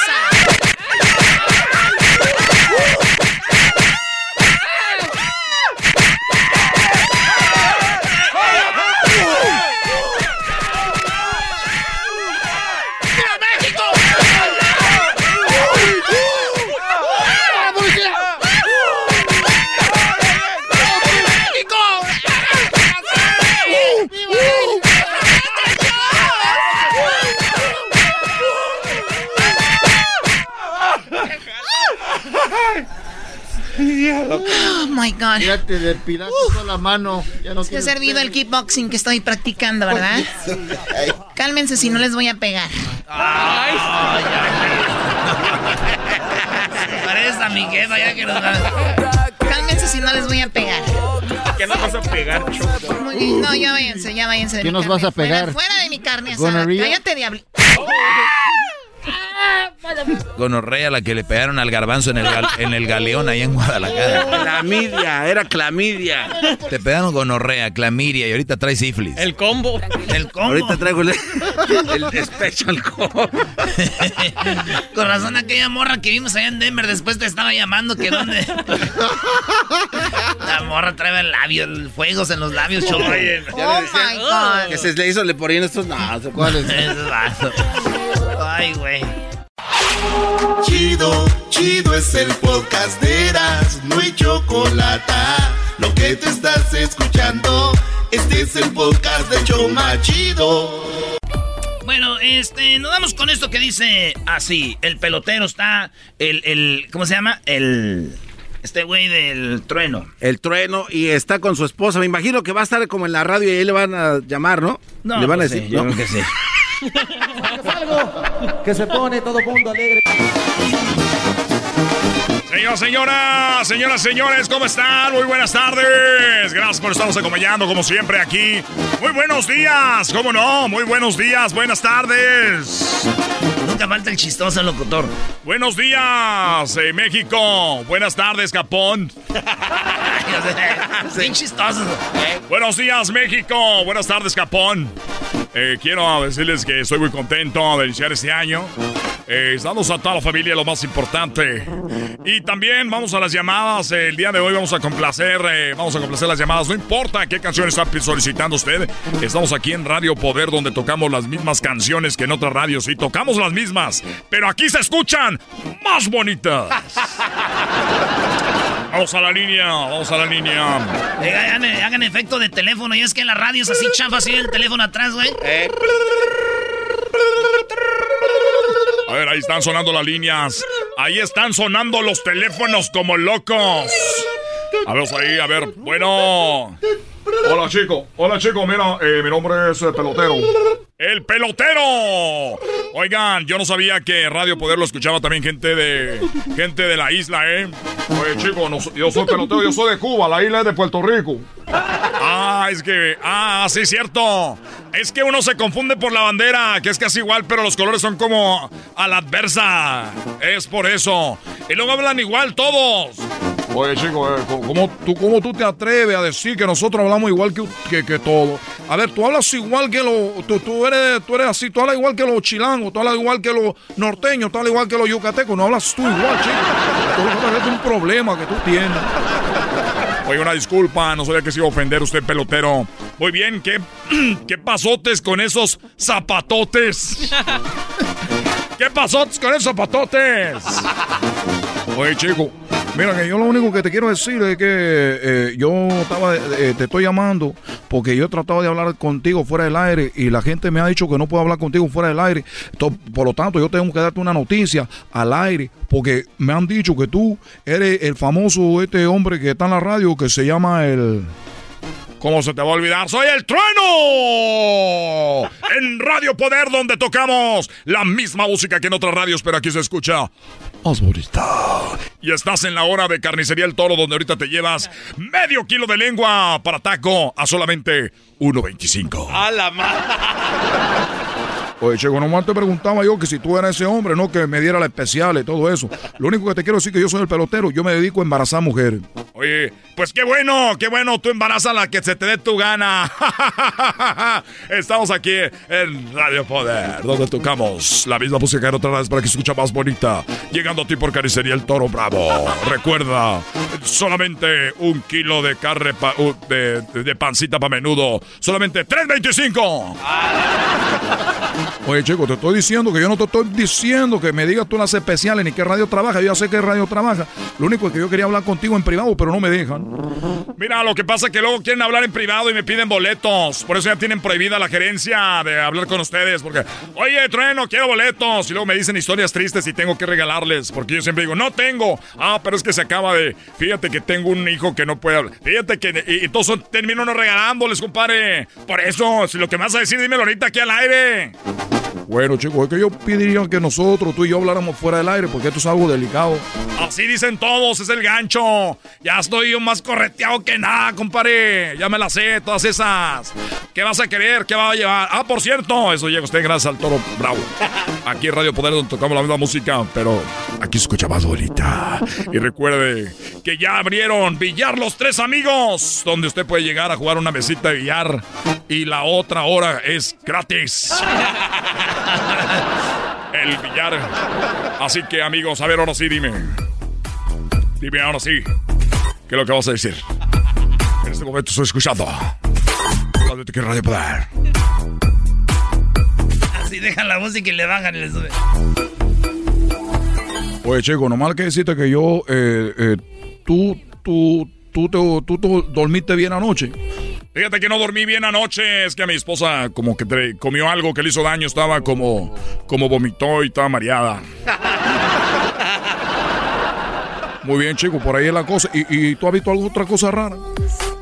S5: Oh my God.
S6: Ya te depilaste toda la mano. Ya no
S5: Se ha servido el kickboxing que estoy practicando, ¿verdad? Cálmense si no les voy a pegar.
S2: Parece a mi jefa ya que nos
S5: Cálmense si no les voy a pegar.
S30: ¿Qué nos vas a pegar, Choco?
S5: No, ya váyanse, ya váyanse de
S6: ¿Qué
S5: mi
S6: nos
S5: carne.
S6: vas a pegar?
S5: Fuera, fuera de mi carne asada. Cállate, diablo.
S9: Gonorrea la que le pegaron al garbanzo en el, gal- en el galeón ahí en Guadalajara.
S4: Clamidia, era clamidia.
S9: Te pegaron gonorrea, clamidia y ahorita traes sífilis.
S16: El combo.
S2: El combo.
S4: Ahorita traigo el, el special combo.
S2: Con razón aquella morra que vimos allá en Denver después te estaba llamando que dónde. La morra trae el labio, el fuegos en los labios, choco.
S4: Oye, ya le decían que se le hizo, le ponían estos. No.
S2: Ay, güey.
S1: Chido, chido es el podcast de Eras, no hay chocolate. Lo que te estás escuchando, este es el podcast de Choma Chido.
S2: Bueno, este, nos vamos con esto que dice así, el pelotero está, el, el, ¿cómo se llama? El, este güey del trueno.
S4: El trueno y está con su esposa. Me imagino que va a estar como en la radio y ahí le van a llamar, ¿no?
S2: No,
S4: le van
S2: pues
S4: a
S2: sí,
S4: decir.
S2: yo
S4: ¿no?
S2: creo que sí.
S31: que se pone todo mundo alegre.
S19: Señor, señoras, señoras, señores, ¿cómo están? Muy buenas tardes. Gracias por estarnos acompañando como siempre aquí. Muy buenos días, ¿cómo no? Muy buenos días, buenas tardes.
S2: Nunca falta el chistoso locutor.
S19: Buenos días, eh, México. Buenas tardes, Japón.
S2: Bien chistoso.
S19: Buenos días, México. Buenas tardes, Japón. Eh, quiero decirles que estoy muy contento de iniciar este año. Eh, estamos a toda la familia, lo más importante. Y también vamos a las llamadas. Eh, el día de hoy vamos a complacer, eh, vamos a complacer las llamadas. No importa qué canción está solicitando usted. Estamos aquí en Radio Poder, donde tocamos las mismas canciones que en otras radios. Y tocamos las mismas, pero aquí se escuchan más bonitas. Vamos a la línea, vamos a la línea.
S2: Eh, Hagan, hagan efecto de teléfono. Y es que en la radio es así chafa, así el teléfono atrás, güey.
S19: A ver, ahí están sonando las líneas. Ahí están sonando los teléfonos como locos. A ver, ahí, a ver. Bueno. Hola, chico. Hola, chico. Mira, eh, mi nombre es eh, Pelotero. ¡El pelotero! Oigan, yo no sabía que Radio Poder lo escuchaba también gente de gente de la isla, ¿eh? Oye, chico, no yo soy pelotero, yo soy de Cuba, la isla es de Puerto Rico. Ah, es que. Ah, sí, cierto. Es que uno se confunde por la bandera, que es casi igual, pero los colores son como a la adversa. Es por eso. Y luego hablan igual todos. Oye, chico, eh, ¿cómo, tú, ¿cómo tú te atreves a decir que nosotros hablamos igual que, que, que todos? A ver, tú hablas igual que los. Tú, tú, eres, tú eres así, tú hablas igual que los chilangos, tú hablas igual que los norteños, tú hablas igual que los yucatecos. No hablas tú igual, chico. Tú es un problema que tú tienes. Oye, una disculpa, no sabía que se iba a ofender usted, pelotero. Muy bien, ¿qué, qué pasotes con esos zapatotes? ¿Qué pasotes con esos zapatotes?
S13: Oye, chico, mira que yo lo único que te quiero decir es que eh, yo estaba, eh, te estoy llamando porque yo he tratado de hablar contigo fuera del aire y la gente me ha dicho que no puedo hablar contigo fuera del aire. Por lo tanto, yo tengo que darte una noticia al aire porque me han dicho que tú eres el famoso este hombre que está en la radio que se llama el...
S19: ¿Cómo se te va a olvidar? ¡Soy el trueno! En Radio Poder, donde tocamos la misma música que en otras radios, pero aquí se escucha más bonita. Y estás en la hora de Carnicería El Toro, donde ahorita te llevas medio kilo de lengua para taco a solamente 1.25.
S4: A la
S13: Oye, chico, nomás te preguntaba yo que si tú eras ese hombre, no que me diera la especial y todo eso. Lo único que te quiero decir es que yo soy el pelotero, yo me dedico a embarazar mujeres.
S19: Oye, pues qué bueno, qué bueno, tú embarazas la que se te dé tu gana. Estamos aquí en Radio Poder, donde tocamos la misma música en otras radios para que se escucha más bonita. Llegando a ti por Carnicería El Toro Bravo. Recuerda, solamente un kilo de carne pa- uh, de, de pancita para menudo. Solamente 3.25.
S13: Oye, chico, te estoy diciendo que yo no te estoy diciendo que me digas tú las especiales ni qué radio trabaja. Yo ya sé qué radio trabaja. Lo único es que yo quería hablar contigo en privado, pero no me dejan.
S19: Mira, lo que pasa es que luego quieren hablar en privado y me piden boletos. Por eso ya tienen prohibida la gerencia de hablar con ustedes. Porque, oye, trueno, quiero boletos. Y luego me dicen historias tristes y tengo que regalarles. Porque yo siempre digo, no tengo. Ah, pero es que se acaba de. Fíjate que tengo un hijo que no puede hablar. Fíjate que. Y, y entonces termino no regalándoles, compadre. Por eso, si lo que me vas a decir, dímelo ahorita aquí al aire.
S13: Bueno, chicos, es que yo pediría que nosotros, tú y yo, habláramos fuera del aire, porque esto es algo delicado.
S19: Así dicen todos, es el gancho. Ya estoy yo más correteado que nada, compadre. Ya me la sé, todas esas. ¿Qué vas a querer? ¿Qué va a llevar? Ah, por cierto, eso llega usted gracias al Toro Bravo. Aquí en Radio Poder donde tocamos la misma música, pero aquí se escucha más bonita. Y recuerde que ya abrieron Billar Los Tres Amigos, donde usted puede llegar a jugar una mesita de billar y la otra hora es gratis. El billar. Así que, amigos, a ver, ahora sí, dime. Dime ahora sí. ¿Qué es lo que vas a decir? En este momento estoy escuchando. Radio que Radio Poder.
S2: Así dejan la música y le bajan y le suben.
S13: Oye, chico, nomás que decirte que yo, eh, eh, tú, tú, tú, te- tú, tú dormiste bien anoche.
S19: Fíjate que no dormí bien anoche. Es que a mi esposa como que tre- comió algo que le hizo daño. Estaba como, como vomitó y estaba mareada.
S13: Muy bien, chico, por ahí es la cosa. ¿Y, y tú has visto alguna otra cosa rara?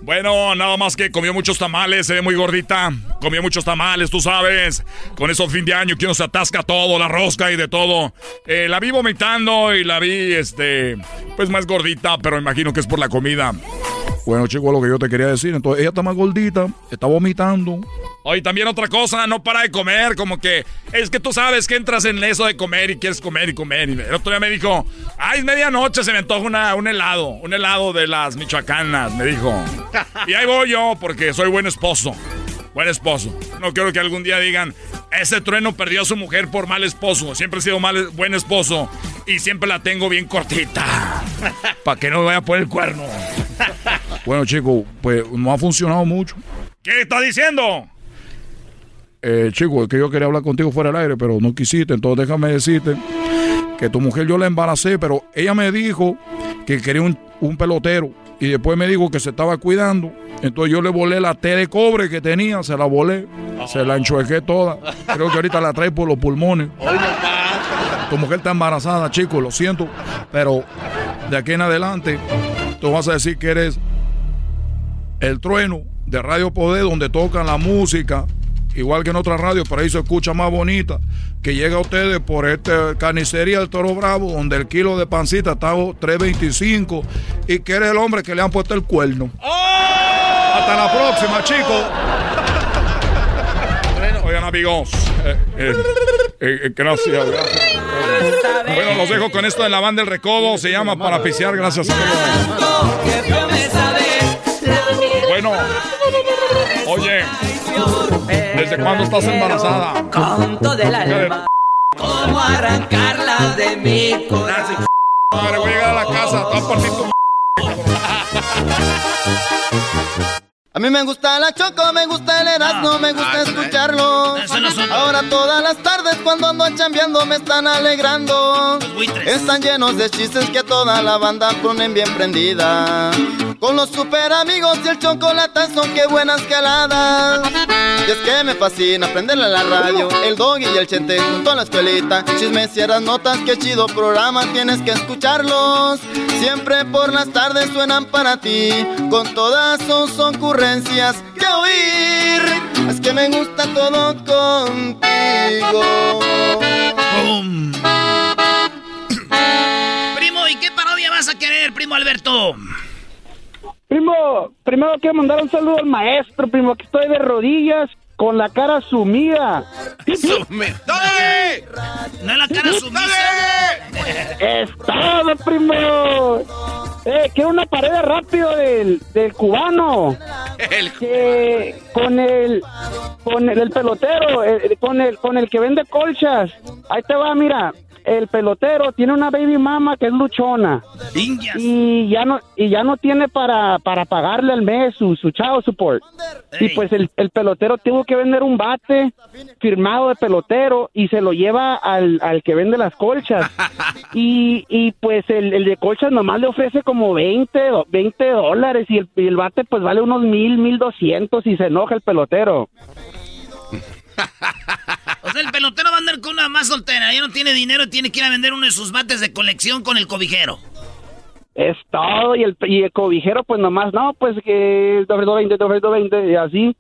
S19: Bueno, nada más que comió muchos tamales, se ve muy gordita. Comió muchos tamales, tú sabes. Con eso fin de año que uno se atasca todo, la rosca y de todo. Eh, la vi vomitando y la vi, este, pues más gordita, pero imagino que es por la comida.
S13: Bueno, chico, lo que yo te quería decir. Entonces, ella está más gordita, está vomitando.
S19: Oye, también otra cosa, no para de comer, como que es que tú sabes que entras en eso de comer y quieres comer y comer. Y el otro día me dijo, ay, es medianoche, se me antoja un helado, un helado de las michoacanas, me dijo. Y ahí voy yo, porque soy buen esposo. Buen esposo. No quiero que algún día digan, ese trueno perdió a su mujer por mal esposo. Siempre he sido buen esposo y siempre la tengo bien cortita. Para que no me vaya a poner el cuerno.
S13: Bueno, chico, pues no ha funcionado mucho.
S19: ¿Qué está diciendo?
S13: Eh, chico, es que yo quería hablar contigo fuera del aire, pero no quisiste. Entonces déjame decirte que tu mujer yo la embaracé, pero ella me dijo que quería un, un pelotero. Y después me dijo que se estaba cuidando. Entonces yo le volé la T de cobre que tenía, se la volé, se la enchuequé toda. Creo que ahorita la trae por los pulmones. Tu mujer está embarazada, chico, lo siento. Pero de aquí en adelante, tú vas a decir que eres el trueno de Radio Poder, donde tocan la música, igual que en otras radios, pero ahí se escucha más bonita, que llega a ustedes por esta carnicería del Toro Bravo, donde el kilo de pancita está a 3.25 y que eres el hombre que le han puesto el cuerno. Hasta la próxima, chicos.
S19: Oigan, amigos. eh, eh, eh, gracias, gracias. Bueno, los dejo con esto de la banda del recodo. Se llama Para Pisear. Gracias, amigos. Bueno, oye, ¿desde cuándo estás embarazada?
S32: Con todo el alma. ¿Cómo arrancarla de mi corazón?
S19: Madre, voy a llegar a la casa. Te voy a partir tu m-
S33: A mí me gusta la choco, me gusta el erasmo, me gusta
S2: Ah,
S33: escucharlo. Ahora todas las tardes cuando ando chambeando me están alegrando. Están llenos de chistes que toda la banda ponen bien prendida. Con los super amigos y el chocolatazo, qué buenas caladas. Y es que me fascina aprenderle a la radio, el doggy y el chente junto a la escuelita. Chismes y las notas, qué chido programa, tienes que escucharlos. Siempre por las tardes suenan para ti, con todas sus ocurrencias que oír. Es que me gusta todo contigo.
S2: Primo, ¿y qué parodia vas a querer, primo Alberto?
S34: Primo, primero quiero mandar un saludo al maestro, primo, que estoy de rodillas con la cara sumida.
S2: ¡Dale! No es la cara sumisa.
S34: Es todo, primo. Eh, quiero una pared rápido del, del cubano. Que con el con el, el pelotero, eh, con el con el que vende colchas. Ahí te va, mira. El pelotero tiene una baby mama que es luchona. Y ya no y ya no tiene para, para pagarle al mes su, su chavo support. Y pues el, el pelotero tuvo que vender un bate firmado de pelotero y se lo lleva al, al que vende las colchas. Y, y pues el, el de colchas nomás le ofrece como 20, do- 20 dólares y el, y el bate pues vale unos mil, mil doscientos y se enoja el pelotero.
S2: O sea, el pelotero va a andar con una más soltera. Ya no tiene dinero y tiene que ir a vender uno de sus bates de colección con el cobijero.
S34: Es todo, y el, y el cobijero pues nomás, no, pues que doble 20, doble 20 y así.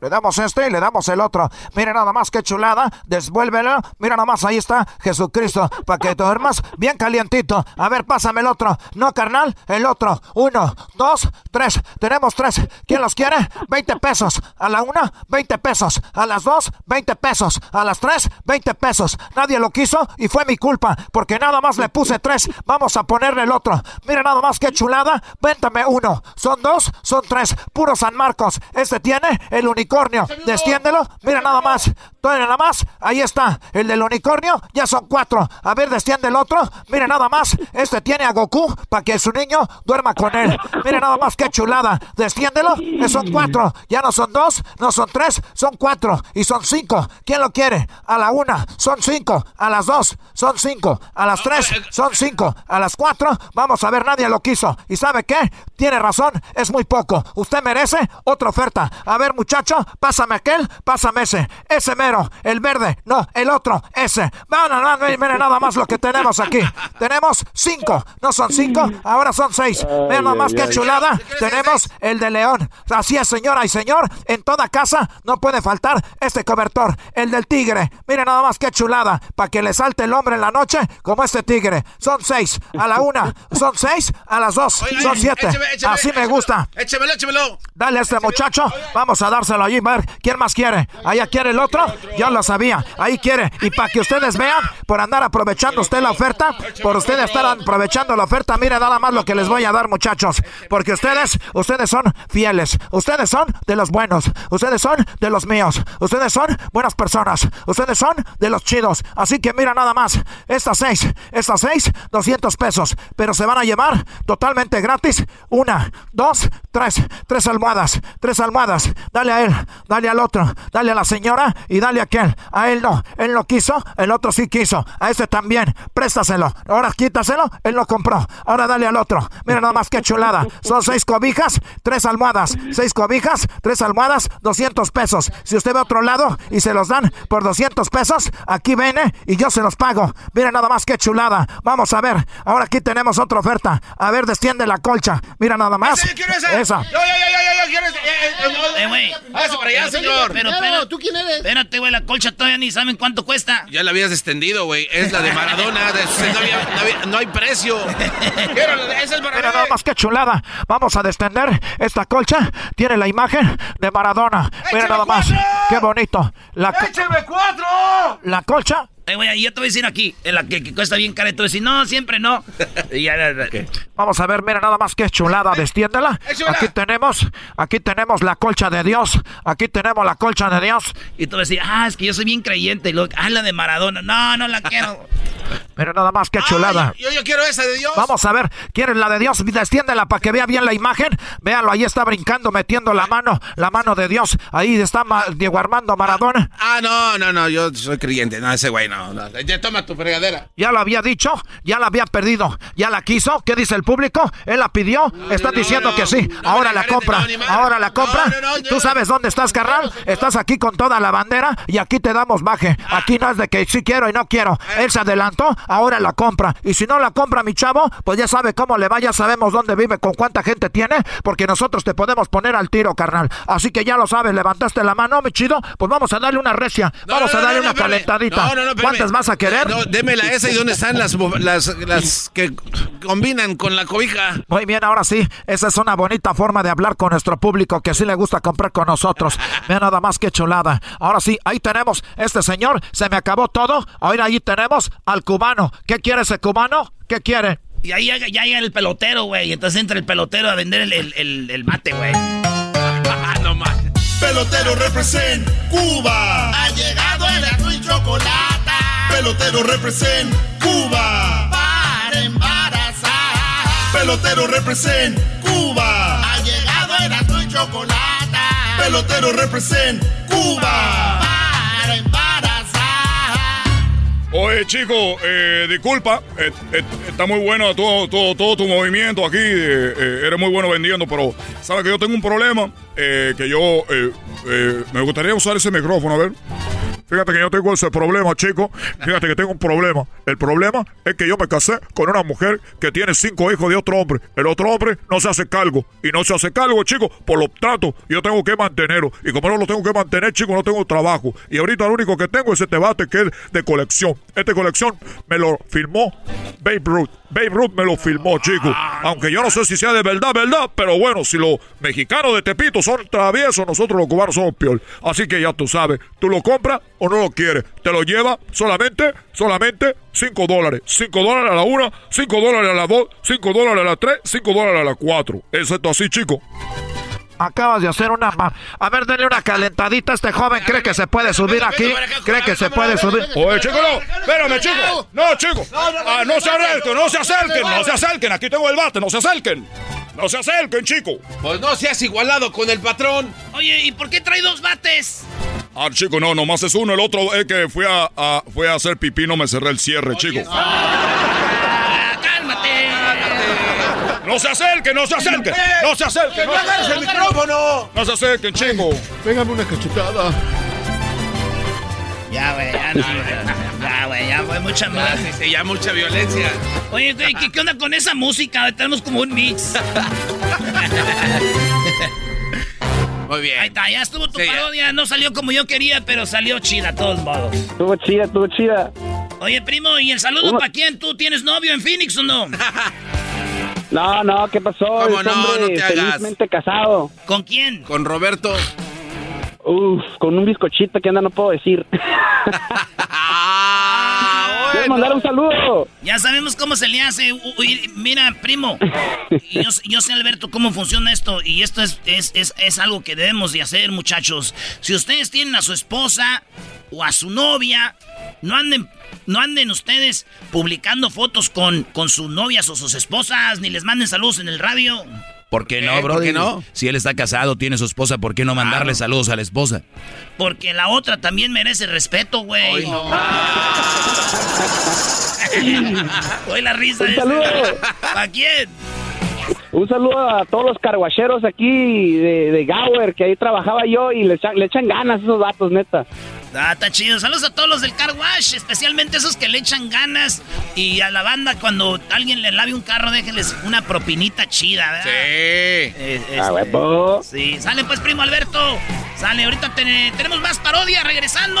S11: Le damos este y le damos el otro. Mira nada más qué chulada. Desvuélvelo. Mira nada más, ahí está Jesucristo. Para que duermas bien calientito. A ver, pásame el otro. No, carnal, el otro. Uno, dos, tres. Tenemos tres. ¿Quién los quiere? 20 pesos. A la una, 20 pesos. A las dos, 20 pesos. A las tres, 20 pesos. Nadie lo quiso y fue mi culpa. Porque nada más le puse tres. Vamos a ponerle el otro. Mira nada más qué chulada. Véntame uno. Son dos, son tres. Puro San Marcos. Este tiene el unicornio. Destiéndelo. Mira nada más. Todavía nada más. Ahí está. El del unicornio. Ya son cuatro. A ver, destiende el otro. Mira nada más. Este tiene a Goku para que su niño duerma con él. Mira nada más qué chulada. Destiéndelo. Eh, Son cuatro. Ya no son dos. No son tres. Son cuatro. Y son cinco. ¿Quién lo quiere? A la una. Son cinco. A las dos. Son cinco. A las tres. Son cinco. A las cuatro. Vamos a ver. Nadie lo quiso. ¿Y sabe qué? Tiene razón. Es muy poco. Usted merece otra oferta. A ver, muchacho. Pásame aquel. Pásame ese. Ese mero. El verde. No, el otro. Ese. Van mire nada más lo que tenemos aquí. Tenemos cinco. No son cinco. Ahora son seis. Vean nada más qué chulada. Tenemos el de león. Así es, señora y señor. En toda casa no puede faltar este cobertor. El del tigre. Mire nada más qué chulada. Para que le salte el hombre en la noche como este tigre. Son seis. A la una. Son seis. A las dos. Son siete. Así me gusta.
S4: Échemelo, échemelo.
S11: Dale a este muchacho. Vamos a dárselo allí. ¿quién más quiere? ¿Allá quiere el otro? Ya lo sabía. Ahí quiere. Y para que ustedes vean, por andar aprovechando usted la oferta, por ustedes estar aprovechando la oferta, mire nada más lo que les voy a dar, muchachos. Porque ustedes, ustedes son fieles. Ustedes son de los buenos. Ustedes son de los míos. Ustedes son buenas personas. Ustedes son de los chidos. Así que mira nada más. Estas seis, estas seis, 200 pesos. Pero se van a llevar totalmente gratis. Una, dos, tres. Tres almohadas. Tres almohadas. Dale a él. Dale al otro. Dale a la señora y dale a aquel. A él no. Él no quiso. El otro sí quiso. A este también. Préstaselo. Ahora quítaselo. Él lo compró. Ahora dale al otro. Mira nada más que chulada. Son seis cobijas, tres almohadas. Seis cobijas, tres almohadas, 200 pesos. Si usted ve a otro lado y se los dan por 200 pesos, aquí viene y yo se los pago. Mira nada más que chulada. Vamos a ver. Ahora aquí tenemos otra oferta. A ver, desciende la colcha. Mira nada más. Esa.
S4: Yo, yo, yo, yo, yo, quiero ese. Hágase para allá, señor.
S2: Pero, pero, ¿tú quién eres? Espérate, güey, la colcha todavía ni saben cuánto cuesta.
S4: Ya la habías extendido, güey. Es la de Maradona. de- no, había- no había- no hay precio. Quiero
S11: Mira nada más que chulada. Vamos a descender. Esta colcha tiene la imagen de Maradona. Mira nada más. Qué bonito. La,
S4: ¡Écheme cuatro!
S11: la colcha
S2: Eh, güey, y yo te voy a decir aquí, en la que, que cuesta bien cara, y tú decir, no, siempre no. Y ya.
S11: Vamos a ver, mira nada más que chulada, destiéndela.
S2: échamela.
S11: Aquí tenemos, aquí tenemos la colcha de Dios. Aquí tenemos la colcha de Dios.
S2: Y tú vas a decir, ah, es que yo soy bien creyente. Y luego, ah, la de Maradona. No, no la quiero.
S11: Mira nada más, qué chulada.
S4: Yo, yo quiero esa de Dios.
S11: Vamos a ver, ¿quieres la de Dios? Desciéndela para que vea bien la imagen. Véalo, ahí está brincando, metiendo la mano, la mano de Dios. Ahí está Diego Armando Maradona.
S4: Ah, no, no, no, yo soy creyente. No, ese güey no. No. Ya toma tu fregadera.
S11: Ya lo había dicho, ya la había perdido, ya la quiso. ¿Qué dice el público? Él la pidió, está diciendo que sí. ahora la compra, ahora la compra. ¿Tú sabes dónde estás, carnal? Estás aquí con toda la bandera y aquí te damos baje. Aquí no es de que sí quiero y no quiero. Él se adelantó, ahora la compra. Y si no la compra, mi chavo, pues ya sabe cómo le va, ya sabemos dónde vive, con cuánta gente tiene, porque nosotros te podemos poner al tiro, carnal. Así que ya lo sabes, levantaste la mano, mi chido, pues vamos a darle una recia, vamos a darle
S4: no,
S11: una calentadita. ¿Cuántas vas a querer?
S4: No, démela esa y dónde están las, las, las que combinan con la cobija.
S11: Muy bien, ahora sí, esa es una bonita forma de hablar con nuestro público que sí le gusta comprar con nosotros. Vean nada más que chulada. Ahora sí, ahí tenemos, este señor, se me acabó todo. Ahora ahí tenemos al cubano. ¿Qué quiere ese cubano? ¿Qué quiere?
S2: Y ahí llega- ya llega el pelotero, güey. Entonces entra el pelotero a vender el, el, el- el mate, güey.
S4: no más.
S1: Pelotero represent Cuba. Ha llegado el azul y chocolate. Pelotero represent Cuba. Para embarazar. Pelotero represent Cuba. Ha llegado el azul y chocolate. Pelotero represent Cuba. Para embarazar.
S19: Oye, chico, eh, disculpa, eh, eh, está muy bueno todo, todo, todo tu movimiento aquí, eh, eh, eres muy bueno vendiendo, pero sabes que yo tengo un problema, eh, que yo eh, eh, me gustaría usar ese micrófono, a ver. Fíjate que yo tengo ese problema, chico. Fíjate que tengo un problema. El problema es que yo me casé con una mujer que tiene cinco hijos de otro hombre. El otro hombre no se hace cargo. Y no se hace cargo, chico, por lo tanto, yo tengo que mantenerlo. Y como no lo tengo que mantener, chico, no tengo trabajo. Y ahorita lo único que tengo es este bate que es de colección. Este colección me lo filmó Babe Ruth. Babe Ruth me lo filmó, chico. Aunque yo no sé si sea de verdad, verdad. Pero bueno, si los mexicanos de Tepito son traviesos, nosotros los cubanos somos peor. Así que ya tú sabes, tú lo compras o no lo quieres. Te lo lleva solamente, solamente 5 dólares. 5 dólares a la una, 5 dólares a la dos, 5 dólares a la tres, 5 dólares a la cuatro. ¿Es esto así, chico?
S11: Acabas de hacer una... ma- A ver, denle una calentadita a este joven. ¿Cree que se puede subir aquí? ¿Cree que se puede subir?
S19: Oye, chico, no. Espérame, chico. No, chico. Ah, no se acerquen, no se acerquen, no se acerquen. Aquí tengo el bate, no se acerquen. No se acerquen, chico.
S4: Pues no seas igualado con el patrón.
S2: Oye, ¿y por qué trae dos bates?
S19: Ah, chico, no, nomás es uno. El otro es que fui a, a- fui a hacer pipí, no me cerré el cierre, chico.
S2: ¡Cálmate!
S19: No se acerquen, no se acerquen. No se acerquen.
S4: ¡No agarres el micrófono!
S19: No se acerquen, chico.
S6: Pégame una cachetada.
S2: Ya, güey, ya no, güey. Ya, güey, ya fue mucha más.
S4: Sí, sí, ya mucha violencia.
S2: Oye, güey, ¿qué, qué onda con esa música? Tenemos como un mix.
S4: Muy bien.
S2: Ahí está, ya estuvo tu
S4: Sí, ya.
S2: parodia. No salió como yo quería, pero salió chida, a todos modos.
S34: Estuvo chida, estuvo chida.
S2: Oye, primo, ¿y el saludo para quién? ¿Tú tienes novio en Phoenix o no?
S34: No, no, ¿qué pasó?
S4: ¿Cómo
S34: Es
S4: no?
S34: hombre
S4: No te hagas.
S34: felizmente casado.
S2: ¿Con quién?
S4: Con Roberto.
S34: Uf, con un bizcochito que anda no puedo decir. ¿Quieres mandar un saludo?
S2: Ya sabemos cómo se le hace. Mira, primo, yo, yo sé, Alberto, cómo funciona esto. Y esto es, es, es, es algo que debemos de hacer, muchachos. Si ustedes tienen a su esposa o a su novia, no anden, no anden ustedes publicando fotos con, con sus novias o sus esposas, ni les manden saludos en el radio.
S9: ¿Por qué no,
S4: ¿Eh?
S9: bro?
S4: ¿Por qué no?
S9: Si él está casado, tiene su esposa, ¿por qué no mandarle saludos a la esposa?
S2: Porque la otra también merece respeto, güey. Oye, la risa
S34: Un saludo.
S2: ¿Para quién?
S34: Un saludo a todos los carguacheros aquí de, de Gower, que ahí trabajaba yo y le echan, le echan ganas esos vatos, neta.
S2: Ah, está chido. Saludos a todos los del car wash, especialmente esos que le echan ganas. Y a la banda, cuando alguien le lave un carro, déjenles una propinita chida, ¿verdad?
S4: Sí.
S2: Eh,
S34: Ah,
S2: este,
S34: huevo.
S2: sí, sale pues, primo Alberto. Sale, ahorita te- tenemos más parodia regresando.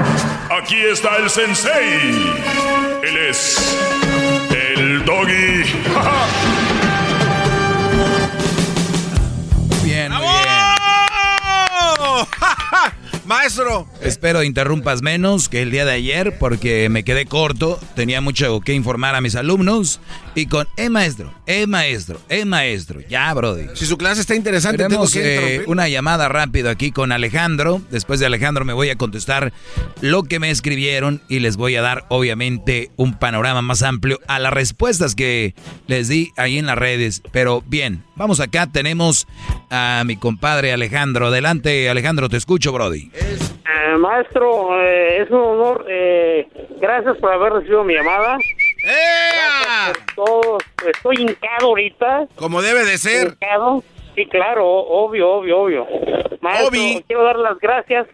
S15: Aquí está el sensei. Él es el doggy.
S9: Bien, muy bien.
S4: Maestro.
S9: Espero interrumpas menos que el día de ayer porque me quedé corto, tenía mucho que informar a mis alumnos y con eh maestro, eh maestro, eh maestro, ya brody.
S4: Si su clase está interesante,
S9: Tenemos
S4: tengo que
S9: eh, una llamada rápido aquí con Alejandro. Después de Alejandro me voy a contestar lo que me escribieron y les voy a dar obviamente un panorama más amplio a las respuestas que les di ahí en las redes. Pero bien, vamos acá, tenemos a mi compadre Alejandro. Adelante Alejandro, te escucho Brody.
S34: Eh, maestro, eh, es un honor. eh, gracias por haber recibido mi llamada. Por todo. Estoy hincado ahorita.
S4: Como debe de ser.
S34: Hincado. Sí, claro, obvio, obvio, obvio. Maestro, quiero dar las gracias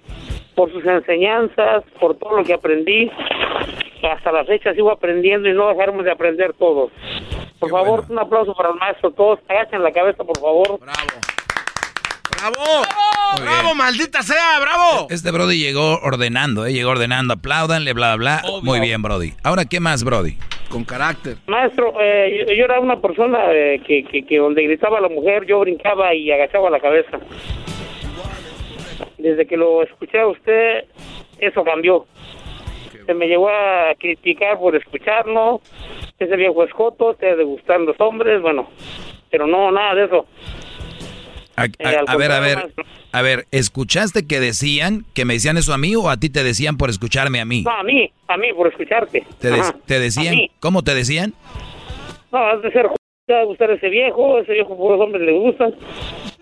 S34: por sus enseñanzas, por todo lo que aprendí. Hasta la fecha sigo aprendiendo y no dejaremos de aprender todos. Por favor, un aplauso para el maestro. Todos agachen la cabeza, por favor.
S4: ¡Bravo! ¡Bravo, maldita sea! ¡Bravo!
S9: Este Brody llegó ordenando, ¿eh? llegó ordenando, apláudanle, bla, bla, bla. Muy bien, Brody. Ahora, ¿qué más, Brody?
S4: Con carácter.
S34: Maestro, eh, yo, yo era una persona eh, que, que, que donde gritaba la mujer, yo brincaba y agachaba la cabeza. Desde que lo escuché a usted, eso cambió. Se me llegó a criticar por escucharlo. Ese viejo escoto, te gustar los hombres, bueno, pero no, nada de eso.
S9: A, a-
S34: al
S9: a ver, a ver, a ver, ¿escuchaste que decían, que me decían eso a mí o a ti te decían por escucharme a mí?
S34: No, a mí, a mí, por escucharte.
S9: ¿Te, de- te decían? ¿Cómo te decían?
S34: No, has de ser te va a gustar ese viejo, ese viejo por los hombres le gustan.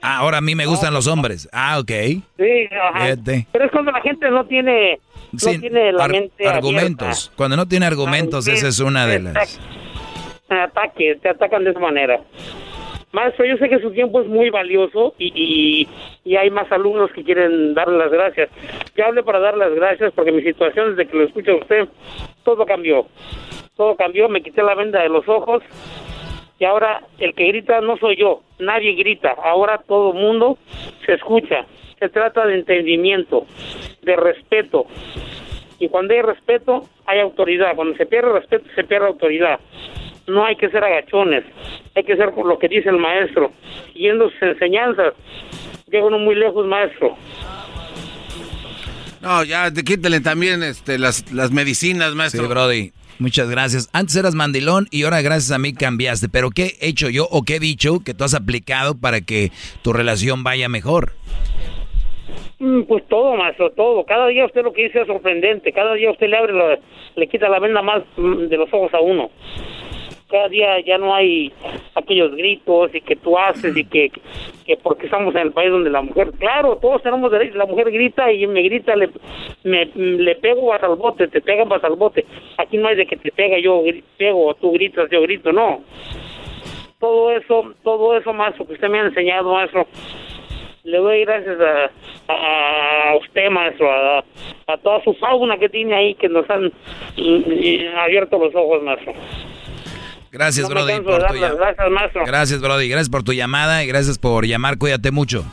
S9: Ah, ahora a mí me gustan los hombres. Ah, ok.
S34: Sí, ajá.
S9: Fíjate.
S34: Pero es cuando la gente no tiene, no
S9: Sí,
S34: tiene la
S9: ar-
S34: mente
S9: argumentos. Cuando no tiene argumentos, esa es una de las...
S34: Ataque, te atacan de esa manera. Maestro, yo sé que su tiempo es muy valioso y, y, y hay más alumnos que quieren darle las gracias. Yo hablé para dar las gracias porque mi situación desde que lo escucha usted, todo cambió. Todo cambió, me quité la venda de los ojos y ahora el que grita no soy yo, nadie grita, ahora todo mundo se escucha. Se trata de entendimiento, de respeto. Y cuando hay respeto, hay autoridad. Cuando se pierde respeto, se pierde autoridad. No hay que ser agachones, hay que ser por lo que dice el maestro. Siguiendo sus enseñanzas, llega uno muy lejos, maestro.
S4: No, ya, te- quítale también este, las, las medicinas, maestro.
S9: Sí, Brody. Muchas gracias. Antes eras mandilón y ahora gracias a mí cambiaste. Pero ¿qué he hecho yo o qué he dicho que tú has aplicado para que tu relación vaya mejor?
S34: Mm, Pues todo, maestro, todo. Cada día usted lo que dice es sorprendente. Cada día usted le abre, la- le quita la venda más mm, de los ojos a uno. Cada día ya no hay aquellos gritos y que tú haces y que, que porque estamos en el país donde la mujer, claro, todos tenemos derecho, la mujer grita y me grita, le, me, le pego vas al bote, te pegan vas al bote. Aquí no hay de que te pega, yo pego, tú gritas, yo grito, no. Todo eso, todo eso, maestro, que usted me ha enseñado, maestro, le doy gracias a, a, usted, maestro, a, a toda su fauna que tiene ahí, que nos han mm, abierto los ojos, maestro.
S9: Gracias,
S34: No
S9: Brody, por tu
S34: las
S9: llamada.
S34: gracias, maestro.
S9: Gracias, Brody. Gracias por tu llamada y gracias por llamar. Cuídate mucho.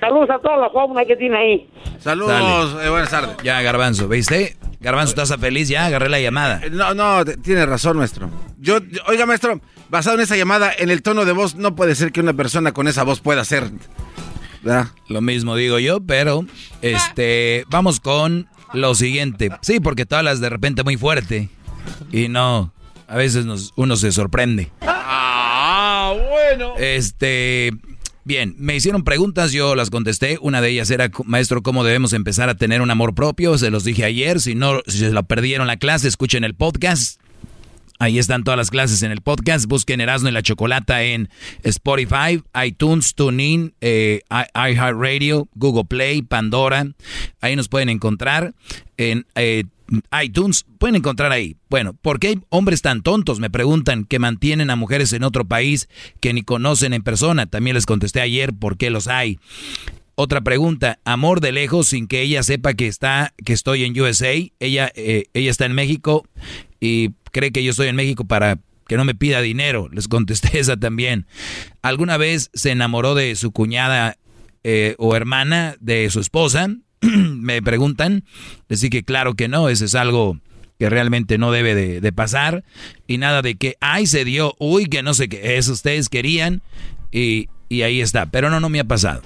S34: Saludos a toda la fauna que tiene ahí.
S4: Saludos, eh, buenas tardes.
S9: Ya, Garbanzo, ¿viste? Garbanzo, ¿estás feliz? Ya, agarré la llamada.
S4: Eh, No, no, tiene razón, maestro. Yo, yo- oiga, maestro, basado en esa llamada, en el tono de voz, no puede ser que una persona con esa voz pueda ser. ¿verdad?
S9: Lo mismo digo yo, pero este, vamos con lo siguiente. Sí, porque tú hablas de repente muy fuerte y no, a veces nos, uno se sorprende.
S4: Ah, bueno.
S9: Este, bien, me hicieron preguntas, yo las contesté. Una de ellas era, maestro, ¿cómo debemos empezar a tener un amor propio? Se los dije ayer. Si no, si se lo perdieron la clase, escuchen el podcast. Ahí están todas las clases en el podcast. Busquen Erasmo y la Chocolata en Spotify, iTunes, TuneIn, eh, iHeartRadio, Google Play, Pandora. Ahí nos pueden encontrar. En eh, iTunes pueden encontrar ahí. Bueno, ¿por qué hay hombres tan tontos? Me preguntan que mantienen a mujeres en otro país que ni conocen en persona. También les contesté ayer por qué los hay. Otra pregunta, amor de lejos sin que ella sepa que está, que estoy en USA. Ella, eh, ella está en México y cree que yo estoy en México para que no me pida dinero. Les contesté esa también. ¿Alguna vez se enamoró de su cuñada eh, o hermana de su esposa? me preguntan, decir que claro que no, eso es algo que realmente no debe de, pasar y nada de que, ay, se dio, uy, que no sé qué, eso ustedes querían y, y ahí está, pero no, no me ha pasado.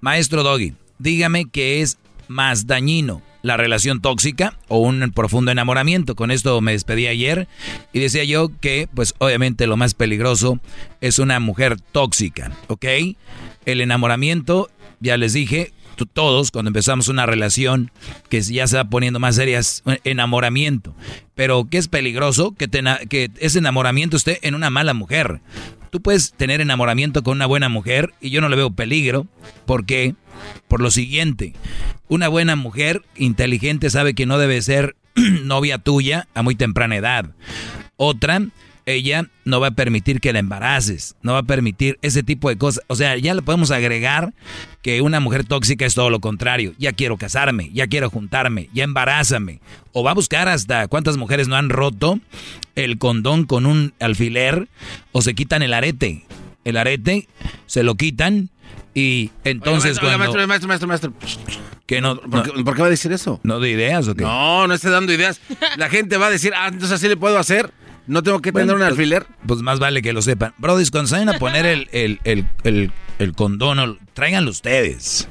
S9: Maestro Doggy, dígame qué es más dañino, la relación tóxica o un profundo enamoramiento. Con esto me despedí ayer y decía yo que, pues obviamente lo más peligroso es una mujer tóxica, ¿ok? El enamoramiento, ya les dije, todos cuando empezamos una relación que ya se va poniendo más seria enamoramiento. Pero que es peligroso que, que ese enamoramiento esté en una mala mujer. Tú puedes tener enamoramiento con una buena mujer y yo no le veo peligro. ¿Por qué? Por lo siguiente, una buena mujer inteligente sabe que no debe ser novia tuya a muy temprana edad. Otra ella no va a permitir que la embaraces, no va a permitir ese tipo de cosas. O sea, ya le podemos agregar que una mujer tóxica es todo lo contrario. Ya quiero casarme, ya quiero juntarme, ya embarázame. O va a buscar hasta cuántas mujeres no han roto el condón con un alfiler o se quitan el arete. El arete se lo quitan y entonces
S4: Oye,
S9: cuando...
S4: maestro, maestro, maestro,
S9: Que no,
S4: ¿Por, qué, ¿Por, qué, va a decir eso?
S9: ¿No de ideas o qué?
S4: No, no esté dando ideas. La gente va a decir, ah, entonces así le puedo hacer. No tengo que tener un
S9: pues,
S4: alfiler.
S9: Pues, más vale que lo sepan. Brody, cuando se vayan a poner el, el, el, el, el condón, tráiganlo ustedes.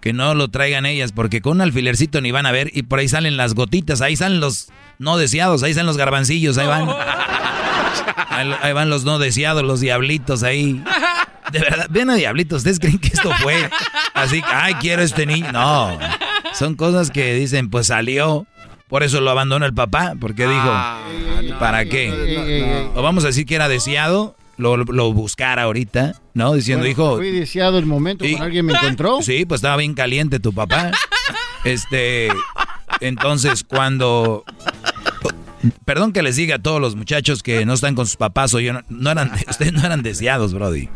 S9: Que no lo traigan ellas, porque con un alfilercito ni van a ver. Y por ahí salen las gotitas, ahí salen los no deseados, ahí salen los garbancillos, ahí van. Ahí, ahí van los no deseados, los diablitos ahí. De verdad, ven a diablitos, ¿ustedes creen que esto fue así? Ay, quiero este niño. No, son cosas que dicen, pues salió. Por eso lo abandonó el papá, porque dijo,
S4: Ah,
S9: ¿para qué? O vamos a decir que era deseado, lo, lo buscara ahorita, ¿no? Diciendo,
S6: Bueno,
S9: hijo...
S6: Fui deseado el momento alguien me encontró.
S9: Sí, pues estaba bien caliente tu papá. Este, entonces cuando... Perdón que les diga a todos los muchachos que no están con sus papás o yo no, no eran, ustedes no eran deseados, Brody.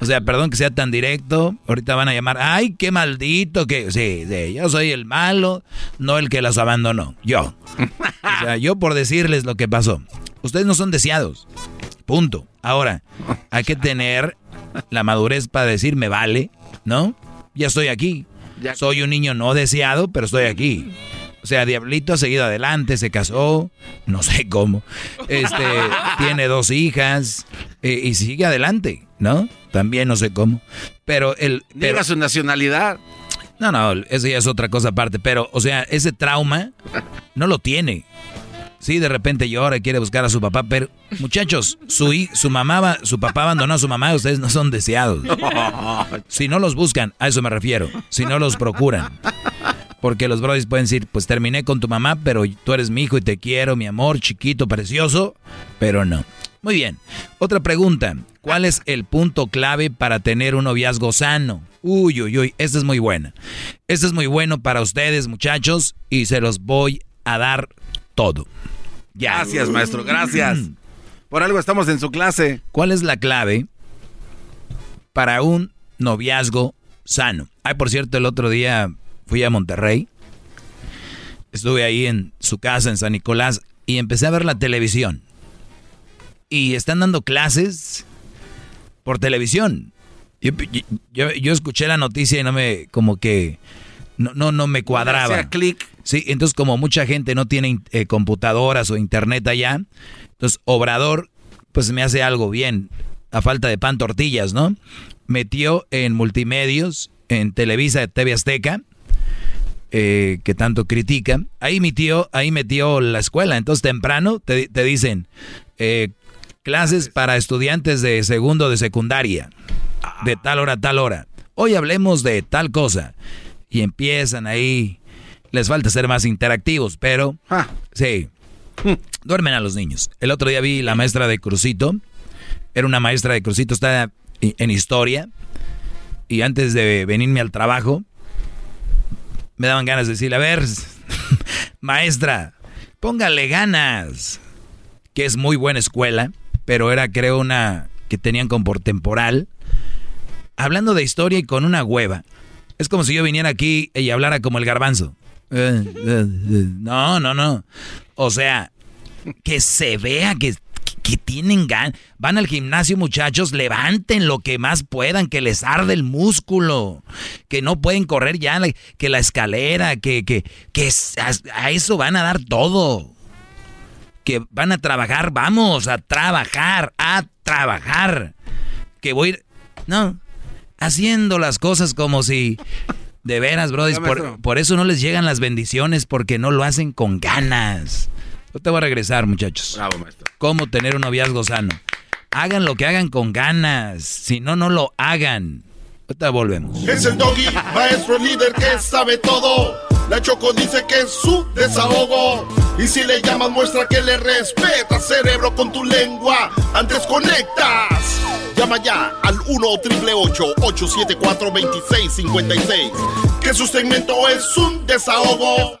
S9: O sea, perdón que sea tan directo. Ahorita van a llamar, ay, qué maldito que. Sí, sí, yo soy el malo, no el que las abandonó. Yo. O sea, yo por decirles lo que pasó. Ustedes no son deseados. Punto. Ahora, hay que tener la madurez para decir, me vale, ¿no? Ya estoy aquí. Soy un niño no deseado, pero estoy aquí. O sea, Diablito ha seguido adelante, se casó, no sé cómo. Este, tiene dos hijas eh, y sigue adelante, ¿no? También no sé cómo. Pero el. Pero,
S4: su nacionalidad.
S9: no, no, eso ya es otra cosa aparte. Pero, o sea, ese trauma no lo tiene. Sí, de repente llora y quiere buscar a su papá, pero muchachos, su, su mamá, va- su papá abandonó a su mamá, ustedes no son deseados. Si no los buscan, a eso me refiero. Si no los procuran. Porque los brothers pueden decir, pues terminé con tu mamá, pero tú eres mi hijo y te quiero, mi amor, chiquito, precioso, pero no. Muy bien. Otra pregunta. ¿Cuál es el punto clave para tener un noviazgo sano? Uy, uy, uy, esta es muy buena. Este es muy bueno para ustedes, muchachos, y se los voy a dar todo. Ya.
S4: Gracias, maestro, gracias. Por algo estamos en su clase.
S9: ¿Cuál es la clave para un noviazgo sano? Ay, por cierto, el otro día fui a Monterrey. Estuve ahí en su casa en San Nicolás y empecé a ver la televisión. Y están dando clases por televisión. Yo, yo- yo escuché la noticia y no me, como que, no, no, no me cuadraba.
S4: Hacía clic.
S9: Sí, entonces como mucha gente no tiene eh, computadoras o internet allá, entonces Obrador, pues me hace algo bien, a falta de pan tortillas, ¿no? Metió en multimedios, en Televisa, TV Azteca, eh, que tanto critica, ahí metió, ahí metió la escuela, entonces temprano te, te dicen, eh, clases para estudiantes de segundo de secundaria, de tal hora a tal hora. Hoy hablemos de tal cosa. Y empiezan ahí, les falta ser más interactivos, pero sí, duermen a los niños. El otro día vi la maestra de Crucito, era una maestra de Crucito, está en historia, y antes de venirme al trabajo, me daban ganas de decirle, a ver, maestra, póngale ganas, que es muy buena escuela, pero era creo una que tenían por temporal, hablando de historia y con una hueva. Es como si yo viniera aquí y hablara como el garbanzo. Eh, eh, eh, No, no, no. O sea, que se vea que, que tienen gan, van al gimnasio muchachos, levanten lo que más puedan, que les arde el músculo, que no pueden correr ya, que la escalera, que, que, que a eso van a dar todo. Que van a trabajar, vamos a trabajar, a trabajar. Que voy a ir, no, haciendo las cosas como si de veras, brother, por, por, eso no les llegan las bendiciones porque no lo hacen con ganas. Yo te voy a regresar, muchachos.
S4: Bravo, maestro.
S9: Cómo tener un noviazgo sano. Hagan lo que hagan con ganas. Si no, no lo hagan. Ahorita volvemos.
S1: Es el doggy, maestro líder que sabe todo. La Choco dice que es su desahogo. Y si le llamas, muestra que le respeta, cerebro, con tu lengua. Antes conectas. Llama ya al 1-888-874-2656. Que su segmento es un desahogo.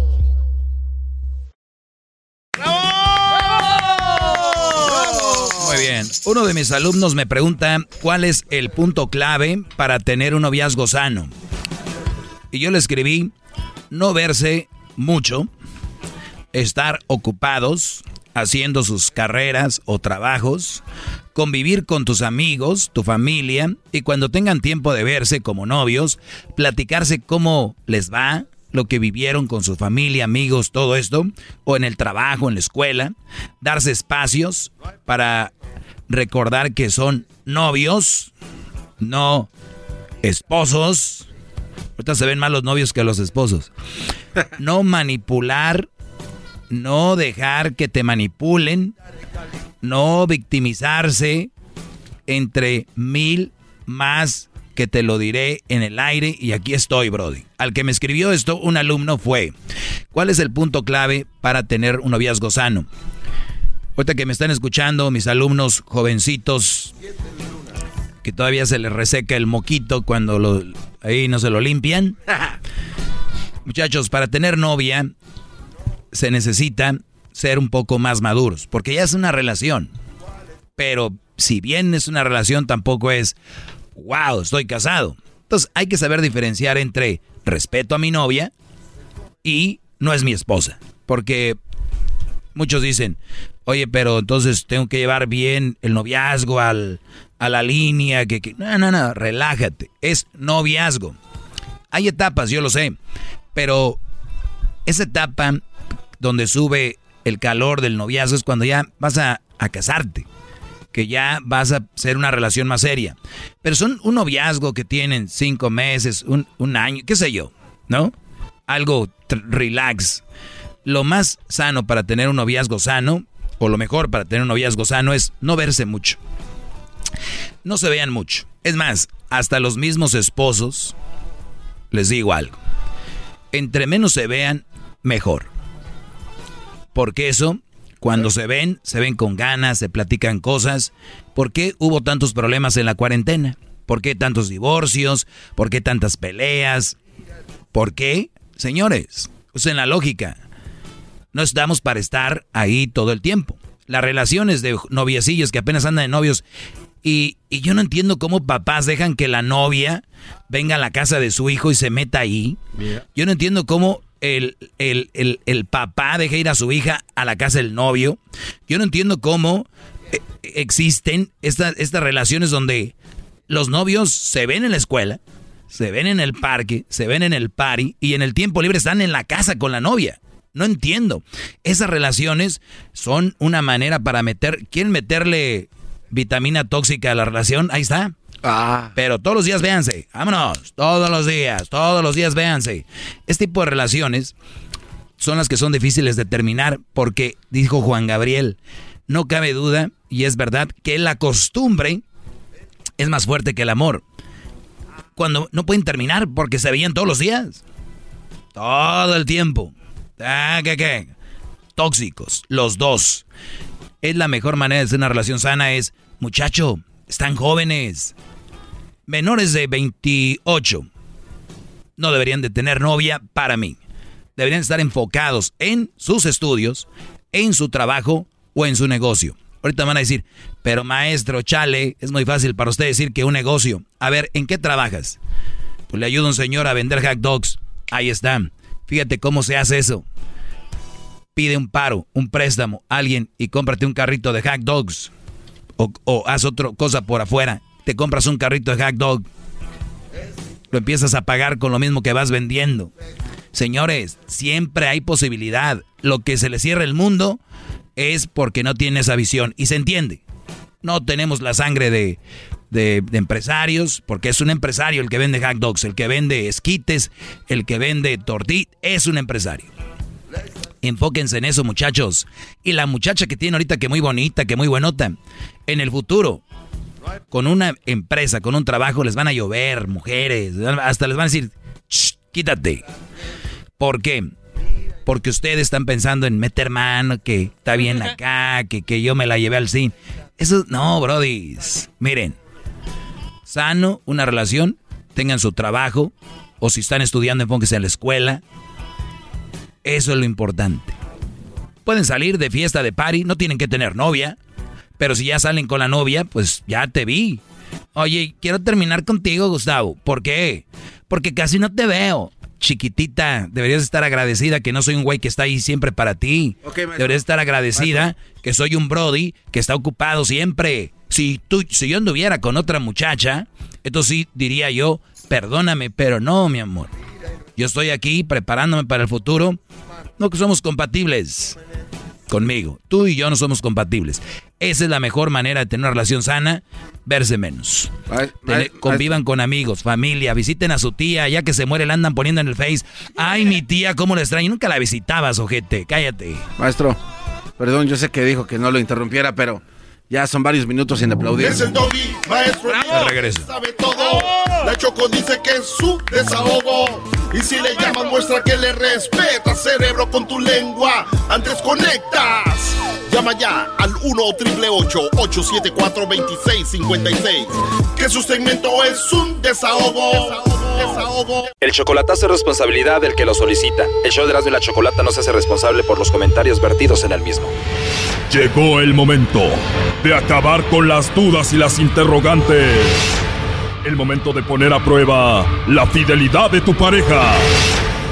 S9: Muy bien. Uno de mis alumnos me pregunta cuál es el punto clave para tener un noviazgo sano. Y yo le escribí, no verse mucho, estar ocupados haciendo sus carreras o trabajos, convivir con tus amigos, tu familia, y cuando tengan tiempo de verse como novios, platicarse cómo les va, lo que vivieron con su familia, amigos, todo esto, o en el trabajo, en la escuela, darse espacios para recordar que son novios, no esposos. Ahorita se ven más los novios que los esposos. No manipular, no dejar que te manipulen, no victimizarse entre mil más que te lo diré en el aire y aquí estoy, Brody. Al que me escribió esto, un alumno fue, ¿cuál es el punto clave para tener un noviazgo sano? Ahorita que me están escuchando, mis alumnos jovencitos, que todavía se les reseca el moquito cuando lo, ahí no se lo limpian. Muchachos, para tener novia se necesita ser un poco más maduros, porque ya es una relación. Pero si bien es una relación, tampoco es, wow, estoy casado. Entonces hay que saber diferenciar entre respeto a mi novia y no es mi esposa. Porque muchos dicen, oye, pero entonces tengo que llevar bien el noviazgo al, a la línea. Que, que... No, no, no, relájate. Es noviazgo. Hay etapas, yo lo sé. Pero esa etapa donde sube el calor del noviazgo es cuando ya vas a, a casarte que ya vas a ser una relación más seria. Pero son un noviazgo que tienen cinco meses, un, un año, qué sé yo, ¿no? Algo relax. Lo más sano para tener un noviazgo sano, o lo mejor para tener un noviazgo sano, es no verse mucho. No se vean mucho. Es más, hasta los mismos esposos, les digo algo. Entre menos se vean, mejor. Porque eso cuando se ven, se ven con ganas, se platican cosas. ¿Por qué hubo tantos problemas en la cuarentena? ¿Por qué tantos divorcios? ¿Por qué tantas peleas? ¿Por qué? Señores, usen la lógica. No estamos para estar ahí todo el tiempo. Las relaciones de noviecillos que apenas andan de novios. Y, y yo no entiendo cómo papás dejan que la novia venga a la casa de su hijo y se meta ahí. Yo no entiendo cómo el, el, papá deja ir a su hija a la casa del novio. Yo no entiendo cómo eh, existen estas, estas relaciones donde los novios se ven en la escuela, se ven en el parque, se ven en el party y en el tiempo libre están en la casa con la novia. No entiendo. Esas relaciones son una manera para meter, quieren meterle vitamina tóxica a la relación, ahí está. Ah. Pero todos los días véanse. Vámonos. Todos los días. Todos los días véanse. Este tipo de relaciones son las que son difíciles de terminar porque, dijo Juan Gabriel, no cabe duda, y es verdad, que la costumbre es más fuerte que el amor. Cuando no pueden terminar porque se veían todos los días. Todo el tiempo. Ah, ¿Qué, qué? Tóxicos, los dos. Es la mejor manera de hacer una relación sana es, muchacho, están jóvenes. Menores de 28. No deberían de tener novia para mí. Deberían estar enfocados en sus estudios, en su trabajo o en su negocio. Ahorita van a decir, pero maestro, chale, es muy fácil para usted decir que un negocio. A ver, ¿en qué trabajas? Pues le ayuda un señor a vender hot dogs. Ahí está. Fíjate cómo se hace eso. Pide un paro, un préstamo, alguien y cómprate un carrito de hot dogs. O, o haz otra cosa por afuera. Te compras un carrito de hot dog. Lo empiezas a pagar con lo mismo que vas vendiendo. Señores, siempre hay posibilidad. Lo que se le cierra el mundo es porque no tiene esa visión. Y se entiende. No tenemos la sangre de, de, empresarios, porque es un empresario el que vende hot dogs, el que vende esquites, el que vende tortillas, es un empresario. Enfóquense en eso, muchachos. Y la muchacha que tiene ahorita, que muy bonita, que muy buenota, en el futuro, con una empresa, con un trabajo, les van a llover mujeres, hasta les van a decir, quítate. ¿Por qué? Porque ustedes están pensando en meter mano, que está bien acá, que, que yo me la llevé al cine. Eso, no, brody. Miren, sano, una relación, tengan su trabajo, o si están estudiando, enfóquense en la escuela. Eso es lo importante. Pueden salir de fiesta, de party, no tienen que tener novia. Pero si ya salen con la novia, pues ya te vi. Oye, quiero terminar contigo, Gustavo. ¿Por qué? Porque casi no te veo. Chiquitita, deberías estar agradecida que no soy un güey que está ahí siempre para ti. deberías estar agradecida que soy un Brody que está ocupado siempre. Si, tú, si yo anduviera con otra muchacha, entonces sí diría yo, perdóname, pero no, mi amor. Yo estoy aquí preparándome para el futuro. No que somos compatibles conmigo. Tú y yo no somos compatibles. Esa es la mejor manera de tener una relación sana, verse menos. convivan con amigos, familia, visiten a su tía, ya que se muere la andan poniendo en el face. Ay, mi tía, cómo la extraño. Nunca la visitabas, ojete, cállate.
S4: Maestro, perdón, yo sé que dijo que no lo interrumpiera, pero ya son varios minutos sin aplaudir.
S1: Es el doggy, maestro
S9: regreso.
S1: sabe todo. La Choco dice que es su desahogo. Y si le llamas, muestra que le respeta, cerebro, con tu lengua. Antes conectas. Llama ya al 1-888-874-2656. Que su segmento es un desahogo. Desahogo.
S35: El chocolatazo es responsabilidad del que lo solicita. El show de Erasmo y la Chocolata no se hace responsable por los comentarios vertidos en el mismo.
S19: Llegó el momento de acabar con las dudas y las interrogantes. El momento de poner a prueba la fidelidad de tu pareja.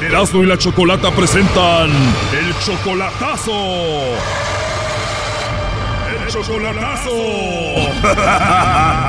S19: Erasmo y la Chocolata presentan el chocolatazo. El chocolatazo.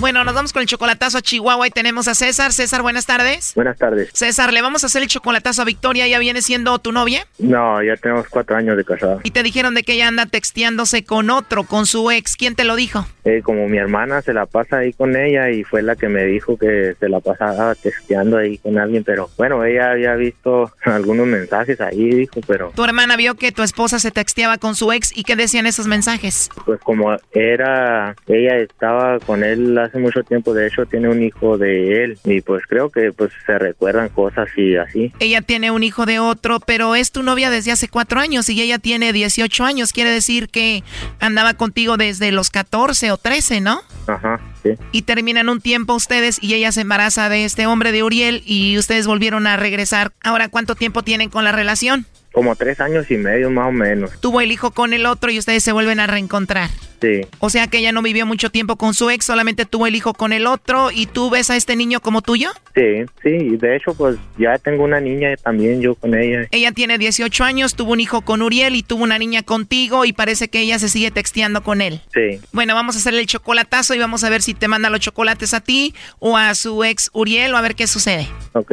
S5: Bueno, nos vamos con el chocolatazo a Chihuahua y tenemos a César. César, buenas tardes.
S20: Buenas tardes.
S5: César, ¿le vamos a hacer el chocolatazo a Victoria? ¿Ya viene siendo tu novia?
S20: No, ya tenemos cuatro años de casada.
S5: Y te dijeron de que ella anda texteándose con otro, con su ex. ¿Quién te lo dijo?
S20: Eh, como mi hermana se la pasa ahí con ella y fue la que me dijo que se la pasaba texteando ahí con alguien, pero bueno, ella había visto algunos mensajes ahí, dijo, pero...
S5: Tu hermana vio que tu esposa se texteaba con su ex y qué decían esos mensajes?
S20: Pues como era, ella estaba con él hace mucho tiempo, de hecho tiene un hijo de él y pues creo que pues se recuerdan cosas y así.
S5: Ella tiene un hijo de otro, pero es tu novia desde hace cuatro años y ella tiene 18 años, quiere decir que andaba contigo desde los 14 o 13, ¿no?
S20: Ajá, sí.
S5: Y terminan un tiempo ustedes y ella se embaraza de este hombre de Uriel y ustedes volvieron a regresar. Ahora, ¿cuánto tiempo tienen con la relación?
S20: Como tres años y medio más o menos.
S5: Tuvo el hijo con el otro y ustedes se vuelven a reencontrar.
S20: Sí.
S5: O sea que ella no vivió mucho tiempo con su ex, solamente tuvo el hijo con el otro y tú ves a este niño como tuyo.
S20: Sí, sí, y de hecho pues ya tengo una niña también yo con ella.
S5: Ella tiene 18 años, tuvo un hijo con Uriel y tuvo una niña contigo y parece que ella se sigue texteando con él.
S20: Sí.
S5: Bueno, vamos a hacerle el chocolatazo y vamos a ver si te manda los chocolates a ti o a su ex Uriel o a ver qué sucede.
S20: Ok.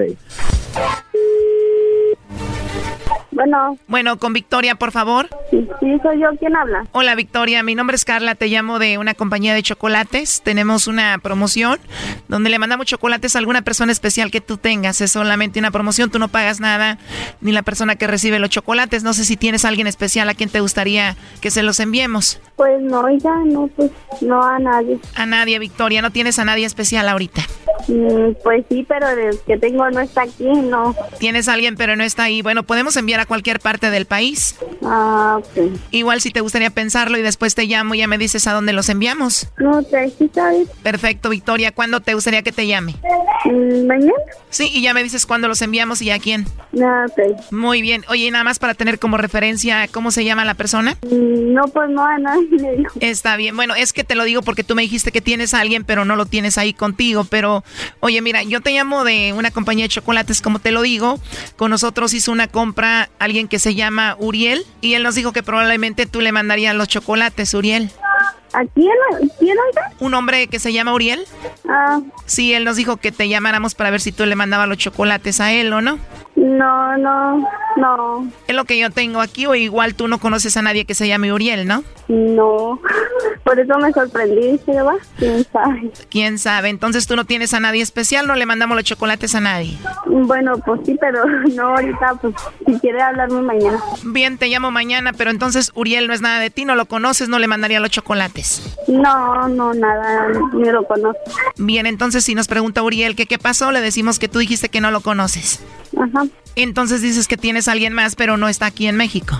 S21: Bueno.
S5: Bueno, con Victoria, por favor.
S21: Sí, sí, soy yo. ¿Quién habla?
S5: Hola, Victoria. Mi nombre es Carla. Te llamo de una compañía de chocolates. Tenemos una promoción donde le mandamos chocolates a alguna persona especial que tú tengas. Es solamente una promoción. Tú no pagas nada, ni la persona que recibe los chocolates. No sé si tienes a alguien especial a quien te gustaría que se los enviemos.
S21: Pues no, ya no, pues no a nadie.
S5: A nadie, Victoria. ¿No tienes a nadie especial ahorita?
S21: Mm, pues sí, pero el que tengo no está aquí, no.
S5: Tienes a alguien, pero no está ahí. Bueno, podemos enviar a cualquier parte del país.
S21: Ah, ok.
S5: Igual si te gustaría pensarlo y después te llamo y ya me dices a dónde los enviamos.
S21: No, te sí sabes.
S5: Perfecto, Victoria. ¿Cuándo te gustaría que te llame?
S21: ¿Mañana?
S5: Sí, y ya me dices cuándo los enviamos y a quién.
S21: Ah, ok.
S5: Muy bien. Oye, y nada más para tener como referencia, ¿cómo se llama la persona?
S21: Mm, no, pues no a nadie dijo.
S5: Está bien. Bueno, es que te lo digo porque tú me dijiste que tienes a alguien, pero no lo tienes ahí contigo. Pero, oye, mira, yo te llamo de una compañía de chocolates, como te lo digo. Con nosotros hizo una compra alguien que se llama Uriel y él nos dijo que probablemente tú le mandarías los chocolates, Uriel.
S21: ¿A quién? ¿Quién oiga?
S5: ¿Un hombre que se llama Uriel?
S21: Ah.
S5: Sí, él nos dijo que te llamáramos para ver si tú le mandabas los chocolates a él o no.
S21: No, no, no.
S5: Es lo que yo tengo aquí, o igual tú no conoces a nadie que se llame Uriel, ¿no?
S21: No. Por eso me sorprendí, ¿se va? ¿Quién sabe?
S5: ¿Quién sabe? Entonces tú no tienes a nadie especial, no le mandamos los chocolates a nadie.
S21: Bueno, pues sí, pero no ahorita, pues si quiere hablarme mañana.
S5: Bien, te llamo mañana, pero entonces Uriel no es nada de ti, no lo conoces, no le mandaría los chocolates.
S21: No, no, nada, ni lo conozco.
S5: Bien, entonces si nos pregunta Uriel que qué pasó, le decimos que tú dijiste que no lo conoces.
S21: Ajá.
S5: Entonces dices que tienes a alguien más, pero no está aquí en México.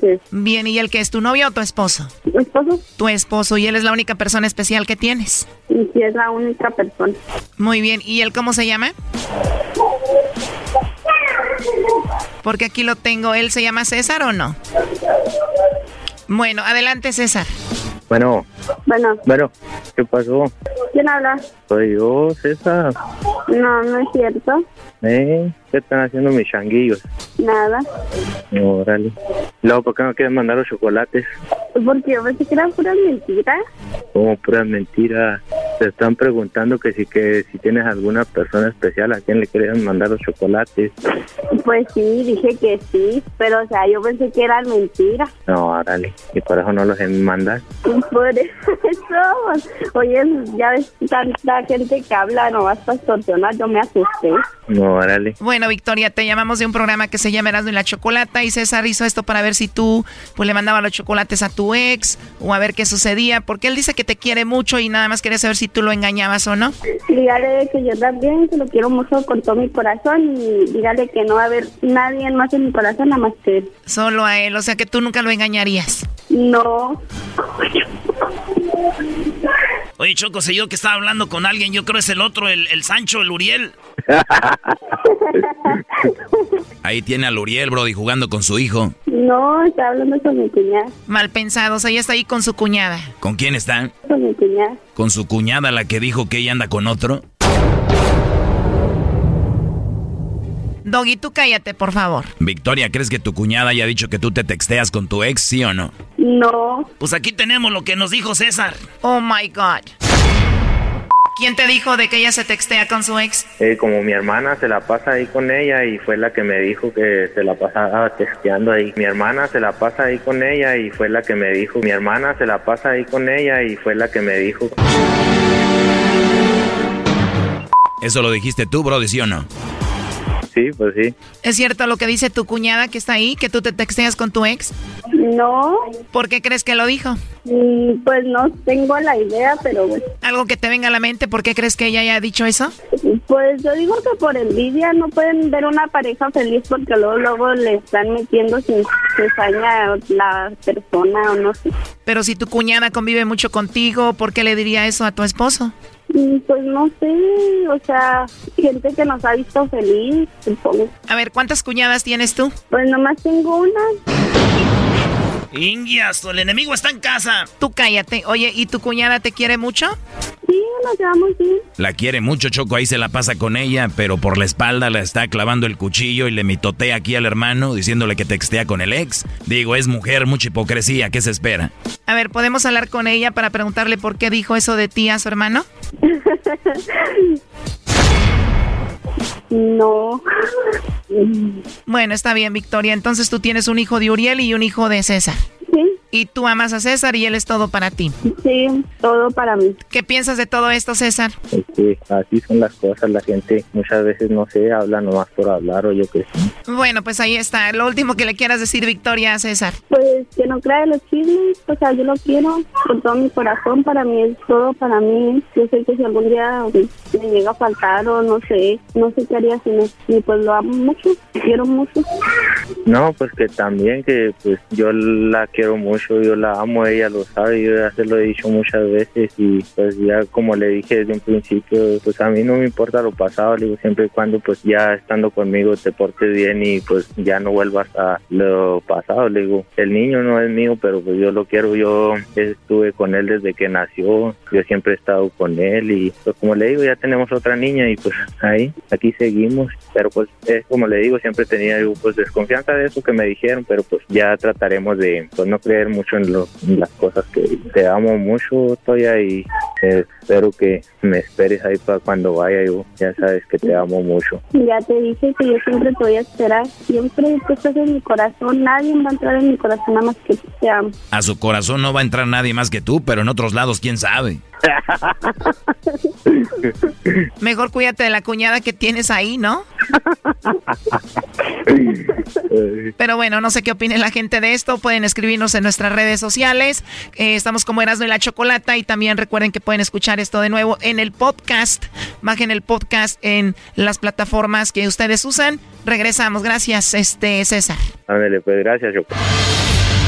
S21: Sí.
S5: Bien, ¿y el que es tu novio o tu esposo?
S21: ¿Mi esposo?
S5: Tu esposo, y él es la única persona especial que tienes.
S21: Y sí, es la única persona.
S5: Muy bien, ¿y él cómo se llama? Porque aquí lo tengo, ¿él se llama César o no? Bueno, adelante César.
S36: Bueno,
S21: Bueno,
S36: bueno, ¿qué pasó?
S21: ¿quién habla?
S36: Soy yo, César.
S21: No, no es cierto.
S36: ¿Eh? ¿Qué están haciendo mis changuillos?
S21: Nada.
S36: Órale. Luego, ¿por qué no quieren mandar los chocolates?
S21: Porque yo pensé que eran puras mentiras.
S36: Como pura mentira. Te están preguntando que si que si tienes alguna persona especial a quien le quieren mandar los chocolates.
S21: Pues sí, dije que sí, pero o sea, yo pensé que eran mentiras.
S36: No, órale. Y por eso no los mandas.
S21: Por eso, oye, ya ves tanta gente que habla nomás para extorsionar, yo me asusté.
S36: No, órale.
S5: Bueno, Victoria, te llamamos de un programa que se llama Erasmo y la Chocolata y César hizo esto para ver si tú pues le mandabas los chocolates a tu ex o a ver qué sucedía, porque él dice que te quiere mucho y nada más quería saber si tú lo engañabas o no.
S21: Dígale que yo también, que lo quiero mucho con todo mi corazón y dígale que no va a haber nadie más en mi corazón nada más que él.
S5: Solo a él, o sea que tú nunca lo engañarías.
S21: No.
S2: Oye, Choco, sé yo que estaba hablando con alguien. Yo creo es el otro, el, el Sancho, el Uriel.
S9: Ahí tiene al Uriel, Brody, jugando con su hijo.
S21: No, está hablando con mi cuñada.
S5: Mal pensados, ella está ahí con su cuñada.
S9: ¿Con quién está?
S21: Con mi cuñada.
S9: ¿Con su cuñada, la que dijo que ella anda con otro?
S5: Doggy, tú cállate, por favor.
S9: Victoria, ¿crees que tu cuñada haya dicho que tú te texteas con tu ex, sí o no?
S21: No.
S2: Pues aquí tenemos lo que nos dijo César.
S5: Oh my God. ¿Quién te dijo de que ella se textea con su ex?
S36: Eh, como mi hermana se la pasa ahí con ella y fue la que me dijo que se la pasaba texteando ahí. Mi hermana se la pasa ahí con ella y fue la que me dijo. Mi hermana se la pasa ahí con ella y fue la que me dijo.
S9: ¿Eso lo dijiste tú, Brody, sí o no?
S36: Sí, pues sí.
S5: ¿Es cierto lo que dice tu cuñada que está ahí, que tú te texteas con tu ex?
S21: No.
S5: ¿Por qué crees que lo dijo?
S21: Mm, Pues no tengo la idea, pero bueno.
S5: Algo que te venga a la mente, ¿por qué crees que ella haya dicho eso?
S21: Pues yo digo que por envidia no pueden ver una pareja feliz porque luego luego le están metiendo sin cizaña la persona o no sé.
S5: Pero si tu cuñada convive mucho contigo, ¿por qué le diría eso a tu esposo?
S21: Mm, Pues no sé, o sea, gente que nos ha visto feliz, supongo.
S5: A ver, ¿cuántas cuñadas tienes tú?
S21: Pues nomás tengo una.
S2: Ingias, el enemigo está en casa.
S5: Tú cállate. Oye, ¿y tu cuñada te quiere mucho?
S21: Sí, nos llevamos bien.
S9: La quiere mucho, Choco, ahí se la pasa con ella, pero por la espalda la está clavando el cuchillo y le mitotea aquí al hermano diciéndole que textea con el ex. Digo, es mujer, mucha hipocresía, ¿qué se espera?
S5: A ver, ¿podemos hablar con ella para preguntarle por qué dijo eso de ti a su hermano?
S21: No.
S5: Bueno, está bien, Victoria. Entonces tú tienes un hijo de Uriel y un hijo de César.
S21: Sí.
S5: Y tú amas a César y él es todo para ti.
S21: Sí, todo para mí.
S5: ¿Qué piensas de todo esto, César?
S20: Es que así son las cosas, la gente muchas veces no se habla nomás por hablar o yo qué sé.
S5: Bueno, pues ahí está. Lo último que le quieras decir, Victoria, a César.
S21: Pues que no crea los chismes, o sea, yo lo quiero con todo mi corazón, para mí es todo para mí. Yo sé que si algún día me llega a faltar o no sé, no sé qué haría sin él. Y pues lo amo mucho, quiero mucho.
S20: No, pues que también que pues yo la quiero mucho, yo la amo, ella lo sabe, yo ya se lo he dicho muchas veces y pues ya como le dije desde un principio, pues a mí no me importa lo pasado, le digo siempre y cuando pues ya estando conmigo te portes bien y pues ya no vuelvas a lo pasado, le digo, el niño no es mío, pero pues yo lo quiero, yo estuve con él desde que nació, yo siempre he estado con él y pues como le digo, ya tenemos otra niña y pues ahí, aquí seguimos, pero pues es como le digo, siempre tenía yo, pues desconfianza de eso que me dijeron, pero pues ya trataremos de pues no creer mucho en, lo, en las cosas que te amo mucho, Toya, y eh, espero que me esperes ahí para cuando vaya yo, ya sabes que te amo mucho.
S21: Ya te dije que yo siempre te voy a esperar, siempre tú estás en mi corazón, nadie va a entrar en mi corazón nada más que tú te amo.
S9: A su corazón no va a entrar nadie más que tú, pero en otros lados, quién sabe.
S5: Mejor cuídate de la cuñada que tienes ahí, ¿no? Pero bueno, no sé qué opine la gente de esto. Pueden escribirnos en nuestras redes sociales. Eh, estamos como Erasmo y la Chocolata. Y también recuerden que pueden escuchar esto de nuevo en el podcast. Bajen el podcast en las plataformas que ustedes usan. Regresamos. Gracias, este César.
S20: Ándale, pues gracias, yo.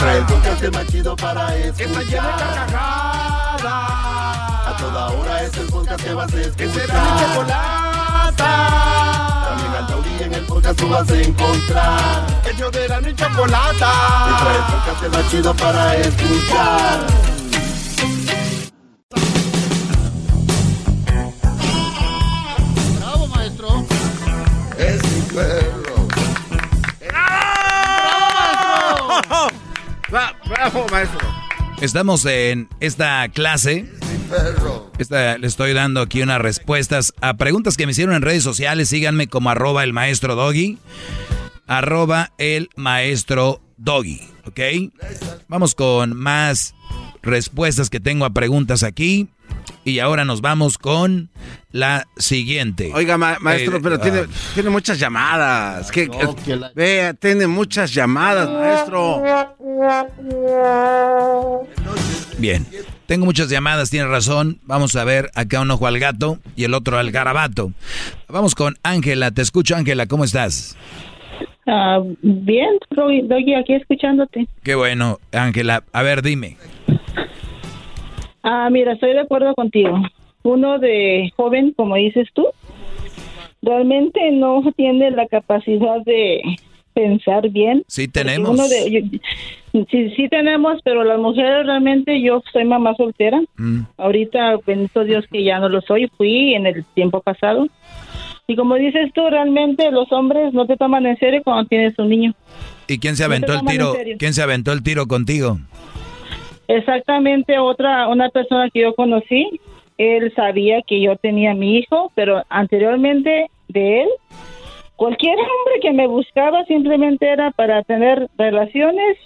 S1: Trae el podcast más chido para escuchar. Que está llena de carcajadas. A toda hora es el podcast que vas a escuchar. Que será mi chocolata. También al taurí en el podcast tú vas a encontrar. Ellos de la ni chocolata. Y trae el podcast más chido para escuchar.
S4: Bravo, maestro.
S1: Es mi
S4: Bravo, maestro.
S9: Estamos en esta clase. Esta, le estoy dando aquí unas respuestas a preguntas que me hicieron en redes sociales. Síganme como arroba el maestro doggy. Arroba el maestro doggy. ¿Ok? Vamos con más respuestas que tengo a preguntas aquí. Y ahora nos vamos con la siguiente.
S4: Oiga, ma- maestro,
S9: Eh,
S4: pero
S9: ah,
S4: tiene, tiene muchas llamadas. ¿Qué- Vea, tiene muchas llamadas, maestro.
S9: Bien, tengo muchas llamadas, tiene razón. Vamos a ver acá un ojo al gato y el otro al garabato. Vamos con Ángela, te escucho Ángela, ¿cómo estás?
S37: Ah, bien, Doggy, aquí escuchándote.
S9: Qué bueno, Ángela. A ver, dime.
S37: Ah, mira, estoy de acuerdo contigo. Uno de joven, como dices tú, realmente no tiene la capacidad de pensar bien.
S9: Sí tenemos.
S37: uno de- yo- sí, sí tenemos, pero las mujeres realmente, yo soy mamá soltera.
S9: Mm.
S37: Ahorita, bendito Dios que ya no lo soy, fui en el tiempo pasado. Y como dices tú, realmente los hombres no te toman en serio cuando tienes un niño.
S9: ¿Y quién se
S37: No
S9: aventó el tiro? ¿Quién se aventó el tiro contigo?
S37: Exactamente, otra, una persona que yo conocí, él sabía que yo tenía mi hijo, pero anteriormente de él, cualquier hombre que me buscaba simplemente era para tener relaciones,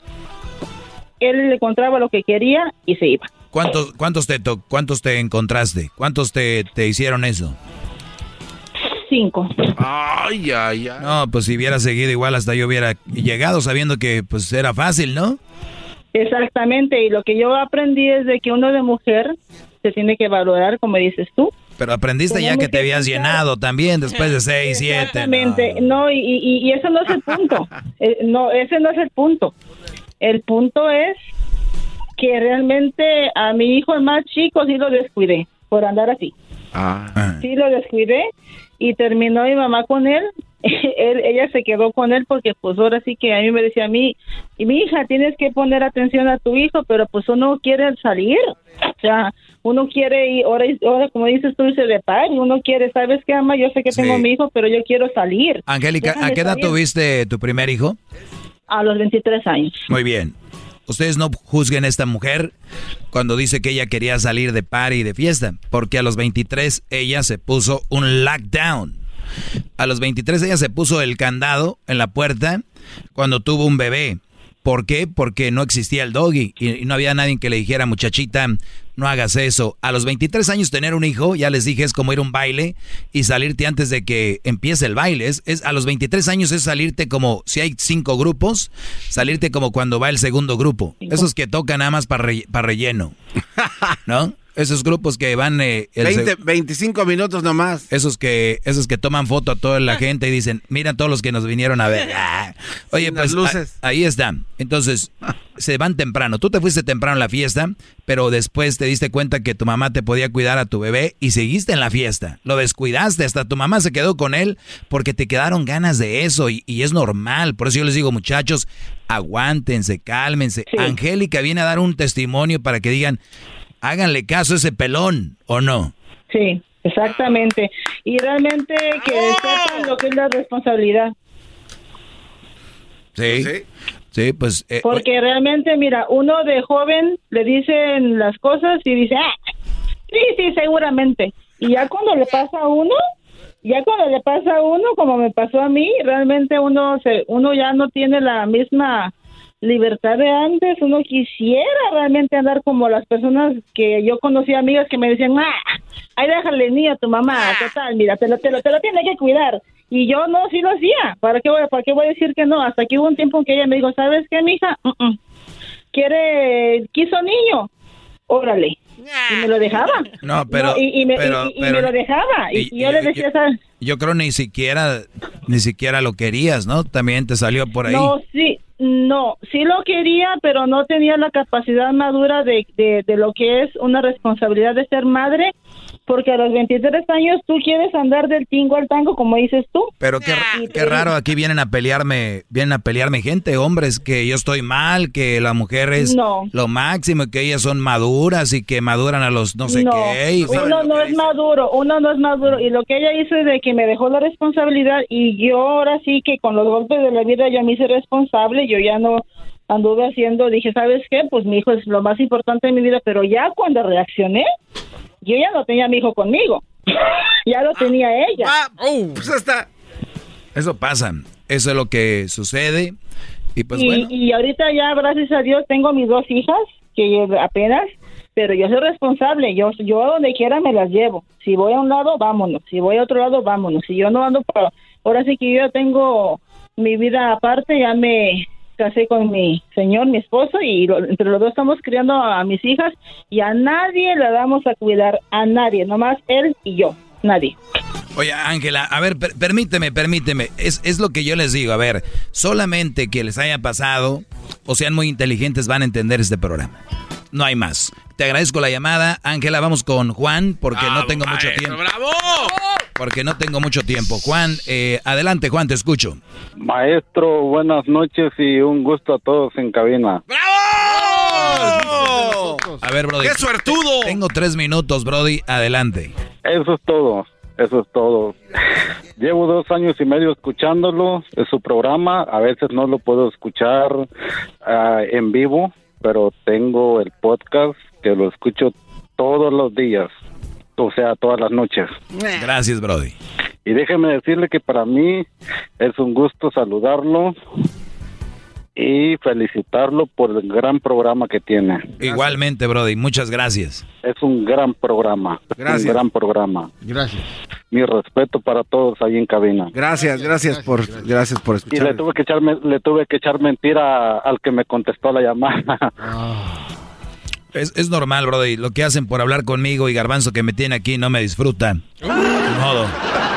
S37: él le encontraba lo que quería y se iba.
S9: ¿Cuántos, cuántos te to- cuántos te encontraste? ¿Cuántos te, te hicieron eso?
S37: Cinco.
S4: Ay, ay, ay.
S9: No, pues si hubiera seguido igual hasta yo hubiera llegado sabiendo que pues era fácil, ¿no?
S37: Exactamente, y lo que yo aprendí es de que uno de mujer se tiene que valorar, como dices tú.
S9: Pero aprendiste ya que te habías
S37: pensar-
S9: llenado también después de seis, siete.
S37: Exactamente, no, y, y, y eso no es el punto. Eh, no, ese no es el punto. El punto es que realmente a mi hijo el más chico sí lo descuidé por andar así.
S4: Ah.
S37: Sí lo descuidé y terminó mi mamá con él él, ella se quedó con él porque pues ahora sí que a mí me decía a mí, y mi hija, tienes que poner atención a tu hijo, pero pues uno quiere salir, o sea, uno quiere ir, ahora, ahora como dices tú, irse de par, uno quiere, ¿sabes qué, ama? Yo sé que tengo mi hijo, pero yo quiero salir.
S9: Angélica, ¿a qué edad
S37: salir.
S9: tuviste tu primer hijo?
S37: A los 23 años.
S9: Muy bien. Ustedes no juzguen a esta mujer cuando dice que ella quería salir de party y de fiesta, porque a los 23 ella se puso un lockdown. A los 23 ella se puso el candado en la puerta cuando tuvo un bebé. ¿Por qué? Porque no existía el doggy y, no había nadie que le dijera, muchachita, no hagas eso. A los 23 años tener un hijo, ya les dije, es como ir a un baile y salirte antes de que empiece el baile. Es, es- a los 23 años es salirte como, si hay cinco grupos, salirte como cuando va el segundo grupo. Esos que tocan nada más para relleno. ¿No? Esos grupos que van... eh, el
S4: 20,
S9: se-
S4: 25 minutos nomás.
S9: esos que, esos que toman foto a toda la gente y dicen, mira todos los que nos vinieron a ver. Ah. Oye,
S4: Sin
S9: pues
S4: las luces.
S9: a- ahí están. Entonces, se van temprano. Tú te fuiste temprano a la fiesta, pero después te diste cuenta que tu mamá te podía cuidar a tu bebé y seguiste en la fiesta. Lo descuidaste, hasta tu mamá se quedó con él porque te quedaron ganas de eso y, y es normal. Por eso yo les digo, muchachos, aguántense, cálmense. Angélica viene a dar un testimonio para que digan, háganle caso a ese pelón, ¿o no?
S37: Sí, exactamente. Y realmente que sepan lo que es la responsabilidad.
S9: Sí. Sí, pues... eh,
S37: Porque realmente, mira, uno de joven le dicen las cosas y dice, ah, sí, sí, seguramente. Y ya cuando le pasa a uno, ya cuando le pasa a uno, como me pasó a mí, realmente uno se, uno ya no tiene la misma libertad de antes. Uno quisiera realmente andar como las personas que yo conocí, amigas que me decían, ah, ahí déjale el niño a tu mamá, total, mira, te lo, te lo, te lo tiene que cuidar. Y yo no, sí lo hacía. ¿Para qué voy, para qué voy a decir que no? Hasta que hubo un tiempo en que ella me dijo, ¿sabes qué, mija? Mm. Quiere, quiso niño. Órale. Y me lo dejaba.
S9: No, pero...
S37: No, y, y me,
S9: pero-
S37: y- y
S9: pero-
S37: me lo dejaba. Y,
S9: y-
S37: y yo le decía, ¿sabes?
S9: Yo creo ni siquiera, ni siquiera lo querías, ¿no? También te salió por ahí.
S37: No, sí, no, sí lo quería, pero no tenía la capacidad madura de, de, de lo que es una responsabilidad de ser madre, porque a los 23 años tú quieres andar del tingo al tango, como dices tú.
S9: Pero qué, qué raro, aquí vienen a pelearme, vienen a pelearme gente, hombres, que yo estoy mal, que la mujer es
S37: No.
S9: lo máximo, que ellas son maduras y que maduran a los no sé
S37: no,
S9: qué. y-
S37: uno no es maduro, uno no es maduro. Y lo que ella hizo es de que me dejó la responsabilidad y yo ahora sí que con los golpes de la vida ya me hice responsable, yo ya no anduve haciendo, dije, ¿sabes qué? Pues mi hijo es lo más importante en mi vida, pero ya cuando reaccioné, yo ya no tenía a mi hijo conmigo, ya lo tenía ella.
S4: pues hasta...
S9: Eso pasa, eso es lo que sucede. Y pues
S37: y,
S9: bueno,
S37: y ahorita ya, gracias a Dios, tengo mis dos hijas, que apenas, pero yo soy responsable, yo, yo a donde quiera me las llevo. Si voy a un lado, vámonos. Si voy a otro lado, vámonos. Si yo no ando para... Ahora sí que yo ya tengo mi vida aparte, ya me casé con mi señor, mi esposo, y lo- entre los dos estamos criando a mis hijas y a nadie la damos a cuidar, a nadie, nomás él y yo, nadie.
S9: Oye, Ángela, a ver, per- permíteme, permíteme. Es, es lo que yo les digo. A ver, solamente que les haya pasado o sean muy inteligentes van a entender este programa. No hay más. Te agradezco la llamada. Ángela, vamos con Juan porque no tengo mucho tiempo.
S4: ¡Bravo!
S9: Porque no tengo mucho tiempo. Juan, eh, adelante, Juan, te escucho.
S38: Maestro, buenas noches y un gusto a todos en cabina.
S9: A ver, Brody.
S4: ¡Qué suertudo!
S9: Tengo tres minutos, Brody. Adelante.
S38: Eso es todo, eso es todo. Llevo dos años y medio escuchándolo, es su programa, a veces no lo puedo escuchar ah, en vivo, pero tengo el podcast que lo escucho todos los días, o sea, todas las noches.
S9: Gracias, Brody.
S38: Y déjeme decirle que para mí es un gusto saludarlo y felicitarlo por el gran programa que tiene.
S9: Igualmente, Brody. Muchas gracias.
S38: Es un gran programa.
S4: Gracias.
S38: Un gran programa.
S6: Gracias.
S38: Mi respeto para todos ahí en cabina.
S4: Gracias, gracias por, gracias por
S38: Y
S4: escuchar.
S38: le tuve que echar, le tuve que echar mentira al que me contestó la llamada.
S9: Es, es normal, Brody. Lo que hacen por hablar conmigo y Garbanzo que me tiene aquí no me disfrutan. Modo.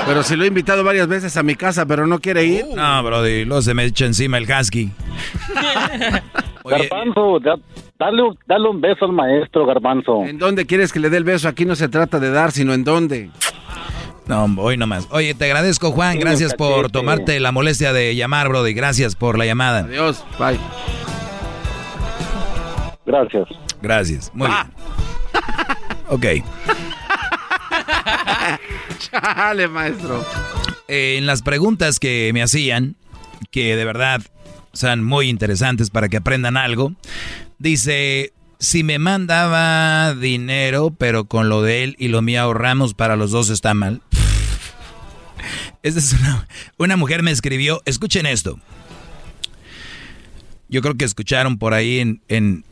S4: Pero si lo he invitado varias veces a mi casa, pero no quiere ir.
S9: No, Brody. Luego se me echa encima el husky.
S38: Garbanzo, da- dale, un- dale un beso al maestro, Garbanzo.
S4: ¿En dónde quieres que le dé el beso? Aquí no se trata de dar, sino en dónde.
S9: No, hoy nomás. Oye, te agradezco, Juan. Gracias por tomarte la molestia de llamar, Brody. Gracias por la llamada.
S4: Adiós. Bye.
S38: Gracias.
S9: Gracias. Muy bien. Ok.
S4: Chale, maestro.
S9: en las preguntas que me hacían, que de verdad son muy interesantes para que aprendan algo, dice, si me mandaba dinero, pero con lo de él y lo mío ahorramos para los dos está mal. Esa es una, una mujer me escribió, escuchen esto. Yo creo que escucharon por ahí en, en,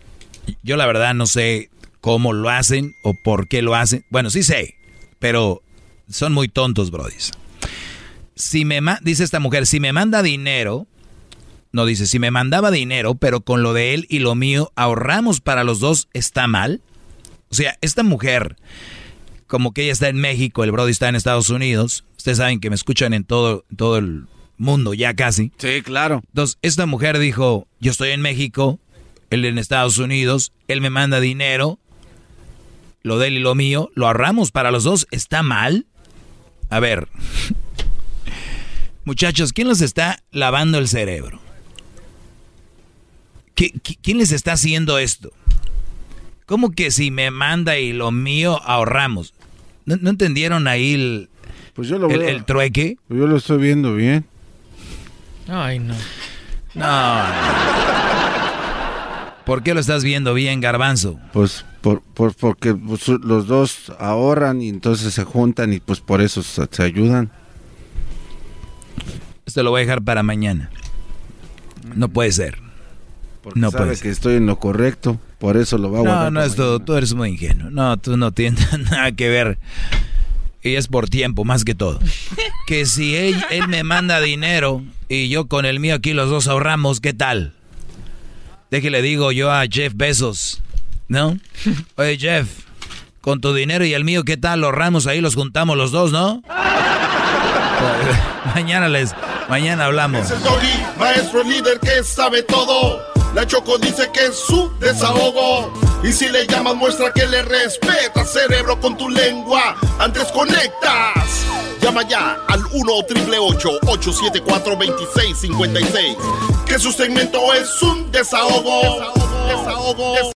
S9: yo la verdad no sé cómo lo hacen o por qué lo hacen. Bueno, sí sé, pero son muy tontos, brodis. Si me dice esta mujer, si me manda dinero, no dice, si me mandaba dinero, pero con lo de él y lo mío ahorramos para los dos, ¿está mal? O sea, esta mujer, como que ella está en México, el Brody está en Estados Unidos, ustedes saben que me escuchan en todo, todo el mundo, ya casi.
S4: Sí, claro.
S9: Entonces, esta mujer dijo, yo estoy en México, él en Estados Unidos, él me manda dinero, lo de él y lo mío, lo ahorramos para los dos, ¿está mal? A ver, muchachos, ¿quién les está lavando el cerebro? quién les está haciendo esto? ¿Cómo que si me manda y lo mío ahorramos? ¿No, entendieron ahí el,
S4: pues yo lo
S9: el, trueque?
S4: Pues yo lo estoy viendo bien.
S5: Ay, no.
S9: No. ¿Por qué lo estás viendo bien, garbanzo?
S4: Pues por, porque pues, los dos ahorran y entonces se juntan y pues por eso se, ayudan.
S9: Esto lo voy a dejar para mañana. No puede ser.
S4: Porque no sabe que estoy en lo correcto, por eso lo va a
S9: guardar. No, no, esto, tú eres muy ingenuo. No, tú no tienes nada que ver. Y es por tiempo, más que todo. Que si él, él me manda dinero y yo con el mío aquí los dos ahorramos, ¿qué tal? Le digo yo a Jeff Bezos, ¿no? Oye, Jeff, con tu dinero y el mío, ¿qué tal? Los ramos ahí los juntamos los dos, ¿no? mañana les, mañana hablamos.
S1: Es el doggy, maestro líder que sabe todo. La Choco dice que es su desahogo. Y si le llamas, muestra que le respeta, cerebro, con tu lengua. Antes conectas. Llama ya al 1-888-874-2656. Que su segmento es un desahogo. Desahogo. desahogo.